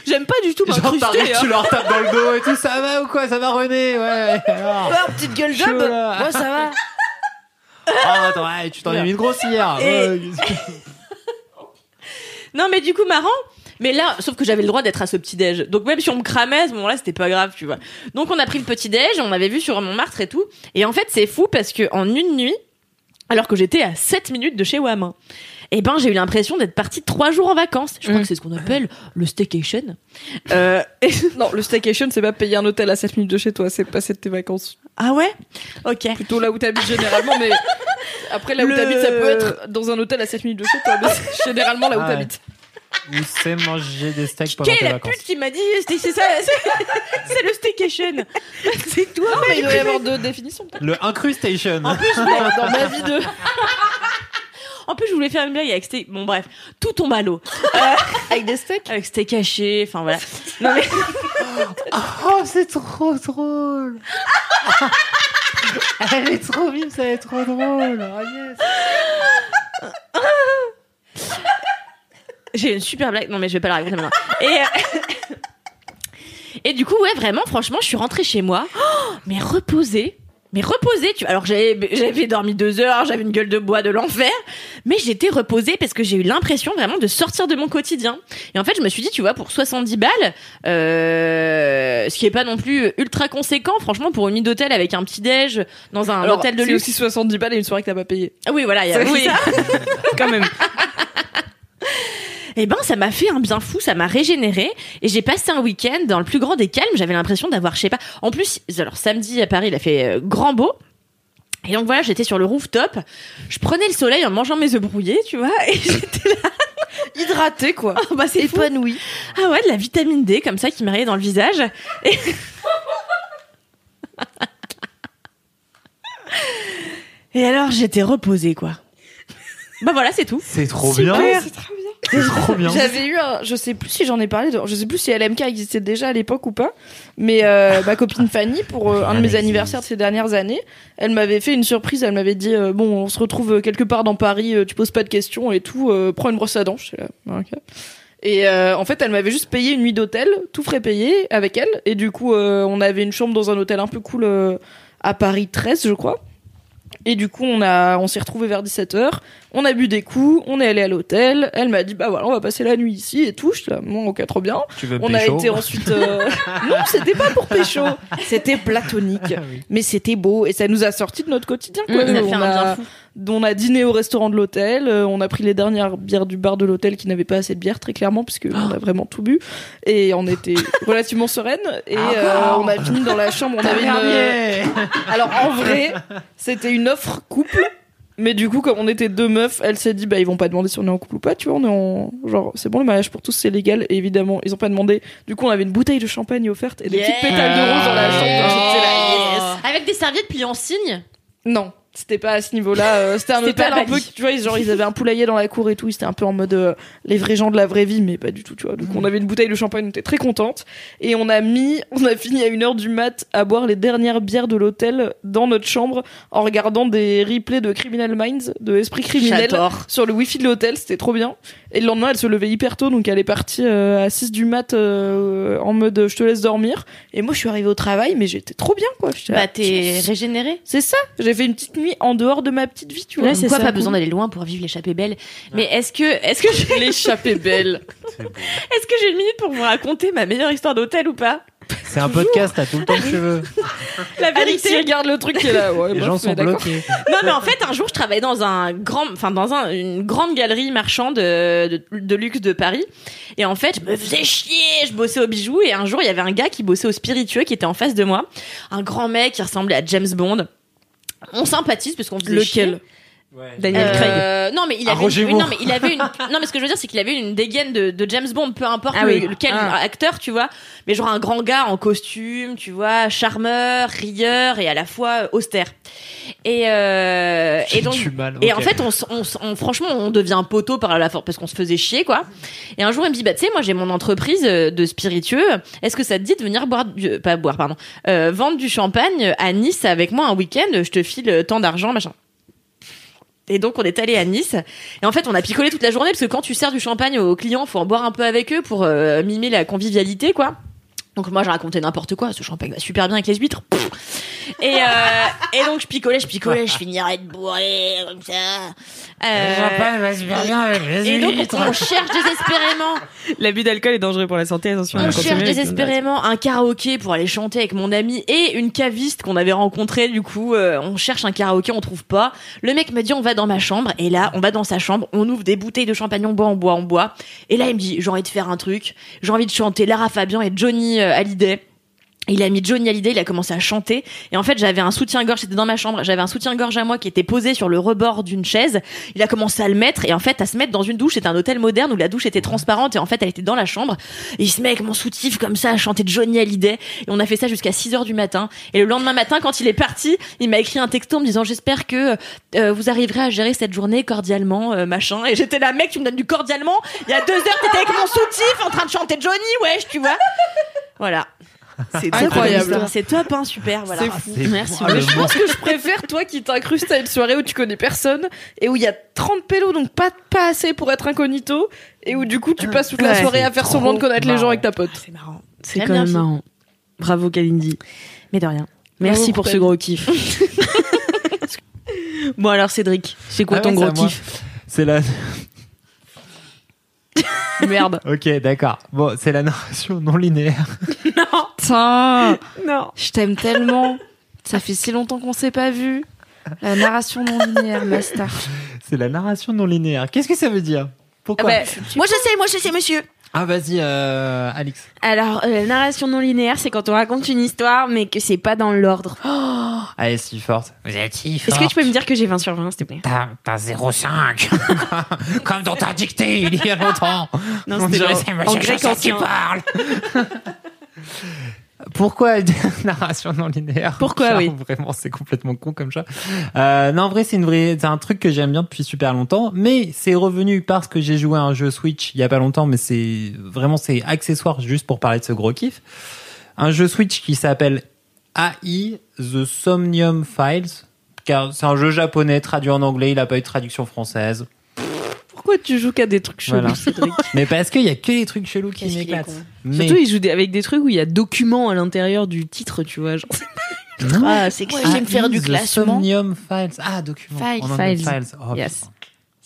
J'aime pas du tout Genre, m'incruster. t'arrives, hein. tu leur tapes dans le dos et tout, ça va ou quoi? Ça va René? Ouais. alors. Ouais, petite gueule Chaud, job là. Moi, ça va Ah, attends, ouais, tu t'en es mis une grosse hier. Et- Ouais. Non, mais du coup, marrant. Mais là, sauf que j'avais le droit d'être à ce petit-déj. Donc même si on me cramait à ce moment-là, c'était pas grave, tu vois. Donc on a pris le petit-déj, on avait vu sur Montmartre et tout. Et en fait, c'est fou parce que en une nuit, alors que j'étais à 7 minutes de chez Wam, eh ben j'ai eu l'impression d'être partie trois jours en vacances. Je crois que c'est ce qu'on appelle le staycation. Euh, et- Non, le staycation, c'est pas payer un hôtel à 7 minutes de chez toi, c'est passer de tes vacances. Ah ouais? Ok. Plutôt là où t'habites généralement, mais après là où Le- t'habites, ça peut être dans un hôtel à 7 minutes de chez toi, mais généralement là où Ouais. t'habites. Ou c'est manger des steaks pendant Quelle tes est la vacances. pute qui m'a dit c'est ça c'est le staycation c'est toi Non, mais il doit y avoir deux définitions. peut-être. Le incrustation. en plus je Dans, voulais, dans ma vie de. en plus je voulais faire une blague avec steak bon bref tout tombe à l'eau Avec des steaks avec steak haché enfin voilà non mais Oh, c'est trop drôle. Elle est trop vive, ça va être trop drôle. Oh, yes. J'ai une super blague. Non mais je vais pas la raconter maintenant. Et euh, et du coup ouais vraiment franchement je suis rentrée chez moi. Oh, mais reposée. Mais reposée tu alors j'avais dormi deux heures j'avais une gueule de bois de l'enfer. Mais j'étais reposée parce que j'ai eu l'impression vraiment de sortir de mon quotidien. Et en fait je me suis dit tu vois pour 70 balles euh, ce qui est pas non plus ultra conséquent franchement pour une nuit d'hôtel avec un petit déj dans un Alors, hôtel de c'est luxe. aussi 70 balles et une soirée que t'as pas payé. Ah oui voilà il y a C'est ça. Quand même. Eh ben, ça m'a fait un bien fou, ça m'a régénéré, et j'ai passé un week-end dans le plus grand des calmes. J'avais l'impression d'avoir, je sais pas. En plus, alors samedi à Paris, il a fait euh, grand beau. Et donc voilà, j'étais sur le rooftop, je prenais le soleil en mangeant mes œufs brouillés, tu vois, et j'étais là, Hydraté, quoi. oh, bah c'est fou. Épanoui. Ah ouais, de la vitamine D comme ça qui me rayait dans le visage. Et... et alors j'étais reposée quoi. Bah voilà, c'est tout. C'est trop Super. bien. C'est trop bien. J'avais eu un, je sais plus si j'en ai parlé, de- je sais plus si LMK existait déjà à l'époque ou pas, mais euh, ma copine Fanny, pour euh, un de mes anniversaires de ces dernières années, elle m'avait fait une surprise, elle m'avait dit, euh, bon, on se retrouve quelque part dans Paris, tu poses pas de questions et tout, prends une brosse à dents. J'étais là, ok. Et euh, en fait, elle m'avait juste payé une nuit d'hôtel, tout frais payé avec elle, et du coup, on avait une chambre dans un hôtel un peu cool à Paris 13, je crois. Et du coup, on a, on s'est retrouvés vers 17h. On a bu des coups. On est allé à l'hôtel. Elle m'a dit, bah voilà, on va passer la nuit ici et tout. Je suis là, bon, ok, trop bien. Tu veux On a été ensuite. euh, non, c'était pas pour pécho. C'était platonique. Ah oui. Mais c'était beau et ça nous a sorti de notre quotidien. Quoi. Mmh, ça fait on, un a, bien fou. on a dîné au restaurant de l'hôtel. euh, on a pris les dernières bières du bar de l'hôtel qui n'avaient pas assez de bière, très clairement, puisque on a vraiment tout bu. Et on était relativement sereine. Et euh, on a fini dans la chambre. On avait une. Tavernier. Alors en vrai, c'était une offre couple. Mais du coup, comme on était deux meufs, elle s'est dit, bah, ils vont pas demander si on est en couple ou pas, tu vois, on est en, genre, c'est bon, le mariage pour tous, c'est légal, et évidemment, ils ont pas demandé. Du coup, on avait une bouteille de champagne offerte et des Yeah. petites pétales de rose dans la chambre, là, yes. Avec des serviettes pliées en signe? Non, c'était pas à ce niveau-là, euh, c'était un C'était hôtel un peu, tu vois, ils- genre, ils avaient un poulailler dans la cour et tout, ils étaient un peu en mode, euh, les vrais gens de la vraie vie, mais pas du tout, tu vois. Donc, on avait une bouteille de champagne, on était très contente, et on a mis, on a fini à une heure du mat à boire les dernières bières de l'hôtel dans notre chambre en regardant des replays de Criminal Minds, de Esprit Criminel sur le wifi de l'hôtel, c'était trop bien. Et le lendemain, elle se levait hyper tôt, donc elle est partie euh, à 6 du mat en mode je te laisse dormir. Et moi, je suis arrivée au travail, mais j'étais trop bien, quoi. Bah t'es régénéré. C'est ça, j'ai fait une petite nuit nuit en dehors de ma petite vie, tu vois. Ouais, c'est ça. pas besoin d'aller loin pour vivre l'échappée belle Mais est-ce que, est-ce que j'ai L'échappée belle. est-ce que j'ai une minute pour vous raconter ma meilleure histoire d'hôtel ou pas? C'est un podcast, t'as tout le temps que tu veux. La il regarde le truc qui est là. Ouais, Les gens mais sont bloqués. Non, mais en fait, un jour, je travaillais dans un grand, enfin dans un, une grande galerie marchande de, de, de luxe de Paris. Et en fait, je me faisais chier. Je bossais au bijou et un jour, il y avait un gars qui bossait au spiritueux qui était en face de moi, un grand mec qui ressemblait à James Bond. On sympathise parce qu'on faisait Lequel? chier. Daniel Craig. Euh, non mais il Ah, avait une, Moore. non mais il avait une non mais ce que je veux dire c'est qu'il avait une dégaine de, de James Bond peu importe Ah oui. lequel Ah. acteur tu vois mais genre un grand gars en costume tu vois charmeur rieur et à la fois euh, austère et euh, et donc mal, et en fait on, on, on- franchement on devient poteau par la force parce qu'on se faisait chier quoi et un jour il me dit bah tu sais moi j'ai mon entreprise euh, de spiritueux est-ce que ça te dit de venir boire du, euh, pas boire pardon euh, vendre du champagne à Nice avec moi un week-end? Je te file euh, tant d'argent machin et donc on est allé à Nice. Et en fait on a picolé toute la journée parce que quand tu sers du champagne aux clients faut en boire un peu avec eux pour euh, mimer la convivialité quoi donc moi j'ai raconté n'importe quoi ce champagne va super bien avec les huîtres Pff. et euh, et donc je picolais je picolais je finirais de bourrer comme ça Euh, va super bien avec les et donc huîtres. on cherche désespérément L'abus d'alcool est dangereux pour la santé. Attention. à on la cherche désespérément un karaoké pour aller chanter avec mon ami et une caviste qu'on avait rencontré du coup euh, on cherche un karaoké on trouve pas le mec me dit on va dans ma chambre et là on va dans sa chambre on ouvre des bouteilles de champagne on boit on boit on boit et là il me dit j'ai envie de faire un truc j'ai envie de chanter Lara Fabian et Johnny euh, Hallyday il a mis Johnny Hallyday, il a commencé à chanter. Et en fait, j'avais un soutien-gorge, c'était dans ma chambre, j'avais un soutien-gorge à moi qui était posé sur le rebord d'une chaise. Il a commencé à le mettre, et en fait, à se mettre dans une douche. C'était un hôtel moderne où la douche était transparente, et en fait, elle était dans la chambre. Et il se met avec mon soutif comme ça à chanter Johnny Hallyday. Et on a fait ça jusqu'à 6 heures du matin. Et le lendemain matin, quand il est parti, il m'a écrit un texto en me disant, j'espère que euh, vous arriverez à gérer cette journée cordialement, euh, machin. Et j'étais là, mec, tu me donnes du cordialement? Il y a deux heures, t'étais avec mon soutif en train de chanter Johnny, wesh, tu vois. Voilà. C'est top, Incroyable. C'est top, hein, super, voilà. C'est fou. Merci. Ah, Je pense que je préfère toi qui t'incrustes à une soirée où tu connais personne et où il y a 30 pélos, donc pas, pas assez pour être incognito, et où du coup tu passes toute la soirée à faire semblant de connaître les gens avec ta pote. C'est marrant. C'est quand même marrant. Bravo Kalindi. Mais de rien. Merci Bravo pour ce gros kiff. bon alors Cédric, c'est quoi Ah ton ouais, gros kiff? C'est la. Merde. Ok, d'accord. Bon, c'est la narration non linéaire. Putain, Non. je t'aime tellement. Ça fait si longtemps qu'on s'est pas vu. La narration non linéaire, ma star. C'est la narration non linéaire. Qu'est-ce que ça veut dire? Pourquoi? Bah, moi je sais, moi je sais monsieur. Ah, vas-y, euh, Alix. Alors euh, la narration non linéaire, c'est quand on raconte une histoire mais que c'est pas dans l'ordre. Allez, si forte. Vous êtes si Est-ce que tu peux me dire que j'ai 20 sur 20 s'il te plaît? T'as, t'as 0,5. Comme dans ta dictée il y a longtemps. Non, c'est en grec qui parle. Pourquoi narration non linéaire? Pourquoi, Genre, oui. Vraiment, c'est complètement con comme ça. Euh, non, en vrai, c'est une vraie, c'est un truc que j'aime bien depuis super longtemps, mais c'est revenu parce que j'ai joué à un jeu Switch il y a pas longtemps, mais c'est vraiment c'est accessoire juste pour parler de ce gros kiff. Un jeu Switch qui s'appelle AI The Somnium Files. Car c'est un jeu japonais traduit en anglais, il a pas eu de traduction française. Pourquoi tu joues qu'à des trucs chelous, Voilà. Cédric Mais parce qu'il y a que les trucs chelous qui Qu'est-ce qu'il est m'éclatent. con. Mais Surtout, il joue des- avec des trucs où il y a documents à l'intérieur du titre, tu vois. Genre, Non. Ah, c'est que j'aime faire du The classement. Somnium Files. Ah, document. Files. En anglais, Files. files. Oh, Yes.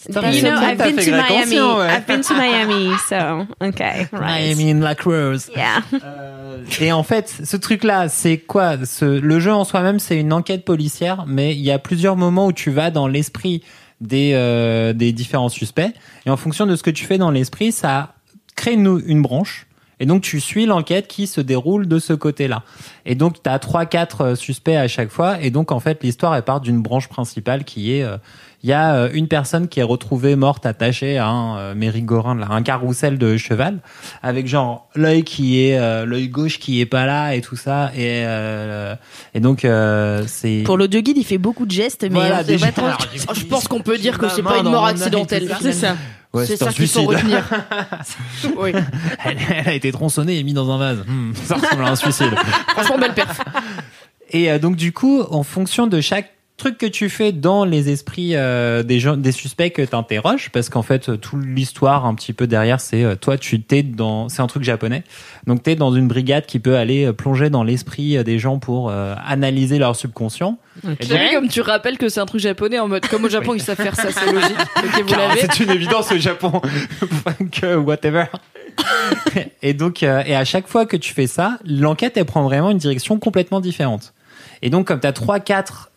putain. you know, I've been to Miami. ouais. I've been to Miami, so okay, right. Miami in la Cruise. Yeah. Euh, et en fait, ce truc-là, c'est quoi? Ce, Le jeu en soi-même, c'est une enquête policière, mais il y a plusieurs moments où tu vas dans l'esprit des, euh, des différents suspects. Et en fonction de ce que tu fais dans l'esprit, ça crée une, une branche. Et donc, tu suis l'enquête qui se déroule de ce côté-là. Et donc, tu as trois, quatre euh, suspects à chaque fois. Et donc, en fait, l'histoire, elle part d'une branche principale qui est... euh, il y a euh, une personne qui est retrouvée morte attachée à un euh, merry-go-round, là, un carrousel de cheval, avec genre l'œil qui est euh, l'œil gauche qui est pas là et tout ça. Et euh, et donc euh, c'est Pour l'audio guide, il fait beaucoup de gestes, mais Voilà, pas trop- Alors, j'ai- Je pense qu'on peut dire que c'est pas une mort accidentelle. C'est ça. Ouais, c'est ça qu'il faut suicide. retenir. oui. elle, elle a été tronçonnée et mise dans un vase. Hmm, ça ressemble à un suicide. Franchement, belle perf. Et euh, donc du coup, en fonction de chaque truc que tu fais dans les esprits euh, des gens, des suspects que t'interroges, parce qu'en fait, euh, toute l'histoire un petit peu derrière, c'est euh, toi, tu t'es dans, c'est un truc japonais. Donc t'es dans une brigade qui peut aller plonger dans l'esprit euh, des gens pour euh, analyser leur subconscient. Et J'aime bien comme tu rappelles que c'est un truc japonais en mode comme au Japon ils savent faire ça, c'est logique. Vous l'avez. C'est une évidence au Japon. que whatever. et donc, euh, et à chaque fois que tu fais ça, l'enquête, elle prend vraiment une direction complètement différente. Et donc, comme tu as 3-4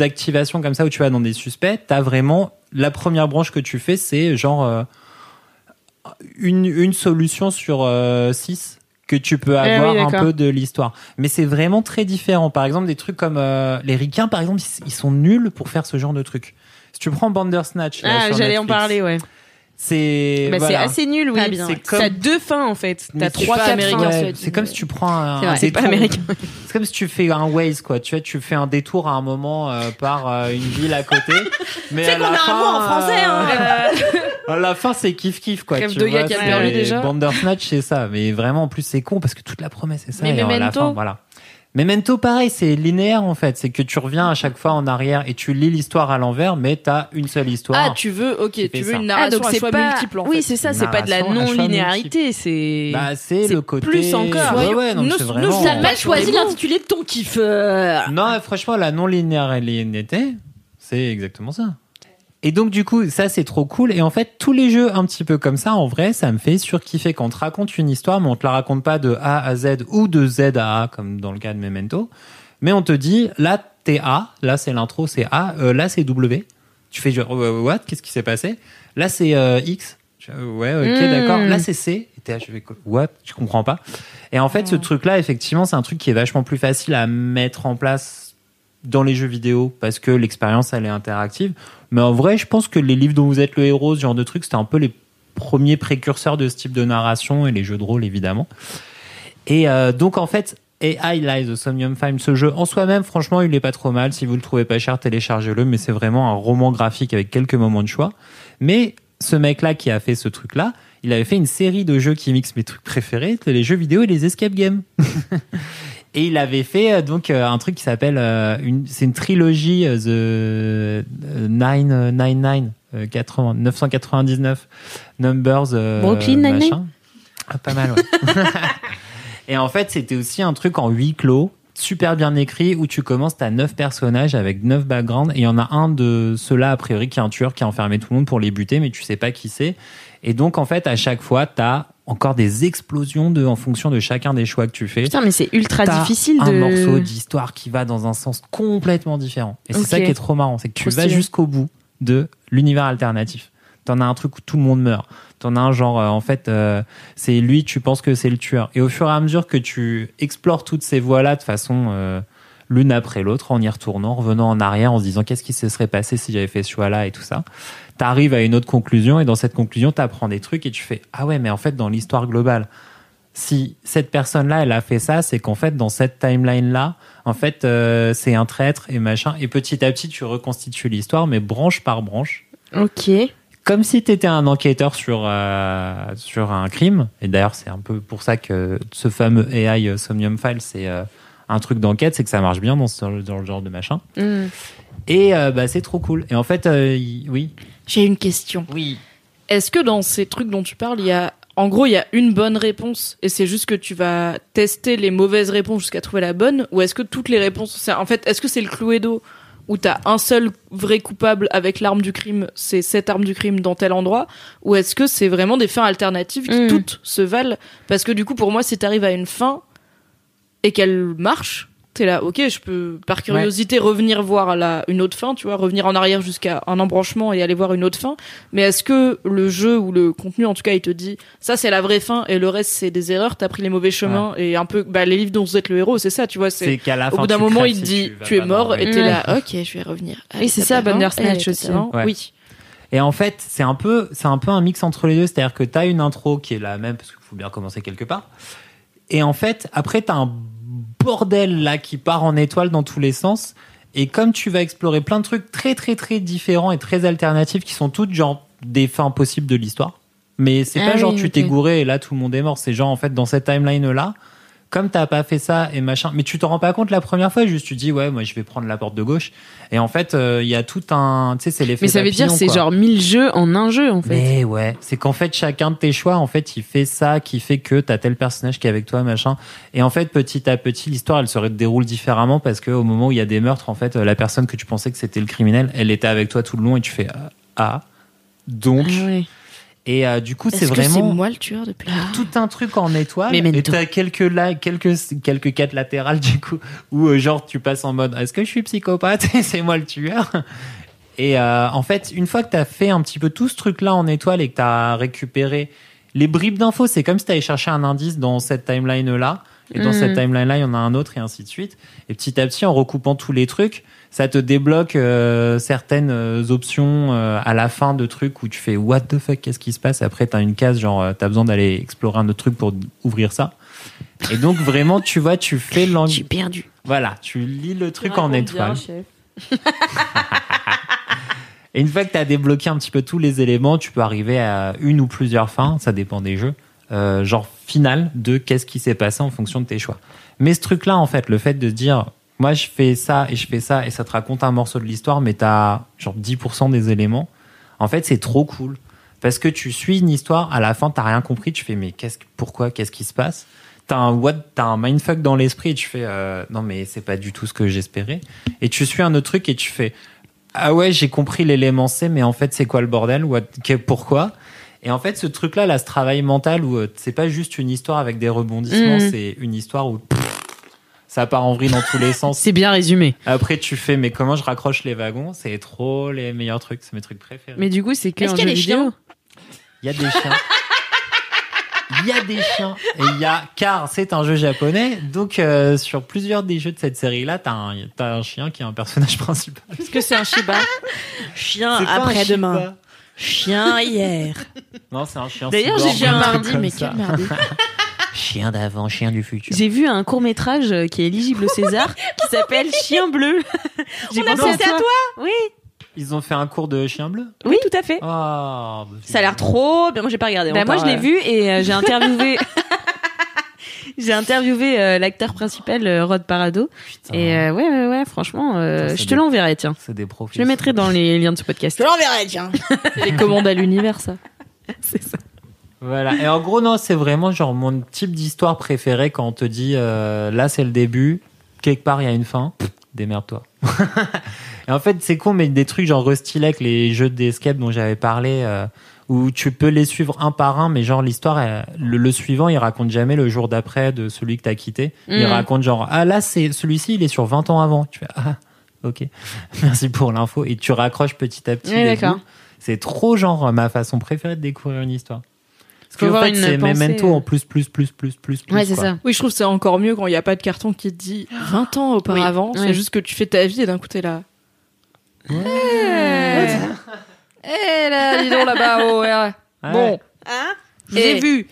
activations comme ça où tu vas dans des suspects, tu as vraiment la première branche que tu fais, c'est genre euh, une, une solution sur 6 que tu peux Eh oui, avoir un peu de l'histoire. Mais c'est vraiment très différent. Par exemple, des trucs comme euh, les ricains, par exemple, ils- ils sont nuls pour faire ce genre de trucs. Si tu prends Bandersnatch, là, Ah, j'allais en parler, ouais. C'est Bah, voilà. C'est assez nul, oui. C'est comme- T'as deux fins en fait. Mais T'as c'est trois, pas quatre américain, fins. ça, Ouais, dit, c'est comme si tu prends un, C'est pas américain. C'est comme si tu fais un Waze, quoi. Tu vois, tu fais un détour à un moment euh, par euh, une ville à côté. Mais C'est à qu'on la a un fin, mot en français, hein. euh, à la fin, c'est kiff kiff, quoi. Rêve tu de vois, gars qui a c'est- perdu déjà. Bandersnatch, c'est ça. Mais vraiment, en plus, c'est con parce que toute la promesse, c'est ça. Mais et à la fin, voilà. Memento, pareil, c'est linéaire en fait. C'est que tu reviens à chaque fois en arrière et tu lis l'histoire à l'envers, mais t'as une seule histoire. Ah, tu veux, ok, tu veux ça. une Ah, narration donc à c'est choix pas. multiple en oui, c'est ça. C'est pas de la non-linéarité. C'est. Bah, c'est c'est le côté. plus encore. Ouais, ouais, non, mais Nous- c'est nous, vraiment. ça T'as mal choisi l'intitulé de ton kiff. euh. Non, franchement, la non-linéarité, c'est exactement ça. Et donc, du coup, ça, c'est trop cool. Et en fait, tous les jeux un petit peu comme ça, en vrai, ça me fait surkiffer quand on te raconte une histoire, mais on te la raconte pas de A à Z ou de Z à A, comme dans le cas de Memento. Mais on te dit, là, t'es A, là, c'est l'intro, c'est A, euh, là, c'est W. Tu fais genre, euh, what? Qu'est-ce qui s'est passé? Là, c'est euh, X. Ouais, ok, Mm. d'accord. Là, c'est C. Et t'es là, je fais quoi? What? Je comprends pas. Et en fait, ce truc-là, effectivement, c'est un truc qui est vachement plus facile à mettre en place dans les jeux vidéo parce que l'expérience, elle est interactive. Mais en vrai, je pense que les livres dont vous êtes le héros, ce genre de trucs, c'était un peu les premiers précurseurs de ce type de narration et les jeux de rôle, évidemment. Et euh, donc, en fait, AI Lies the Somnium Time, ce jeu en soi-même, franchement, il est pas trop mal. Si vous le trouvez pas cher, téléchargez-le. Mais c'est vraiment un roman graphique avec quelques moments de choix. Mais ce mec-là qui a fait ce truc-là, il avait fait une série de jeux qui mixent mes trucs préférés, les jeux vidéo et les escape games. Et il avait fait euh, donc euh, un truc qui s'appelle euh, une c'est une trilogie The euh, Nine euh, Nine Nine euh, 80 999 Numbers Brooklyn Nine-Nine. Ah, pas mal ouais. Et en fait, c'était aussi un truc en huis clos, super bien écrit, où tu commences, t'as neuf personnages avec neuf backgrounds, et il y en a un de ceux-là, a priori, qui est un tueur qui a enfermé tout le monde pour les buter, mais tu sais pas qui c'est. Et donc, en fait, à chaque fois, t'as encore des explosions de, en fonction de chacun des choix que tu fais. Putain, mais c'est ultra T'as difficile un de. morceau d'histoire qui va dans un sens complètement différent. Et c'est ça qui est trop marrant, c'est que tu vas jusqu'au bout de l'univers alternatif. T'en as un truc où tout le monde meurt. T'en as un genre, euh, en fait, euh, c'est lui, tu penses que c'est le tueur. Et au fur et à mesure que tu explores toutes ces voies-là de façon euh, l'une après l'autre, en y retournant, en revenant en arrière, en se disant qu'est-ce qui se serait passé si j'avais fait ce choix-là et tout ça, t'arrives à une autre conclusion. Et dans cette conclusion, t'apprends des trucs et tu fais ah ouais, mais en fait, dans l'histoire globale, si cette personne-là, elle a fait ça, c'est qu'en fait, dans cette timeline-là, en fait, euh, c'est un traître et machin. Et petit à petit, tu reconstitues l'histoire, mais branche par branche. Ok. Comme si tu étais un enquêteur sur, euh, sur un crime. Et d'ailleurs, c'est un peu pour ça que ce fameux AI euh, Somnium File, c'est euh, un truc d'enquête, c'est que ça marche bien dans, ce, dans le genre de machin. Hmm. Et bah, c'est trop cool. Et en fait, oui. J'ai une question. Oui. Est-ce que dans ces trucs dont tu parles, il y a, en gros, il y a une bonne réponse et c'est juste que tu vas tester les mauvaises réponses jusqu'à trouver la bonne, ou est-ce que toutes les réponses, c'est- en fait, est-ce que c'est le Cluedo où t'as un seul vrai coupable avec l'arme du crime, c'est cette arme du crime dans tel endroit, ou est-ce que c'est vraiment des fins alternatives qui Mm. toutes se valent? Parce que du coup, pour moi, si t'arrives à une fin et qu'elle marche, t'es là, ok, je peux par curiosité revenir voir la, une autre fin, tu vois, revenir en arrière jusqu'à un embranchement et aller voir une autre fin. Mais est-ce que le jeu ou le contenu, en tout cas, il te dit ça c'est la vraie fin et le reste c'est des erreurs, t'as pris les mauvais chemins et un peu, bah les livres dont vous êtes le héros, c'est ça, tu vois, C'est qu'à la au fin, bout d'un moment il te dit tu es mort dans et t'es Ouais. là, ok, je vais revenir. Oui, c'est ça, Bandersnatch et aussi. Ouais. Oui. Et en fait, c'est un peu, c'est un peu un mix entre les deux. C'est-à-dire que t'as une intro qui est la même parce qu'il faut bien commencer quelque part. Et en fait, après, t'as un bordel là qui part en étoile dans tous les sens. Et comme tu vas explorer plein de trucs très très très différents et très alternatifs qui sont toutes genre des fins possibles de l'histoire. Mais c'est Ah pas genre tu t'es gouré et là tout le monde est mort. C'est genre en fait dans cette timeline là, comme t'as pas fait ça et machin, mais tu te rends pas compte la première fois, juste tu dis ouais, moi je vais prendre la porte de gauche. Et en fait, euh, il y a tout un, tu sais, c'est l'effet. Mais ça veut dire c'est genre 1000 jeux en un jeu en fait. Mais ouais, c'est qu'en fait chacun de tes choix, en fait, il fait ça qui fait que t'as tel personnage qui est avec toi, machin. Et en fait, petit à petit, l'histoire, elle se déroule différemment parce que au moment où il y a des meurtres, en fait, la personne que tu pensais que c'était le criminel, elle était avec toi tout le long et tu fais ah, ah. donc. Ah. Et euh, du coup, c'est Est-ce que c'est vraiment moi le tueur depuis là tout un truc en étoile. Et t'as quelques là, quelques quelques quêtes latérales du coup où euh, genre tu passes en mode est-ce que je suis psychopathe et c'est moi le tueur? Et euh, en fait, une fois que t'as fait un petit peu tout ce truc-là en étoile et que t'as récupéré les bribes d'infos, c'est comme si t'avais cherché un indice dans cette timeline-là. Et dans cette timeline-là, il y en a un autre et ainsi de suite. Et petit à petit, en recoupant tous les trucs, ça te débloque euh, certaines euh, options euh, à la fin de trucs où tu fais what the fuck, qu'est-ce qui se passe? Après, t'as une case genre euh, t'as besoin d'aller explorer un autre truc pour ouvrir ça. Et donc vraiment, tu vois, tu fais l'ang- J'ai perdu. voilà, tu lis le truc en étoile. Et une fois que tu as débloqué un petit peu tous les éléments, tu peux arriver à une ou plusieurs fins, ça dépend des jeux, euh, genre finale de qu'est-ce qui s'est passé en fonction de tes choix. Mais ce truc-là, en fait, le fait de dire, moi je fais ça et je fais ça et ça te raconte un morceau de l'histoire, mais tu as genre 10% des éléments, en fait, c'est trop cool. Parce que tu suis une histoire, à la fin, t'as rien compris, tu fais, mais qu'est-ce, que- pourquoi, qu'est-ce qui se passe? T'as un what, t'as un mindfuck dans l'esprit et tu fais, euh, non mais c'est pas du tout ce que j'espérais. Et tu suis un autre truc et tu fais, ah ouais, j'ai compris l'élément C, mais en fait, c'est quoi le bordel? What, Pourquoi? Et en fait, ce truc-là, là, ce travail mental où euh, c'est pas juste une histoire avec des rebondissements, Mhm. c'est une histoire où pff, ça part en vrille dans tous les sens. C'est bien résumé. Après, tu fais, mais comment je raccroche les wagons? C'est trop les meilleurs trucs, c'est mes trucs préférés. Mais du coup, c'est que Est-ce qu'il y a des chiens? Il y a des chiens. Il y a des chiens. Et il y a, car c'est un jeu japonais, donc euh, sur plusieurs des jeux de cette série-là, t'as un, t'as un chien qui est un personnage principal. Est-ce que c'est un Shiba? Chien après-demain. Chien hier. Non, c'est un chien. D'ailleurs, j'ai vu un mardi, mais quel mardi Chien d'avant, chien du futur. J'ai vu un court métrage qui est éligible au César qui s'appelle Chien bleu. J'ai a pensé à toi. Oui, Ils ont fait un cours de chien bleu? oui, tout à fait. Ah, bah, Ça a l'air trop bien. Moi, j'ai pas regardé. Bah, moi, je l'ai vu et euh, j'ai interviewé. J'ai interviewé euh, l'acteur principal, euh, Rod Parado. putain, Et euh, ouais, ouais, ouais, franchement, euh, Putain, je te des- l'enverrai, tiens. c'est des profils. Je le mettrai dans les liens de ce podcast. Je l'enverrai, tiens. Les commandes à l'univers, ça? C'est ça. Voilà. Et en gros, non, c'est vraiment genre mon type d'histoire préférée quand on te dit euh, là, c'est le début, quelque part, il y a une fin. Démerde-toi. et en fait, c'est con, mais des trucs genre Rusty Lake, les jeux d'escape dont j'avais parlé, euh, où tu peux les suivre un par un, mais genre l'histoire, le, le suivant, il raconte jamais le jour d'après de celui que t'as quitté. Il Mhm. raconte genre ah là, c'est celui-ci, il est sur 20 ans avant. Tu fais ah ok, merci pour l'info. Et tu raccroches petit à petit. Ouais. C'est trop genre ma façon préférée de découvrir une histoire. Parce Faut que en avoir fait, c'est Memento euh. en plus, plus, plus, plus, plus, plus. Ouais, c'est ça. Oui, je trouve que c'est encore mieux quand il n'y a pas de carton qui te dit 20 ans auparavant. Oui. C'est Ouais. juste que tu fais ta vie et d'un coup t'es là. Eh Eh là, dis donc là-bas, oh, ouais. Ouais. Bon, Je vous ai Et- vu.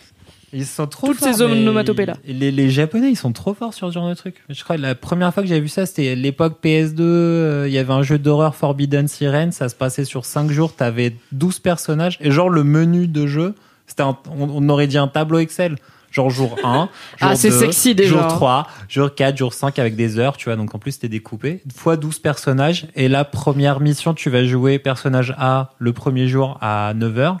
Ils sont trop Toutes forts, ces mais onomatopées-là. ils- Les, les Japonais, ils sont trop forts sur ce genre de truc. Je crois que la première fois que j'avais vu ça, c'était l'époque PS2. euh, Il y avait un jeu d'horreur Forbidden Siren. Ça se passait sur 5 jours. T'avais 12 personnages. Et genre, le menu de jeu, c'était un- on, on aurait dit un tableau Excel. Genre jour 1, jour Ah, c'est 2, sexy, déjà. jour 3, jour 4, jour 5 avec des heures, tu vois. Donc en plus, c'était découpé. Fois 12 personnages. Et la première mission, tu vas jouer personnage A le premier jour à 9h.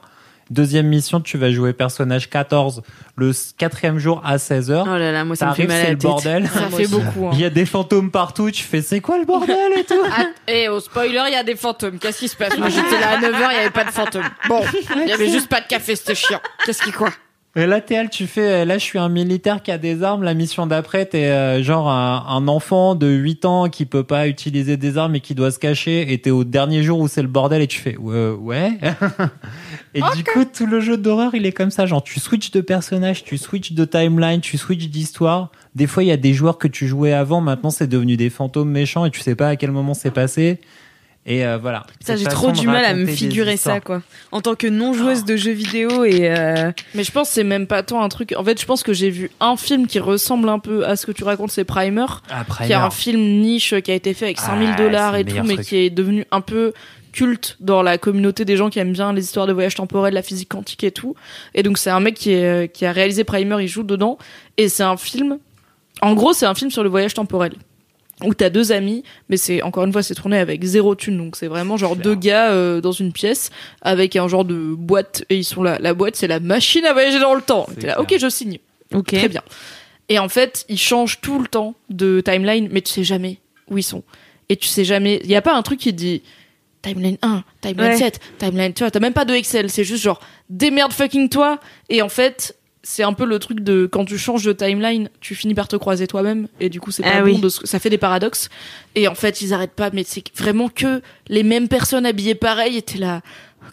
Deuxième mission, tu vas jouer personnage 14 le quatrième jour à 16h. Oh là là, moi, ça me fait mal à la le tête. bordel. ça fait beaucoup. hein. Il y a des fantômes partout. Tu fais, c'est quoi le bordel et tout Ah, et au spoiler, il y a des fantômes. Qu'est-ce qui se passe? Moi j'étais là à 9h, il n'y avait pas de fantômes. Bon, il y avait juste pas de café, c'était chiant. Qu'est-ce qui quoi Et là, TL, tu fais, euh, là, je suis un militaire qui a des armes. La mission d'après, t'es euh, genre un, un enfant de 8 ans qui peut pas utiliser des armes et qui doit se cacher. Et t'es au dernier jour où c'est le bordel et tu fais, ouais. ouais. et du coup, tout le jeu d'horreur, il est comme ça. Genre, tu switches de personnage, tu switches de timeline, tu switches d'histoire. Des fois, il y a des joueurs que tu jouais avant. Maintenant, c'est devenu des fantômes méchants et tu sais pas à quel moment c'est passé. Et euh, voilà. Ça, j'ai trop du mal à me figurer ça, quoi. En tant que non-joueuse de jeux vidéo et euh, Mais je pense que c'est même pas tant un truc. En fait, je pense que j'ai vu un film qui ressemble un peu à ce que tu racontes, c'est Primer, Ah, qui est un Primer. film niche qui a été fait avec 5000 Ah, dollars et tout, mais truc. qui est devenu un peu culte dans la communauté des gens qui aiment bien les histoires de voyage temporel, la physique quantique et tout. Et donc c'est un mec qui, est, qui a réalisé Primer, il joue dedans, et c'est un film En gros, c'est un film sur le voyage temporel. Où t'as deux amis, mais c'est encore une fois c'est tourné avec zéro thune, donc c'est vraiment genre deux gars euh, dans une pièce avec un genre de boîte et ils sont là. La boîte c'est la machine à voyager dans le temps. T'es là, ok je signe. Ok. Très bien. Et en fait, ils changent tout le temps de timeline, mais tu sais jamais où ils sont. Et tu sais jamais. Il y a pas un truc qui dit timeline 1, timeline Ouais. 7, timeline. Tu vois, t'as même pas de Excel. C'est juste genre démerde fucking toi. Et en fait, c'est un peu le truc de quand tu changes de timeline, tu finis par te croiser toi-même. Et du coup, c'est pas Ah bon. oui. De ce- Ça fait des paradoxes. Et en fait, ils arrêtent pas. Mais c'est vraiment que les mêmes personnes habillées pareil. Et t'es là.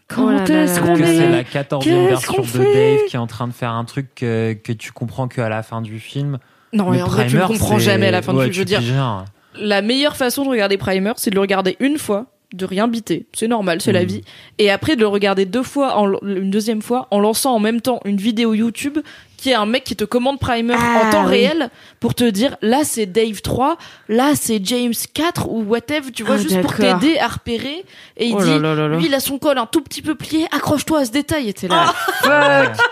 Quand Oh est-ce qu'on là c'est est la 14e Qu'est-ce version de Dave qui est en train de faire un truc que, que tu comprends qu'à la fin du film. Non, mais en vrai, tu le Primer, comprends jamais à la fin du film. Je veux dire, genre, la meilleure façon de regarder Primer, c'est de le regarder une fois, de rien biter. C'est normal, c'est la Mhm. vie. Et après de le regarder deux fois, en, une deuxième fois, en lançant en même temps une vidéo YouTube qui est un mec qui te commande Primer Ah, en temps oui. réel pour te dire là c'est Dave 3, là c'est James 4 ou whatever, tu vois, Ah, juste pour t'aider à repérer. Et il Oh dit, là là là là. lui il a son col un tout petit peu plié, accroche-toi à ce détail. Et t'es là, Ah, fuck.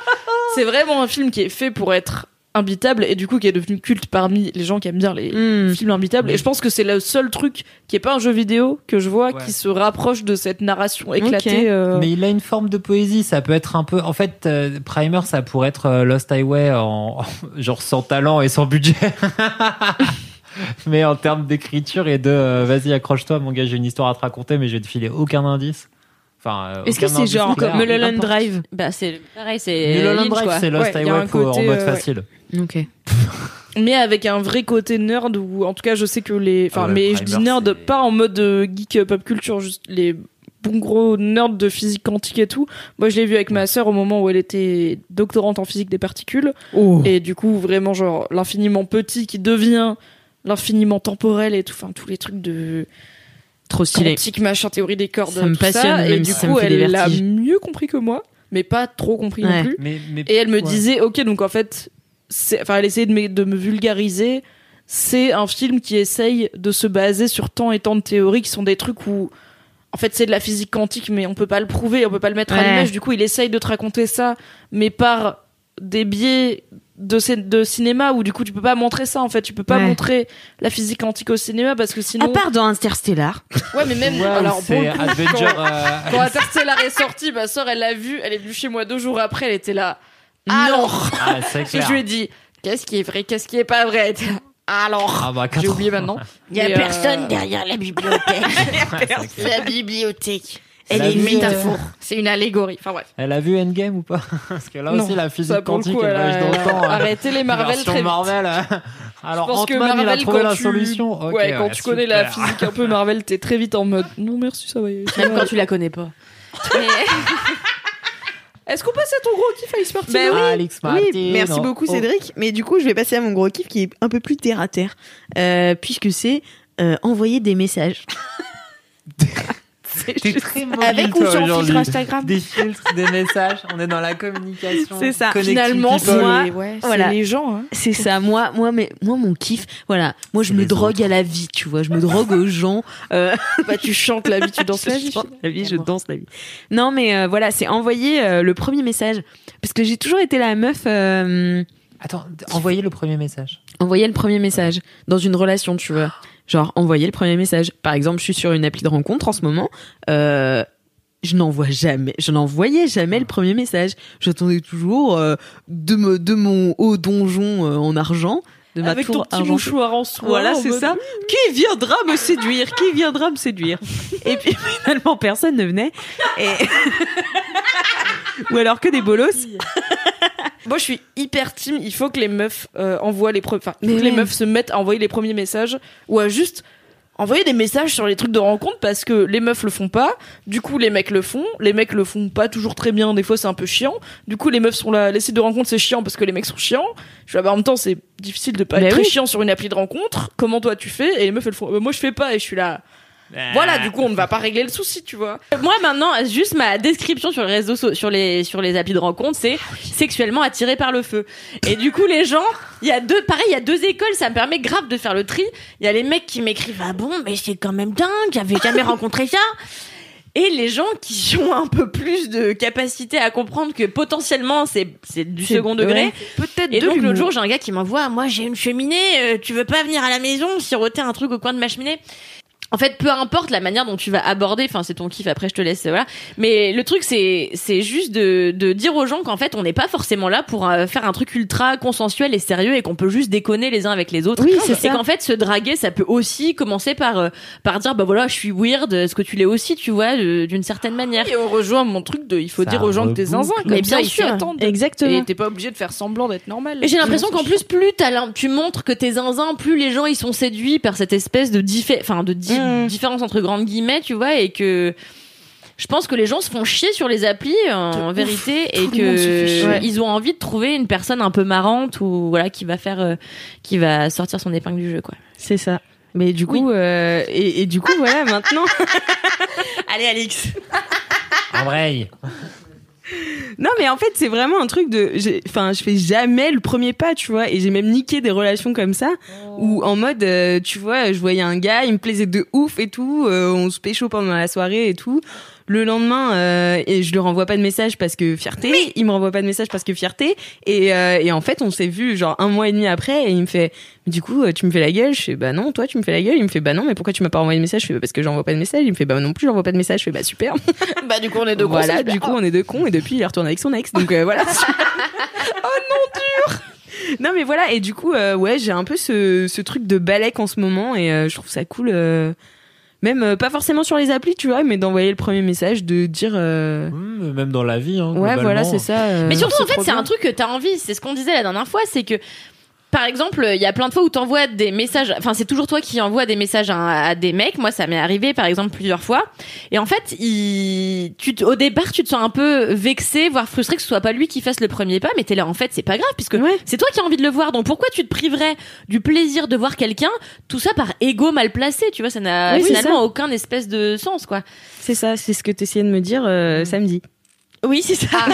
C'est vraiment un film qui est fait pour être imbitable et du coup qui est devenu culte parmi les gens qui aiment bien les Hmm. films imbitables. Et je pense que c'est le seul truc qui est pas un jeu vidéo que je vois Ouais. qui se rapproche de cette narration éclatée. euh, Mais il a une forme de poésie, ça peut être un peu. En fait, euh, Primer, ça pourrait être euh, Lost Highway en genre sans talent et sans budget. mais en termes d'écriture et de euh, vas-y, accroche-toi, mon gars, j'ai une histoire à te raconter, mais je vais te filer aucun indice. Enfin, euh, Est-ce que c'est genre comme Mulholland. Drive Bah, c'est pareil, c'est. Mulholland Lynch, Drive, quoi. c'est Lost Ouais, Highway en mode euh, facile. Ok. mais avec un vrai côté nerd ou en tout cas je sais que les enfin Ah ouais, mais je dis nerd pas en mode euh, geek pop culture juste les bons gros nerds de physique quantique et tout moi je l'ai vu avec ma sœur au moment où elle était doctorante en physique des particules Oh. et du coup vraiment genre l'infiniment petit qui devient l'infiniment temporel et tout enfin tous les trucs de Trop stylé. quantique machin théorie des cordes Ça me tout passionne, et même du si coup elle l'a mieux compris que moi mais pas trop compris Ouais. non plus Mais, mais- et elle me ouais. disait, ok, donc en fait, enfin, elle essayait de me, de me vulgariser. C'est un film qui essaye de se baser sur tant et tant de théories qui sont des trucs où, en fait, c'est de la physique quantique, mais on peut pas le prouver, on peut pas le mettre à Ouais. l'image. Du coup, il essaye de te raconter ça, mais par des biais de, cin- de cinéma où du coup tu peux pas montrer ça en fait tu peux pas Ouais. montrer la physique quantique au cinéma parce que sinon À part dans Interstellar. ouais mais même Ouais, alors c'est pour le coup, Avenger. quand- euh, quand Interstellar est sorti ma soeur elle l'a vu elle est venue chez moi deux jours après elle était là. Alors Ah, clair. je lui ai dit, qu'est-ce qui est vrai, qu'est-ce qui est pas vrai? Elle Alors, Ah bah, j'ai 80. oublié maintenant. Il y a Et, euh, personne derrière la bibliothèque. C'est la bibliothèque. Elle Elle est une euh, métaphore. C'est une allégorie. Enfin bref. Elle a vu Endgame ou pas? Parce que là Non, aussi, la Ça, physique le quantique, coup, elle elle elle a temps. hein. arrêté les Marvel très vite. Marvel. euh, Alors, Je pense que Ant-Man, il a Marvel, trouvé quand la tu- solution? Ouais, quand tu connais la physique un peu Marvel, t'es très vite en mode non merci, ça va. ça Même quand tu la connais pas. Est-ce qu'on passe à ton gros kiff Alice Martin Ben oui. Alex Martin. Oui, merci beaucoup Oh. Cédric. Mais du coup, je vais passer à mon gros kiff qui est un peu plus terre à terre, euh, puisque c'est euh, envoyer des messages. C'est T'es très mobile, Avec ou sans filtre Instagram. Des filtres, des messages. On est dans la communication. C'est ça. Finalement, people. moi, c'est ouais, c'est voilà. les gens. Hein. C'est ça, moi, moi, mais moi, mon kiff, voilà, moi, je me drogue à la vie, tu vois, je me drogue aux gens. Euh, Bah, tu chantes la vie, tu danses la je vie. chante la vie, je danse la vie. Non, mais euh, voilà, c'est envoyer euh, le premier message, parce que j'ai toujours été la meuf. euh, Attends, envoyez le premier message. envoyer le premier message dans une relation, tu vois. Genre, envoyer le premier message. Par exemple, je suis sur une appli de rencontre en ce moment. Euh, je n'envoie jamais, je n'envoyais jamais le premier message. J'attendais toujours euh, de, me, de mon haut donjon euh, en argent, de ma Avec tour ton petit mouchoir en soie. Voilà, c'est mode- ça. Qui viendra me séduire? Qui viendra me séduire? Et puis finalement, personne ne venait. Et... Ou alors que des bolos. Moi, je suis hyper team. Il faut que les meufs euh, envoient les premiers. Enfin, que les meufs se mettent à envoyer les premiers messages ou à juste envoyer des messages sur les trucs de rencontre parce que les meufs le font pas. Du coup, les mecs le font. Les mecs le font pas toujours très bien. Des fois, c'est un peu chiant. Du coup, les meufs sont là. Les sites de rencontre, c'est chiant parce que les mecs sont chiants. Je suis là, bah, en même temps, c'est difficile de pas Bah être oui. très chiant sur une appli de rencontre. Comment toi tu fais? Et les meufs elles font. Euh, moi, je fais pas. Et je suis là. Voilà, du coup, on ne va pas régler le souci, tu vois. Moi maintenant, juste ma description sur les réseaux, so- sur les sur les applis de rencontre, c'est sexuellement attiré par le feu. Et du coup, les gens, il y a deux, pareil, il y a deux écoles. Ça me permet grave de faire le tri. Il y a les mecs qui m'écrivent ah bon, mais c'est quand même dingue, j'avais jamais rencontré ça. et les gens qui ont un peu plus de capacité à comprendre que potentiellement c'est c'est du second degré. ouais, peut-être Et de donc l'autre jour, j'ai un gars qui m'envoie "Moi, j'ai une cheminée, euh, tu veux pas venir à la maison siroter un truc au coin de ma cheminée? En fait, peu importe la manière dont tu vas aborder, enfin c'est ton kiff. Après, je te laisse, voilà. Mais le truc, c'est c'est juste de, de dire aux gens qu'en fait, on n'est pas forcément là pour euh, faire un truc ultra consensuel et sérieux et qu'on peut juste déconner les uns avec les autres. Oui, c'est Et ça. qu'en fait, se draguer, ça peut aussi commencer par euh, par dire bah voilà, je suis weird. Est-ce que tu l'es aussi, tu vois, d'une certaine manière. Et on rejoint mon truc de il faut Ça dire aux gens que t'es zinzin. Comme ça, bien ils s'y sûr, attendent. Exactement. Et t'es pas obligé de faire semblant d'être normal. Et j'ai l'impression qu'en plus, plus tu montres que t'es zinzin, plus les gens ils sont séduits par cette espèce de diffé- enfin de di- Différence entre grandes guillemets, tu vois, et que je pense que les gens se font chier sur les applis en vérité et que ils ont envie de trouver une personne un peu marrante ou voilà qui va faire euh, qui va sortir son épingle du jeu quoi. C'est ça. Mais du coup, euh, et, et du coup, voilà, maintenant. Allez Alix. Embraye. Non, mais en fait, c'est vraiment un truc de. j'ai- Enfin, je fais jamais le premier pas, tu vois. Et j'ai même niqué des relations comme ça, où en mode, euh, tu vois, je voyais un gars, il me plaisait de ouf et tout, euh, on se pécho pendant la soirée et tout. Le lendemain, euh, et je lui renvoie pas de message parce que fierté. Il me renvoie pas de message parce que fierté. Et, euh, et en fait, on s'est vu genre un mois et demi après, et il me fait, du coup, tu me fais la gueule. Je fais, bah non, toi, tu me fais la gueule. Il me fait, bah non, mais pourquoi tu m'as pas envoyé de message Je fais, bah, parce que j'envoie pas de message. Il me fait, bah non plus, j'envoie pas de message. Je fais, bah super. bah du coup on est deux Voilà, cons, c'est du coup, on est deux cons et depuis, il est retourné avec son ex. Donc euh, voilà. oh non, dur Non, mais voilà, et du coup, euh, ouais, j'ai un peu ce, ce truc de balèque en ce moment et euh, je trouve ça cool. euh, même euh, pas forcément sur les applis, tu vois, mais d'envoyer le premier message, de dire. euh, Mmh, même dans la vie. Hein, ouais, globalement. voilà, c'est ça. euh, Mais surtout, en fait, c'est un truc que t'as envie. C'est ce qu'on disait la dernière fois, c'est que. Par exemple, il y a plein de fois où t'envoies des messages. Enfin, c'est toujours toi qui envoies des messages à, à des mecs. Moi, ça m'est arrivé, par exemple, plusieurs fois. Et en fait, il, tu, au départ, tu te sens un peu vexé, voire frustré que ce soit pas lui qui fasse le premier pas. Mais t'es là, en fait, c'est pas grave puisque Ouais. c'est toi qui as envie de le voir. Donc pourquoi tu te priverais du plaisir de voir quelqu'un? Tout ça par ego mal placé. Tu vois, ça n'a Oui, finalement aucun espèce de sens, quoi. C'est ça, c'est ce que t'essayais de me dire euh, samedi. Oui, c'est ça.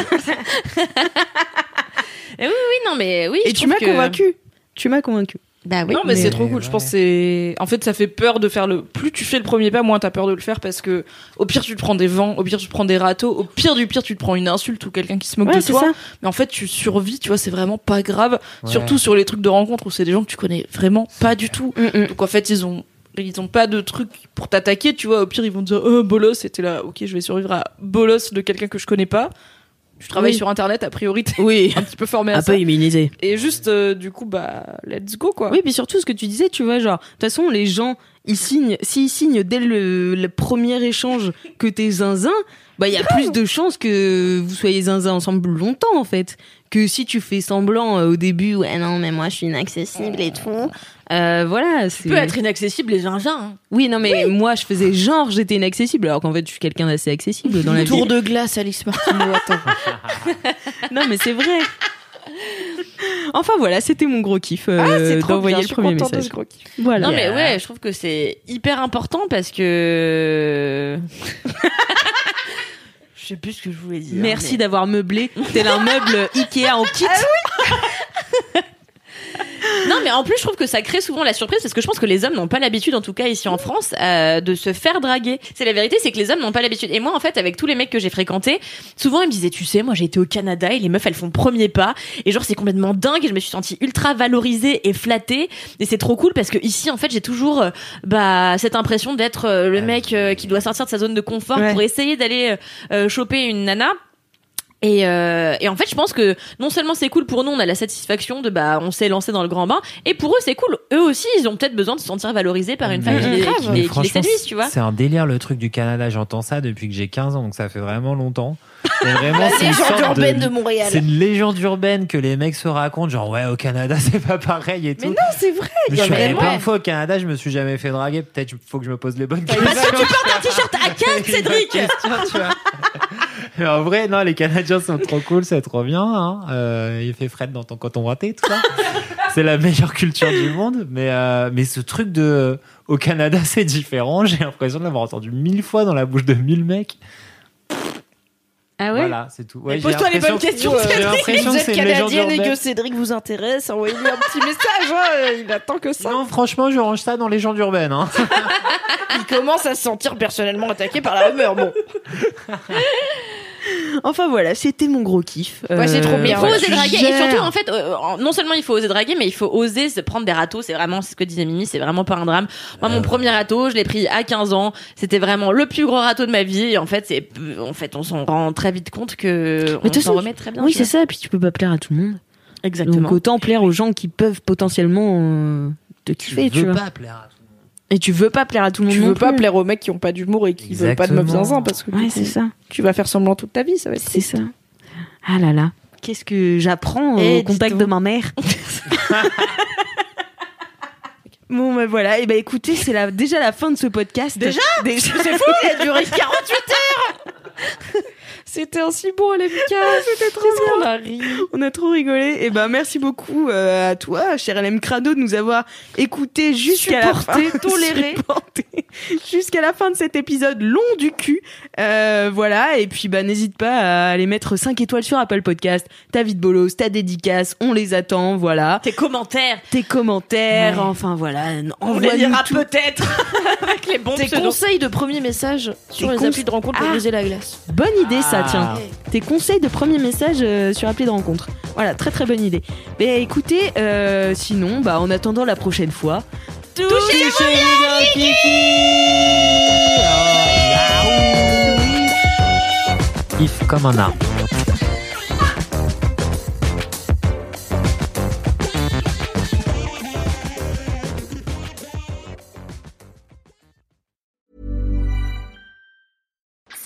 Et oui, oui, non, mais oui. Et tu m'as que- convaincu. Tu m'as convaincu. Bah oui. non, mais, mais- c'est trop cool. Je pense que c'est. En fait, ça fait peur de faire le. Plus tu fais le premier pas, moins t'as peur de le faire parce que au pire tu te prends des vents, au pire tu te prends des râteaux, au pire du pire tu te prends une insulte ou quelqu'un qui se moque Ouais, de toi. ça. Mais en fait, tu survis. Tu vois, c'est vraiment pas grave. Ouais. Surtout sur les trucs de rencontre où c'est des gens que tu connais vraiment pas du tout. Mm, mm. Donc en fait, ils ont ils ont pas de truc pour t'attaquer, tu vois. Au pire, ils vont te dire "Oh, bolos", c'était là. OK, je vais survivre à bolos de quelqu'un que je connais pas. Tu travailles Oui. sur internet a priori, t'es Oui, un petit peu formé à un ça. peu immunisé. Et juste euh, du coup bah let's go quoi. Oui, puis surtout ce que tu disais, tu vois, genre, de toute façon, les gens, ils signent, s'ils signent dès le, le premier échange que t'es zinzin, bah, il y a plus de chances que vous soyez zinzin ensemble longtemps, en fait. Que si tu fais semblant euh, au début, ouais, non, mais moi, je suis inaccessible et tout. Euh, voilà, c'est. Tu peux être inaccessible les zinzins. hein. Oui, non, mais moi, je faisais genre, j'étais inaccessible, alors qu'en fait, je suis quelqu'un d'assez accessible dans la vie. Tour de glace, Alice Martineau. Attends. Non, mais c'est vrai. Enfin, voilà, c'était mon gros kiff euh, Ah, c'est trop d'envoyer le premier de message. gros kiff. Voilà. Non mais ouais, je trouve que c'est hyper important parce que sais plus ce que je voulais dire. Merci mais- d'avoir meublé tel un meuble Ikea en kit. Non mais en plus je trouve que ça crée souvent la surprise parce que je pense que les hommes n'ont pas l'habitude en tout cas ici en France euh, de se faire draguer. C'est la vérité, c'est que les hommes n'ont pas l'habitude. Et moi en fait avec tous les mecs que j'ai fréquentés, souvent ils me disaient tu sais moi j'ai été au Canada et les meufs elles font premier pas et genre c'est complètement dingue et je me suis sentie ultra valorisée et flattée et c'est trop cool parce que ici en fait j'ai toujours euh, bah cette impression d'être euh, le mec euh, qui doit sortir de sa zone de confort Ouais. pour essayer d'aller choper une nana. Et, euh, et en fait, je pense que non seulement c'est cool pour nous, on a la satisfaction de bah on s'est lancé dans le grand bain, et pour eux c'est cool. Eux aussi, ils ont peut-être besoin de se sentir valorisés par une femme qui les, qui Mais les- qui les séduise, tu vois. C'est un délire le truc du Canada. J'entends ça depuis que j'ai 15 ans, donc ça fait vraiment longtemps. Et vraiment, c'est une sorte de, Montréal. c'est une légende urbaine que les mecs se racontent, genre ouais au Canada c'est pas pareil et tout. Mais non, c'est vrai. Mais je suis allé plein de fois au Canada, je me suis jamais fait draguer. Peut-être faut que je me pose les bonnes questions. Parce que tu portes un t-shirt à 15, Cédric Question, tu vois. Mais en vrai, non, les Canadiens sont trop cool, c'est trop bien. Hein. Euh, il fait Fred dans ton coton ouaté, tout ça. c'est la meilleure culture du monde. Mais, euh, mais ce truc de au Canada, c'est différent. J'ai l'impression de l'avoir entendu mille fois dans la bouche de mille mecs. Ah ouais Voilà, c'est tout. Ouais, pose-toi les bonnes questions, J'ai Cédric. l'impression Vous que êtes c'est une légende canadienne et que Cédric vous intéresse, envoyez-lui un petit message. hein, Il attend que ça. Non, franchement, je range ça dans les légendes urbaines. Hein. Il commence à se sentir personnellement attaqué par la rumeur. Bon, Enfin voilà, c'était mon gros kiff. Ouais, c'est trop Il bien. faut voilà. oser tu draguer. Et surtout, en fait, euh, non seulement il faut oser draguer, mais il faut oser se prendre des râteaux. C'est vraiment ce que disait Mimi, c'est vraiment pas un drame. Moi, mon premier râteau, je l'ai pris à 15 ans. C'était vraiment le plus gros râteau de ma vie. Et en fait, c'est, en fait, on s'en rend très vite compte que Mais on s'en remet très bien. Oui, tu c'est ça. Et puis tu peux pas plaire à tout le monde. Exactement. Donc autant plaire aux gens qui peuvent potentiellement euh, te kiffer, tu, veux vois. pas plaire à tout le monde. Et tu veux pas plaire à tout le monde tu non veux pas plus. plaire aux mecs qui ont pas d'humour et qui veulent pas de meufs Exactement. zinzin parce que Ouais, coup, c'est ça. tu vas faire semblant toute ta vie. Ça va être C'est ça. Ah là là. Qu'est-ce que j'apprends euh, Eh, au contact de ma mère Bon, ben voilà. Et ben écoutez, c'est la, déjà la fin de ce podcast. Déjà? Déjà C'est fou, il a duré 48 heures C'était un si bon LMK C'était trop bien On a ri. On a trop rigolé. Et ben merci beaucoup euh, à toi, cher LM Crado, de nous avoir écouté jusqu'à la fin. Supporté, toléré. Supporté. jusqu'à la fin de cet épisode long du cul. Euh, voilà. Et puis bah n'hésite pas à aller mettre 5 étoiles sur Apple Podcast. Ta vie de bolos, ta dédicace, on les attend. Voilà. Tes commentaires. Tes commentaires. Ouais. Enfin voilà. On les lira peut-être avec les bons Tes conseils de premier message sur les cons- applis de rencontre pour Ah. briser la glace. Bonne idée ça, Ah. tiens. Tes conseils de premier message euh, sur appli de rencontre. Voilà, très très bonne idée. Mais écoutez, euh, sinon, bah en attendant la prochaine fois, Kiff comme un arbre.